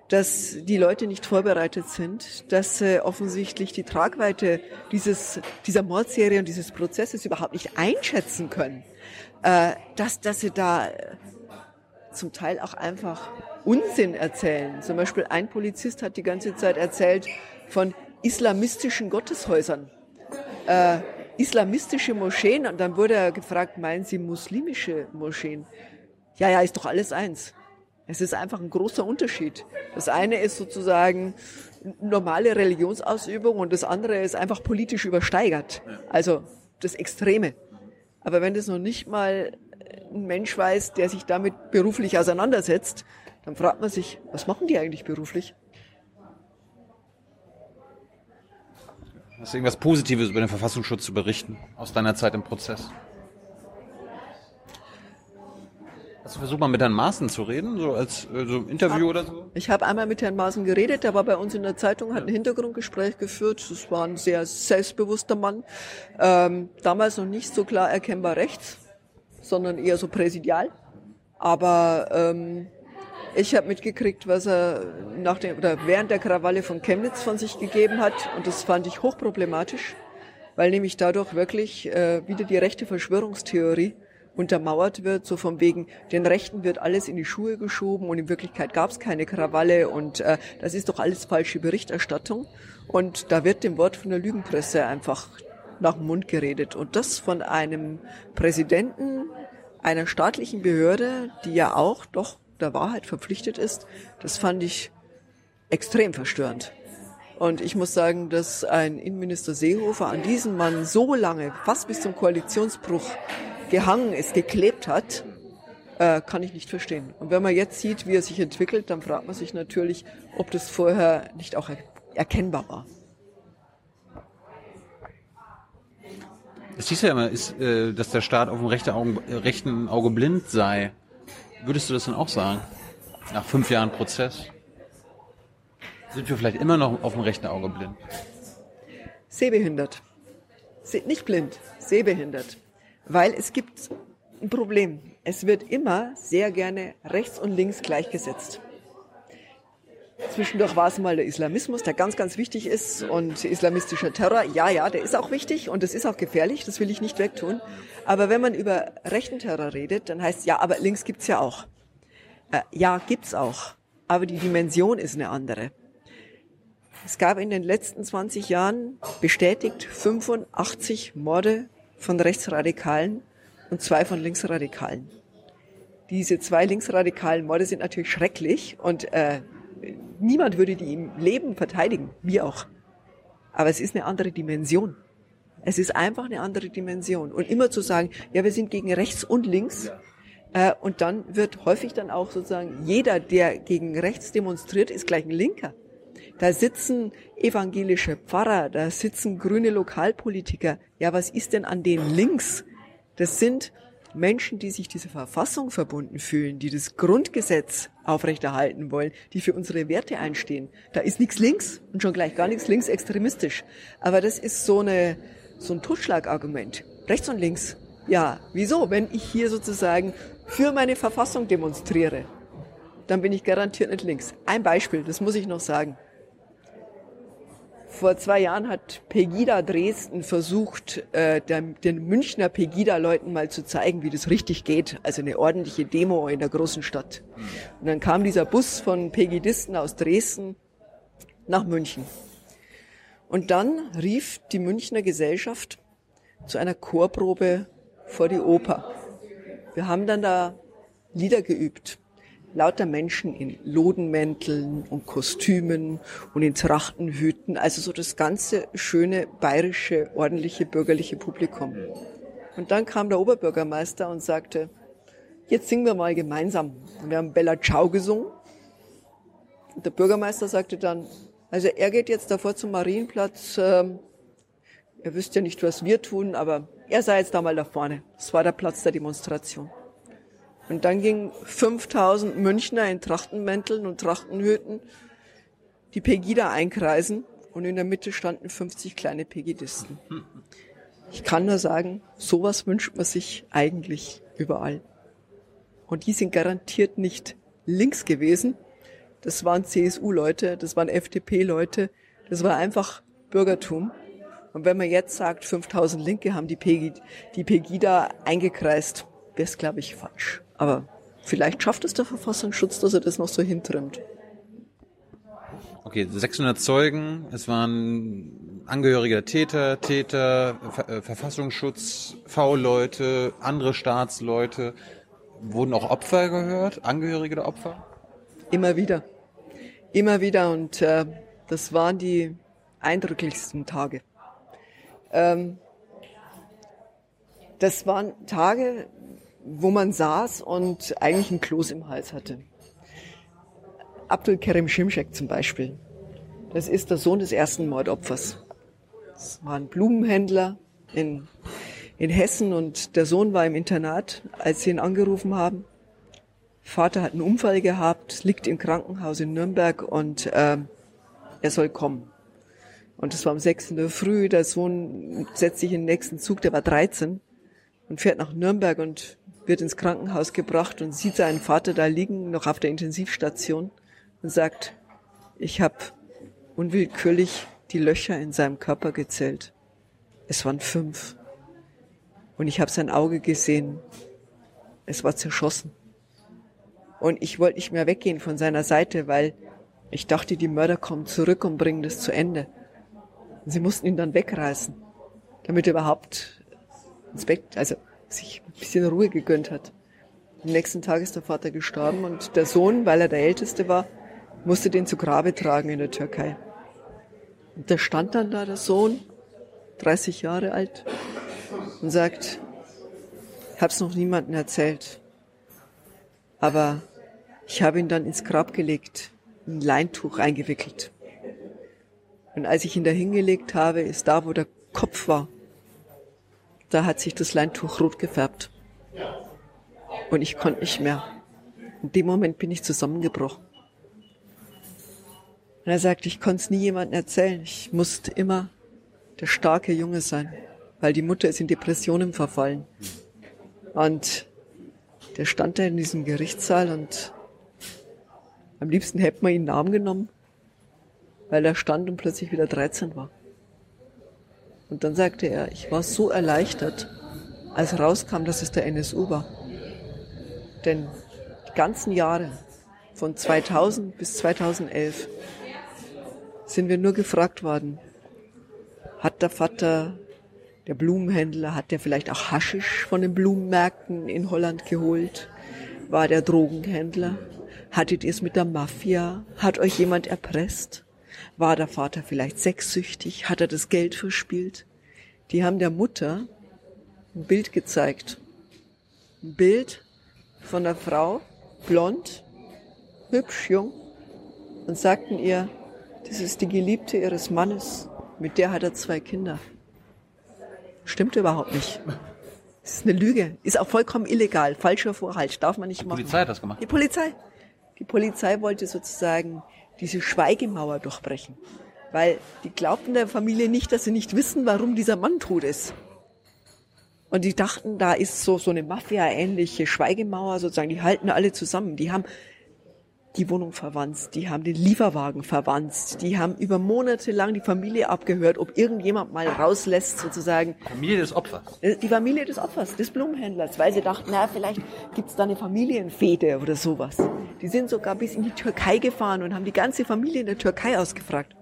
dass die Leute nicht vorbereitet sind, dass sie offensichtlich die Tragweite dieses, dieser Mordserie und dieses Prozesses überhaupt nicht einschätzen können, äh, dass, dass sie da zum Teil auch einfach Unsinn erzählen. Zum Beispiel ein Polizist hat die ganze Zeit erzählt von islamistischen Gotteshäusern. Äh, islamistische Moscheen und dann wurde er gefragt, meinen Sie muslimische Moscheen? Ja, ja, ist doch alles eins. Es ist einfach ein großer Unterschied. Das eine ist sozusagen normale Religionsausübung und das andere ist einfach politisch übersteigert. Also das Extreme. Aber wenn das noch nicht mal ein Mensch weiß, der sich damit beruflich auseinandersetzt, dann fragt man sich, was machen die eigentlich beruflich? Hast du irgendwas Positives über den Verfassungsschutz zu berichten aus deiner Zeit im Prozess? Hast du versucht, mal mit Herrn Maaßen zu reden, so als äh, so Interview Hab, oder so? Ich habe einmal mit Herrn Maaßen geredet, der war bei uns in der Zeitung, hat ein Hintergrundgespräch geführt. Das war ein sehr selbstbewusster Mann. Ähm, damals noch nicht so klar erkennbar rechts, sondern eher so präsidial. Aber ähm, ich habe mitgekriegt, was er nach dem oder während der Krawalle von Chemnitz von sich gegeben hat, und das fand ich hochproblematisch, weil nämlich dadurch wirklich äh, wieder die rechte Verschwörungstheorie untermauert wird, so von wegen, den Rechten wird alles in die Schuhe geschoben und in Wirklichkeit gab es keine Krawalle und äh, das ist doch alles falsche Berichterstattung. Und da wird dem Wort von der Lügenpresse einfach nach dem Mund geredet. Und das von einem Präsidenten einer staatlichen Behörde, die ja auch doch der Wahrheit verpflichtet ist, das fand ich extrem verstörend. Und ich muss sagen, dass ein Innenminister Seehofer an diesem Mann so lange, fast bis zum Koalitionsbruch, gehangen ist, geklebt hat, äh, kann ich nicht verstehen. Und wenn man jetzt sieht, wie er sich entwickelt, dann fragt man sich natürlich, ob das vorher nicht auch er erkennbar war. Es hieß ja immer, ist, äh, dass der Staat auf dem rechten Auge, äh, rechten Auge blind sei. Würdest du das denn auch sagen? Nach fünf Jahren Prozess? Sind wir vielleicht immer noch auf dem rechten Auge blind? Sehbehindert. Nicht blind, sehbehindert. Weil es gibt ein Problem. Es wird immer sehr gerne rechts und links gleichgesetzt. Zwischendurch war es mal der Islamismus, der ganz, ganz wichtig ist und islamistischer Terror. Ja, ja, der ist auch wichtig und das ist auch gefährlich, das will ich nicht wegtun. Aber wenn man über rechten Terror redet, dann heißt ja, aber links gibt's ja auch. Äh, ja, gibt's auch. Aber die Dimension ist eine andere. Es gab in den letzten 20 Jahren bestätigt 85 Morde von Rechtsradikalen und zwei von Linksradikalen. Diese zwei linksradikalen Morde sind natürlich schrecklich und äh, niemand würde die im Leben verteidigen, wir auch. Aber es ist eine andere Dimension. Es ist einfach eine andere Dimension. Und immer zu sagen, ja, wir sind gegen rechts und links, äh, und dann wird häufig dann auch sozusagen jeder, der gegen rechts demonstriert, ist gleich ein Linker. Da sitzen evangelische Pfarrer, da sitzen grüne Lokalpolitiker. Ja, was ist denn an denen links? Das sind Menschen, die sich dieser Verfassung verbunden fühlen, die das Grundgesetz aufrechterhalten wollen, die für unsere Werte einstehen. Da ist nichts links und schon gleich gar nichts links extremistisch. Aber das ist so eine, so ein Totschlagargument. Rechts und links. Ja, wieso? Wenn ich hier sozusagen für meine Verfassung demonstriere, dann bin ich garantiert nicht links. Ein Beispiel, das muss ich noch sagen. Vor zwei Jahren hat Pegida Dresden versucht, äh, den Münchner Pegida-Leuten mal zu zeigen, wie das richtig geht. Also eine ordentliche Demo in der großen Stadt. Und dann kam dieser Bus von Pegidisten aus Dresden nach München. Und dann rief die Münchner Gesellschaft zu einer Chorprobe vor die Oper. Wir haben dann da Lieder geübt lauter Menschen in Lodenmänteln und Kostümen und in Trachtenhüten, also so das ganze schöne bayerische, ordentliche bürgerliche Publikum. Und dann kam der Oberbürgermeister und sagte, jetzt singen wir mal gemeinsam. Und wir haben Bella Ciao gesungen. Und der Bürgermeister sagte dann, also er geht jetzt davor zum Marienplatz, ähm, er wüsste ja nicht, was wir tun, aber er sei jetzt da mal da vorne. Das war der Platz der Demonstration. Und dann gingen 5000 Münchner in Trachtenmänteln und Trachtenhüten die Pegida einkreisen und in der Mitte standen 50 kleine Pegidisten. Ich kann nur sagen, sowas wünscht man sich eigentlich überall. Und die sind garantiert nicht links gewesen. Das waren CSU-Leute, das waren FDP-Leute, das war einfach Bürgertum. Und wenn man jetzt sagt, 5000 Linke haben die, Pegida, die Pegida eingekreist, wäre es, glaube ich, falsch. Aber vielleicht schafft es der Verfassungsschutz, dass er das noch so hintrimmt. Okay, 600 Zeugen, es waren Angehörige der Täter, Täter, Ver äh, Verfassungsschutz, V-Leute, andere Staatsleute. Wurden auch Opfer gehört, Angehörige der Opfer? Immer wieder. Immer wieder und äh, das waren die eindrücklichsten Tage. Ähm, das waren Tage, wo man saß und eigentlich ein Kloß im Hals hatte. Abdul Kerim Shimshek zum Beispiel. Das ist der Sohn des ersten Mordopfers. Das war ein Blumenhändler in, in Hessen und der Sohn war im Internat, als sie ihn angerufen haben. Vater hat einen Unfall gehabt, liegt im Krankenhaus in Nürnberg und äh, er soll kommen. Und es war um sechs in der Früh, der Sohn setzt sich in den nächsten Zug, der war 13 und fährt nach Nürnberg und wird ins Krankenhaus gebracht und sieht seinen Vater da liegen, noch auf der Intensivstation und sagt, ich habe unwillkürlich die Löcher in seinem Körper gezählt. Es waren fünf. Und ich habe sein Auge gesehen. Es war zerschossen. Und ich wollte nicht mehr weggehen von seiner Seite, weil ich dachte, die Mörder kommen zurück und bringen das zu Ende. Und sie mussten ihn dann wegreißen, damit er überhaupt ins Bett, also sich ein bisschen Ruhe gegönnt hat. Am nächsten Tag ist der Vater gestorben und der Sohn, weil er der Älteste war, musste den zu Grabe tragen in der Türkei. Und da stand dann da der Sohn, 30 Jahre alt, und sagt, ich habe es noch niemandem erzählt, aber ich habe ihn dann ins Grab gelegt, ein Leintuch eingewickelt. Und als ich ihn da hingelegt habe, ist da, wo der Kopf war, da hat sich das Leintuch rot gefärbt. Und ich konnte nicht mehr. In dem Moment bin ich zusammengebrochen. Und er sagt, ich konnte es nie jemandem erzählen. Ich musste immer der starke Junge sein, weil die Mutter ist in Depressionen verfallen. Und der stand da in diesem Gerichtssaal und am liebsten hätte man ihn Arm genommen, weil er stand und plötzlich wieder 13 war. Und dann sagte er, ich war so erleichtert, als rauskam, dass es der NSU war. Denn die ganzen Jahre von 2000 bis 2011 sind wir nur gefragt worden, hat der Vater, der Blumenhändler, hat der vielleicht auch Haschisch von den Blumenmärkten in Holland geholt? War der Drogenhändler? Hattet ihr es mit der Mafia? Hat euch jemand erpresst? War der Vater vielleicht sexsüchtig? Hat er das Geld verspielt? Die haben der Mutter ein Bild gezeigt. Ein Bild von einer Frau, blond, hübsch, jung, und sagten ihr, das ist die Geliebte ihres Mannes, mit der hat er zwei Kinder. Stimmt überhaupt nicht. Das ist eine Lüge. Ist auch vollkommen illegal. Falscher Vorhalt. Darf man nicht machen. Die Polizei hat das gemacht. Die Polizei. Die Polizei wollte sozusagen diese Schweigemauer durchbrechen. Weil die glaubten der Familie nicht, dass sie nicht wissen, warum dieser Mann tot ist. Und die dachten, da ist so, so eine Mafia-ähnliche Schweigemauer sozusagen, die halten alle zusammen. Die haben die Wohnung verwandt, die haben den Lieferwagen verwandt, die haben über Monate lang die Familie abgehört, ob irgendjemand mal rauslässt sozusagen. Familie des Opfers. Äh, die Familie des Opfers, des Blumenhändlers, weil sie dachten, na, vielleicht gibt's da eine Familienfete oder sowas. Die sind sogar bis in die Türkei gefahren und haben die ganze Familie in der Türkei ausgefragt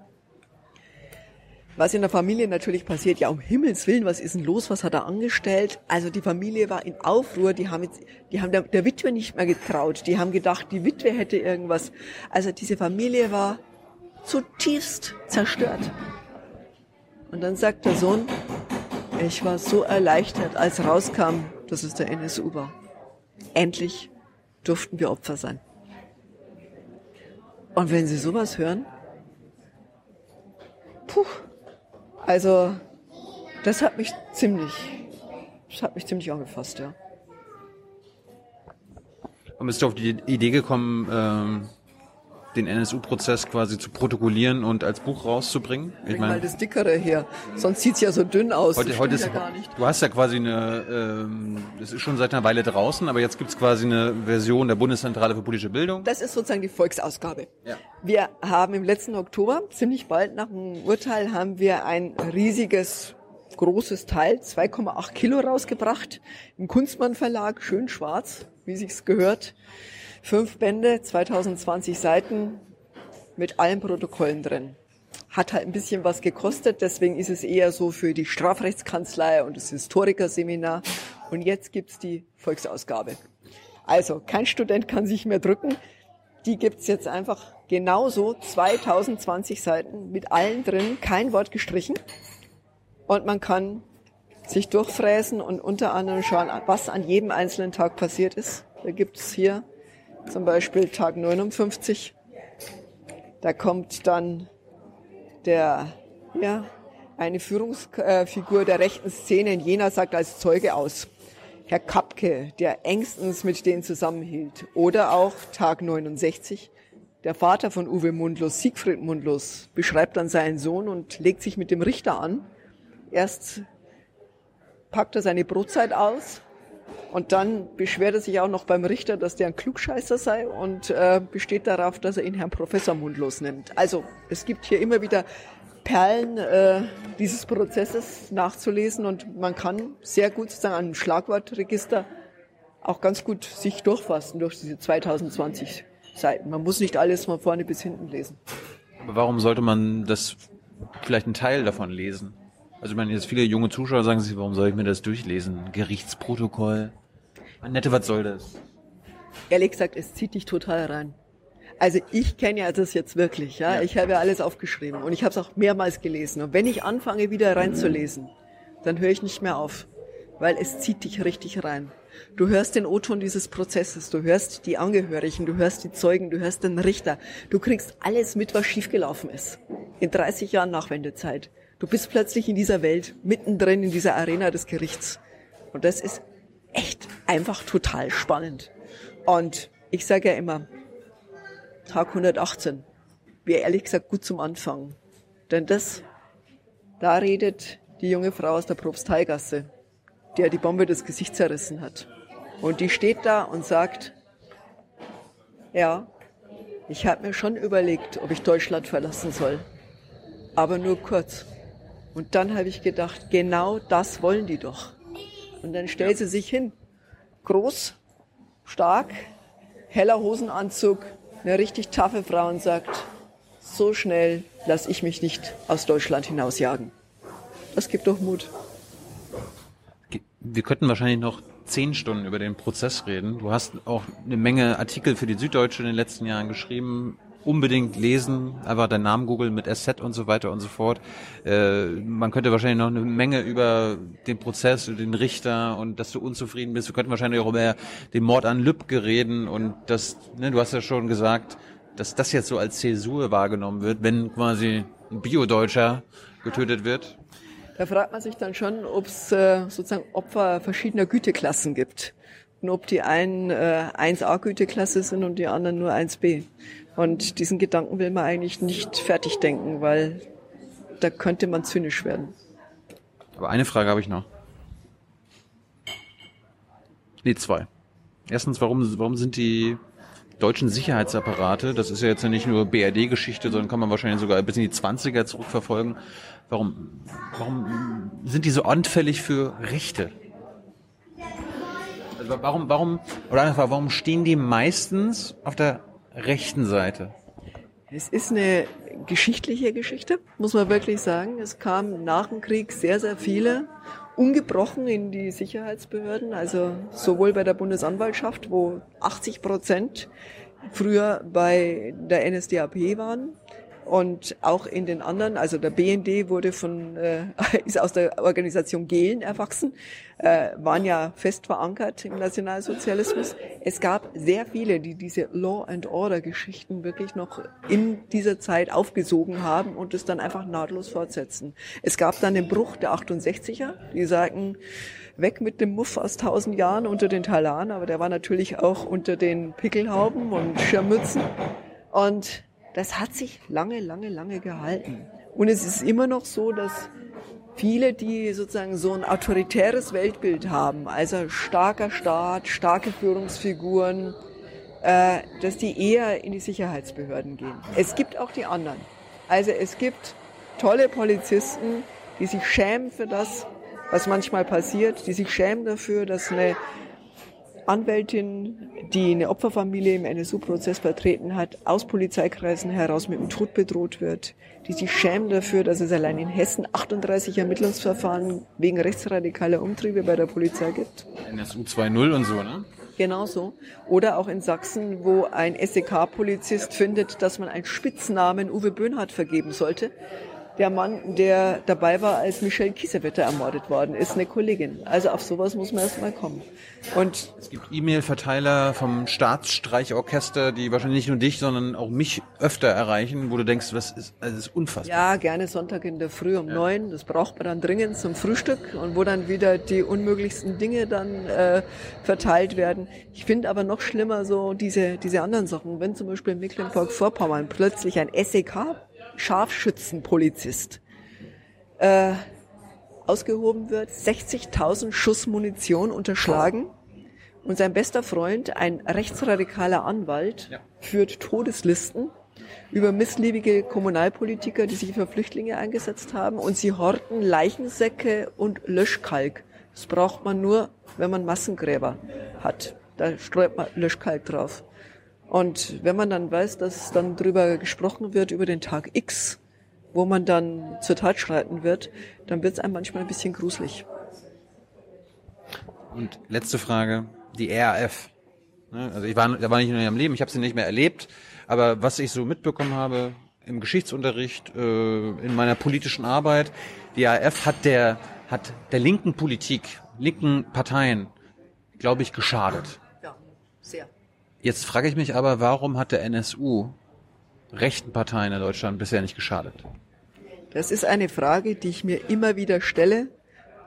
was in der Familie natürlich passiert, ja um Himmels Willen, was ist denn los, was hat er angestellt? Also die Familie war in Aufruhr, die haben jetzt, die haben der, der Witwe nicht mehr getraut, die haben gedacht, die Witwe hätte irgendwas. Also diese Familie war zutiefst zerstört. Und dann sagt der Sohn, ich war so erleichtert, als rauskam, dass es der NSU war. Endlich durften wir Opfer sein. Und wenn Sie sowas hören, puh, also, das hat mich ziemlich, das hat mich ziemlich angefasst, ja. Und bist du auf die Idee gekommen, ähm, den NSU-Prozess quasi zu protokollieren und als Buch rauszubringen? Ich meine, mal das dickere hier, sonst sieht's ja so dünn aus. Heute, heute ist, ja gar nicht. Du hast ja quasi eine, ähm, das ist schon seit einer Weile draußen, aber jetzt gibt's quasi eine Version der Bundeszentrale für politische Bildung. Das ist sozusagen die Volksausgabe. Ja. Wir haben im letzten Oktober, ziemlich bald nach dem Urteil, haben wir ein riesiges großes Teil, 2,8 Kilo rausgebracht, im Kunstmann Verlag, schön schwarz, wie sich's gehört. Fünf Bände, 2020 Seiten mit allen Protokollen drin. Hat halt ein bisschen was gekostet, deswegen ist es eher so für die Strafrechtskanzlei und das Historikerseminar. Und jetzt gibt's die Volksausgabe. Also, kein Student kann sich mehr drücken. Die gibt's jetzt einfach genauso, 2020 Seiten mit allen drin, kein Wort gestrichen. Und man kann sich durchfräsen und unter anderem schauen, was an jedem einzelnen Tag passiert ist. Da gibt's hier zum Beispiel Tag 59. Da kommt dann der, ja, eine Führungsfigur der rechten Szene in Jena sagt als Zeuge aus. Herr Kapke, der engstens mit denen zusammenhielt. Oder auch Tag 69. Der Vater von Uwe Mundlos, Siegfried Mundlos, beschreibt dann seinen Sohn und legt sich mit dem Richter an. Erst packt er seine Brotzeit aus, und dann beschwert er sich auch noch beim Richter, dass der ein Klugscheißer sei und äh, besteht darauf, dass er ihn Herrn Professor mundlos nimmt. Also es gibt hier immer wieder Perlen äh, dieses Prozesses nachzulesen und man kann sehr gut sozusagen an einem Schlagwortregister auch ganz gut sich durchfassen durch diese 2020 Seiten. Man muss nicht alles von vorne bis hinten lesen. Aber warum sollte man das vielleicht einen Teil davon lesen? Also ich meine, jetzt viele junge Zuschauer sagen sich, warum soll ich mir das durchlesen? Gerichtsprotokoll. Annette, was soll das? Ehrlich gesagt, es zieht dich total rein. Also ich kenne ja das jetzt wirklich, ja. Ja. Ich habe ja alles aufgeschrieben und ich habe es auch mehrmals gelesen. Und wenn ich anfange, wieder reinzulesen, dann höre ich nicht mehr auf, weil es zieht dich richtig rein. Du hörst den O-Ton dieses Prozesses, du hörst die Angehörigen, du hörst die Zeugen, du hörst den Richter. Du kriegst alles mit, was schiefgelaufen ist. In 30 Jahren Nachwendezeit. Du bist plötzlich in dieser Welt, mittendrin in dieser Arena des Gerichts. Und das ist echt einfach total spannend. Und ich sage ja immer, Tag 118 wäre ehrlich gesagt gut zum Anfang. Denn das, da redet die junge Frau aus der Propsteigasse, der die Bombe das Gesicht zerrissen hat. Und die steht da und sagt, ja, ich habe mir schon überlegt, ob ich Deutschland verlassen soll. Aber nur kurz. Und dann habe ich gedacht, genau das wollen die doch. Und dann stellt sie sich hin. Groß, stark, heller Hosenanzug, eine richtig taffe Frau und sagt, so schnell lasse ich mich nicht aus Deutschland hinausjagen. Das gibt doch Mut. Wir könnten wahrscheinlich noch zehn Stunden über den Prozess reden. Du hast auch eine Menge Artikel für die Süddeutsche in den letzten Jahren geschrieben. Unbedingt lesen, einfach deinen Namen googeln mit SZ und so weiter und so fort. Äh, man könnte wahrscheinlich noch eine Menge über den Prozess, über den Richter und dass du unzufrieden bist. Wir könnten wahrscheinlich auch über den Mord an Lübcke reden und das, ne, du hast ja schon gesagt, dass das jetzt so als Zäsur wahrgenommen wird, wenn quasi ein Bio-Deutscher getötet wird. Da fragt man sich dann schon, ob es äh, sozusagen Opfer verschiedener Güteklassen gibt. Und ob die einen äh, 1a-Güteklasse sind und die anderen nur 1b. Und diesen Gedanken will man eigentlich nicht fertig denken, weil da könnte man zynisch werden. Aber eine Frage habe ich noch. Nee, zwei. Erstens, warum, warum sind die deutschen Sicherheitsapparate, das ist ja jetzt ja nicht nur BRD-Geschichte, sondern kann man wahrscheinlich sogar bis in die 20er zurückverfolgen. Warum, warum sind die so anfällig für Rechte? Also warum, warum, oder einfach, warum stehen die meistens auf der rechten Seite? Es ist eine geschichtliche Geschichte, muss man wirklich sagen. Es kamen nach dem Krieg sehr, sehr viele ungebrochen in die Sicherheitsbehörden, also sowohl bei der Bundesanwaltschaft, wo 80 Prozent früher bei der NSDAP waren, und auch in den anderen, also der BND wurde von, äh, ist aus der Organisation Gehlen erwachsen, äh, waren ja fest verankert im Nationalsozialismus. Es gab sehr viele, die diese Law and Order Geschichten wirklich noch in dieser Zeit aufgesogen haben und es dann einfach nahtlos fortsetzen. Es gab dann den Bruch der 68er, die sagten, weg mit dem Muff aus tausend Jahren unter den Talaren, aber der war natürlich auch unter den Pickelhauben und Schirmmützen. Und das hat sich lange, lange, lange gehalten. Und es ist immer noch so, dass viele, die sozusagen so ein autoritäres Weltbild haben, also starker Staat, starke Führungsfiguren, äh, dass die eher in die Sicherheitsbehörden gehen. Es gibt auch die anderen. Also es gibt tolle Polizisten, die sich schämen für das, was manchmal passiert, die sich schämen dafür, dass eine Anwältin, die eine Opferfamilie im NSU-Prozess vertreten hat, aus Polizeikreisen heraus mit dem Tod bedroht wird, die sich schämen dafür, dass es allein in Hessen 38 Ermittlungsverfahren wegen rechtsradikaler Umtriebe bei der Polizei gibt. NSU 2.0 und so, ne? Genauso. Oder auch in Sachsen, wo ein SEK-Polizist findet, dass man einen Spitznamen Uwe Böhnhardt vergeben sollte, der Mann, der dabei war, als Michelle Kiesewetter ermordet worden ist, eine Kollegin. Also auf sowas muss man erst mal kommen. Und es gibt E-Mail-Verteiler vom Staatsstreichorchester, die wahrscheinlich nicht nur dich, sondern auch mich öfter erreichen, wo du denkst, was ist, also das ist unfassbar. Ja, gerne Sonntag in der Früh um neun. Ja. Das braucht man dann dringend zum Frühstück und wo dann wieder die unmöglichsten Dinge dann äh, verteilt werden. Ich finde aber noch schlimmer so diese, diese anderen Sachen. Wenn zum Beispiel in Mecklenburg-Vorpommern plötzlich ein SEK Scharfschützenpolizist äh, ausgehoben wird, 60.000 Schuss Munition unterschlagen und sein bester Freund, ein rechtsradikaler Anwalt, ja. führt Todeslisten über missliebige Kommunalpolitiker, die sich für Flüchtlinge eingesetzt haben und sie horten Leichensäcke und Löschkalk. Das braucht man nur, wenn man Massengräber hat. Da streut man Löschkalk drauf. Und wenn man dann weiß, dass dann drüber gesprochen wird über den Tag X, wo man dann zur Tat schreiten wird, dann wird es einem manchmal ein bisschen gruselig. Und letzte Frage, die RAF. Ne? Also ich war, da war nicht nur in ihrem Leben, ich habe sie nicht mehr erlebt, aber was ich so mitbekommen habe im Geschichtsunterricht, äh, in meiner politischen Arbeit, die AF hat der hat der linken Politik, linken Parteien, glaube ich, geschadet. Jetzt frage ich mich aber, warum hat der NSU rechten Parteien in Deutschland bisher nicht geschadet? Das ist eine Frage, die ich mir immer wieder stelle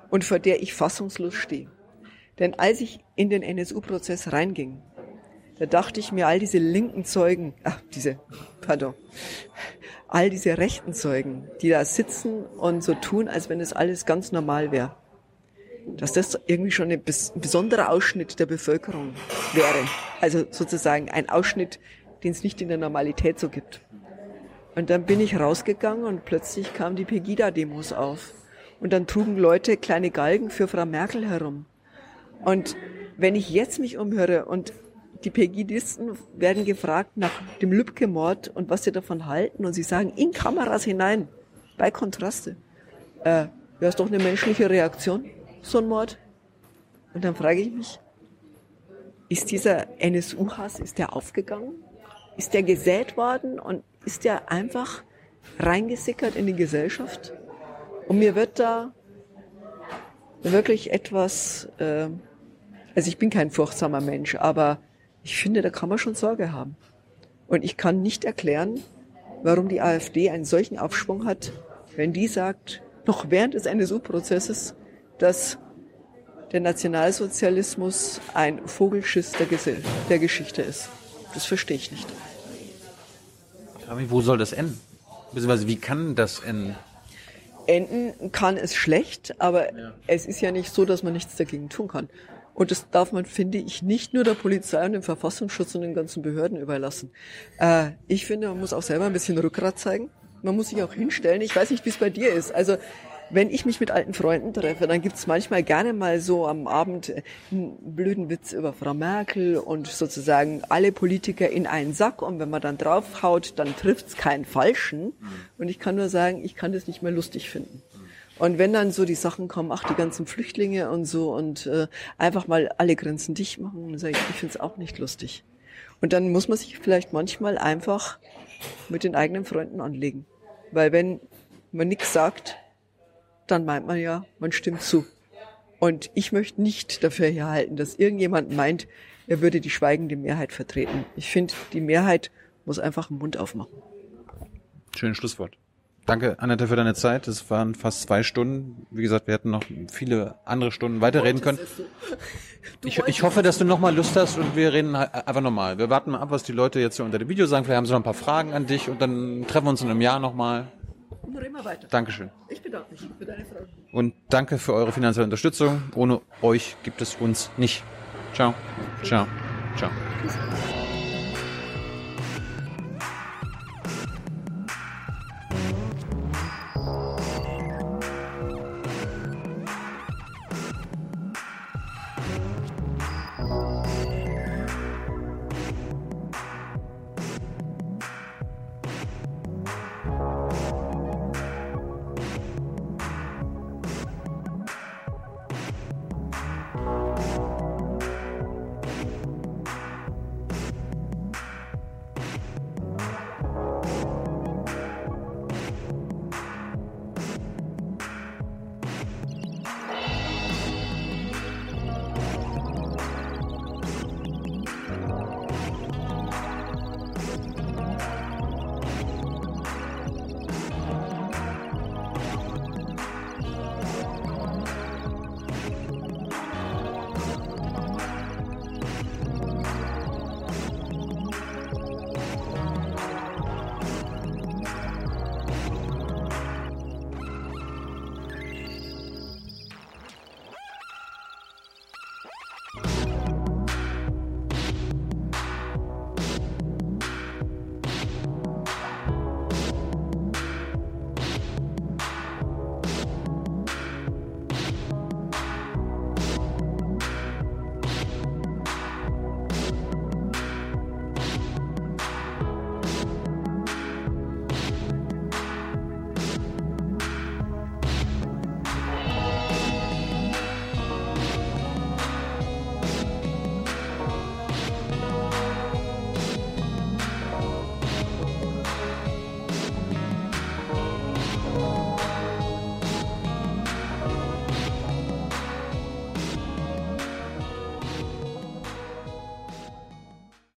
und vor der ich fassungslos stehe. Denn als ich in den NSU-Prozess reinging, da dachte ich mir, all diese linken Zeugen, ach, diese, pardon, all diese rechten Zeugen, die da sitzen und so tun, als wenn es alles ganz normal wäre, dass das irgendwie schon ein besonderer Ausschnitt der Bevölkerung wäre. Also sozusagen ein Ausschnitt, den es nicht in der Normalität so gibt. Und dann bin ich rausgegangen und plötzlich kamen die Pegida-Demos auf. Und dann trugen Leute kleine Galgen für Frau Merkel herum. Und wenn ich jetzt mich umhöre und die Pegidisten werden gefragt nach dem Lübcke-Mord und was sie davon halten und sie sagen in Kameras hinein, bei Kontraste, äh, wäre es doch eine menschliche Reaktion, so ein Mord. Und dann frage ich mich, ist dieser NSU-Hass, ist der aufgegangen? Ist der gesät worden und ist der einfach reingesickert in die Gesellschaft? Und mir wird da wirklich etwas, äh, also ich bin kein furchtsamer Mensch, aber ich finde, da kann man schon Sorge haben. Und ich kann nicht erklären, warum die AfD einen solchen Aufschwung hat, wenn die sagt, noch während des NSU-Prozesses, dass der Nationalsozialismus ein Vogelschiss der, der Geschichte ist. Das verstehe ich nicht. Wo soll das enden? Beziehungsweise wie kann das enden? Enden kann es schlecht, aber ja. es ist ja nicht so, dass man nichts dagegen tun kann. Und das darf man, finde ich, nicht nur der Polizei und dem Verfassungsschutz und den ganzen Behörden überlassen. Äh, ich finde, man muss auch selber ein bisschen Rückgrat zeigen. Man muss sich auch hinstellen. Ich weiß nicht, wie es bei dir ist. Also wenn ich mich mit alten Freunden treffe, dann gibt's manchmal gerne mal so am Abend einen blöden Witz über Frau Merkel und sozusagen alle Politiker in einen Sack und wenn man dann draufhaut, dann trifft's keinen Falschen. Und ich kann nur sagen, ich kann das nicht mehr lustig finden. Und wenn dann so die Sachen kommen, ach, die ganzen Flüchtlinge und so und äh, einfach mal alle Grenzen dicht machen, dann sage ich, ich finde es auch nicht lustig. Und dann muss man sich vielleicht manchmal einfach mit den eigenen Freunden anlegen. Weil wenn man nichts sagt, dann meint man ja, man stimmt zu. Und ich möchte nicht dafür herhalten, dass irgendjemand meint, er würde die schweigende Mehrheit vertreten. Ich finde, die Mehrheit muss einfach den Mund aufmachen. Schönes Schlusswort. Danke, Annette, für deine Zeit. Es waren fast zwei Stunden. Wie gesagt, wir hätten noch viele andere Stunden weiterreden können. Ich, ich hoffe, dass du nochmal Lust hast und wir reden einfach nochmal. Wir warten mal ab, was die Leute jetzt hier unter dem Video sagen. Vielleicht haben sie noch ein paar Fragen an dich und dann treffen wir uns in einem Jahr nochmal. Und reden wir weiter. Dankeschön. Ich bedanke mich für deine Fragen. Und danke für eure finanzielle Unterstützung. Ohne euch gibt es uns nicht. Ciao. Ciao. Ciao. Ciao.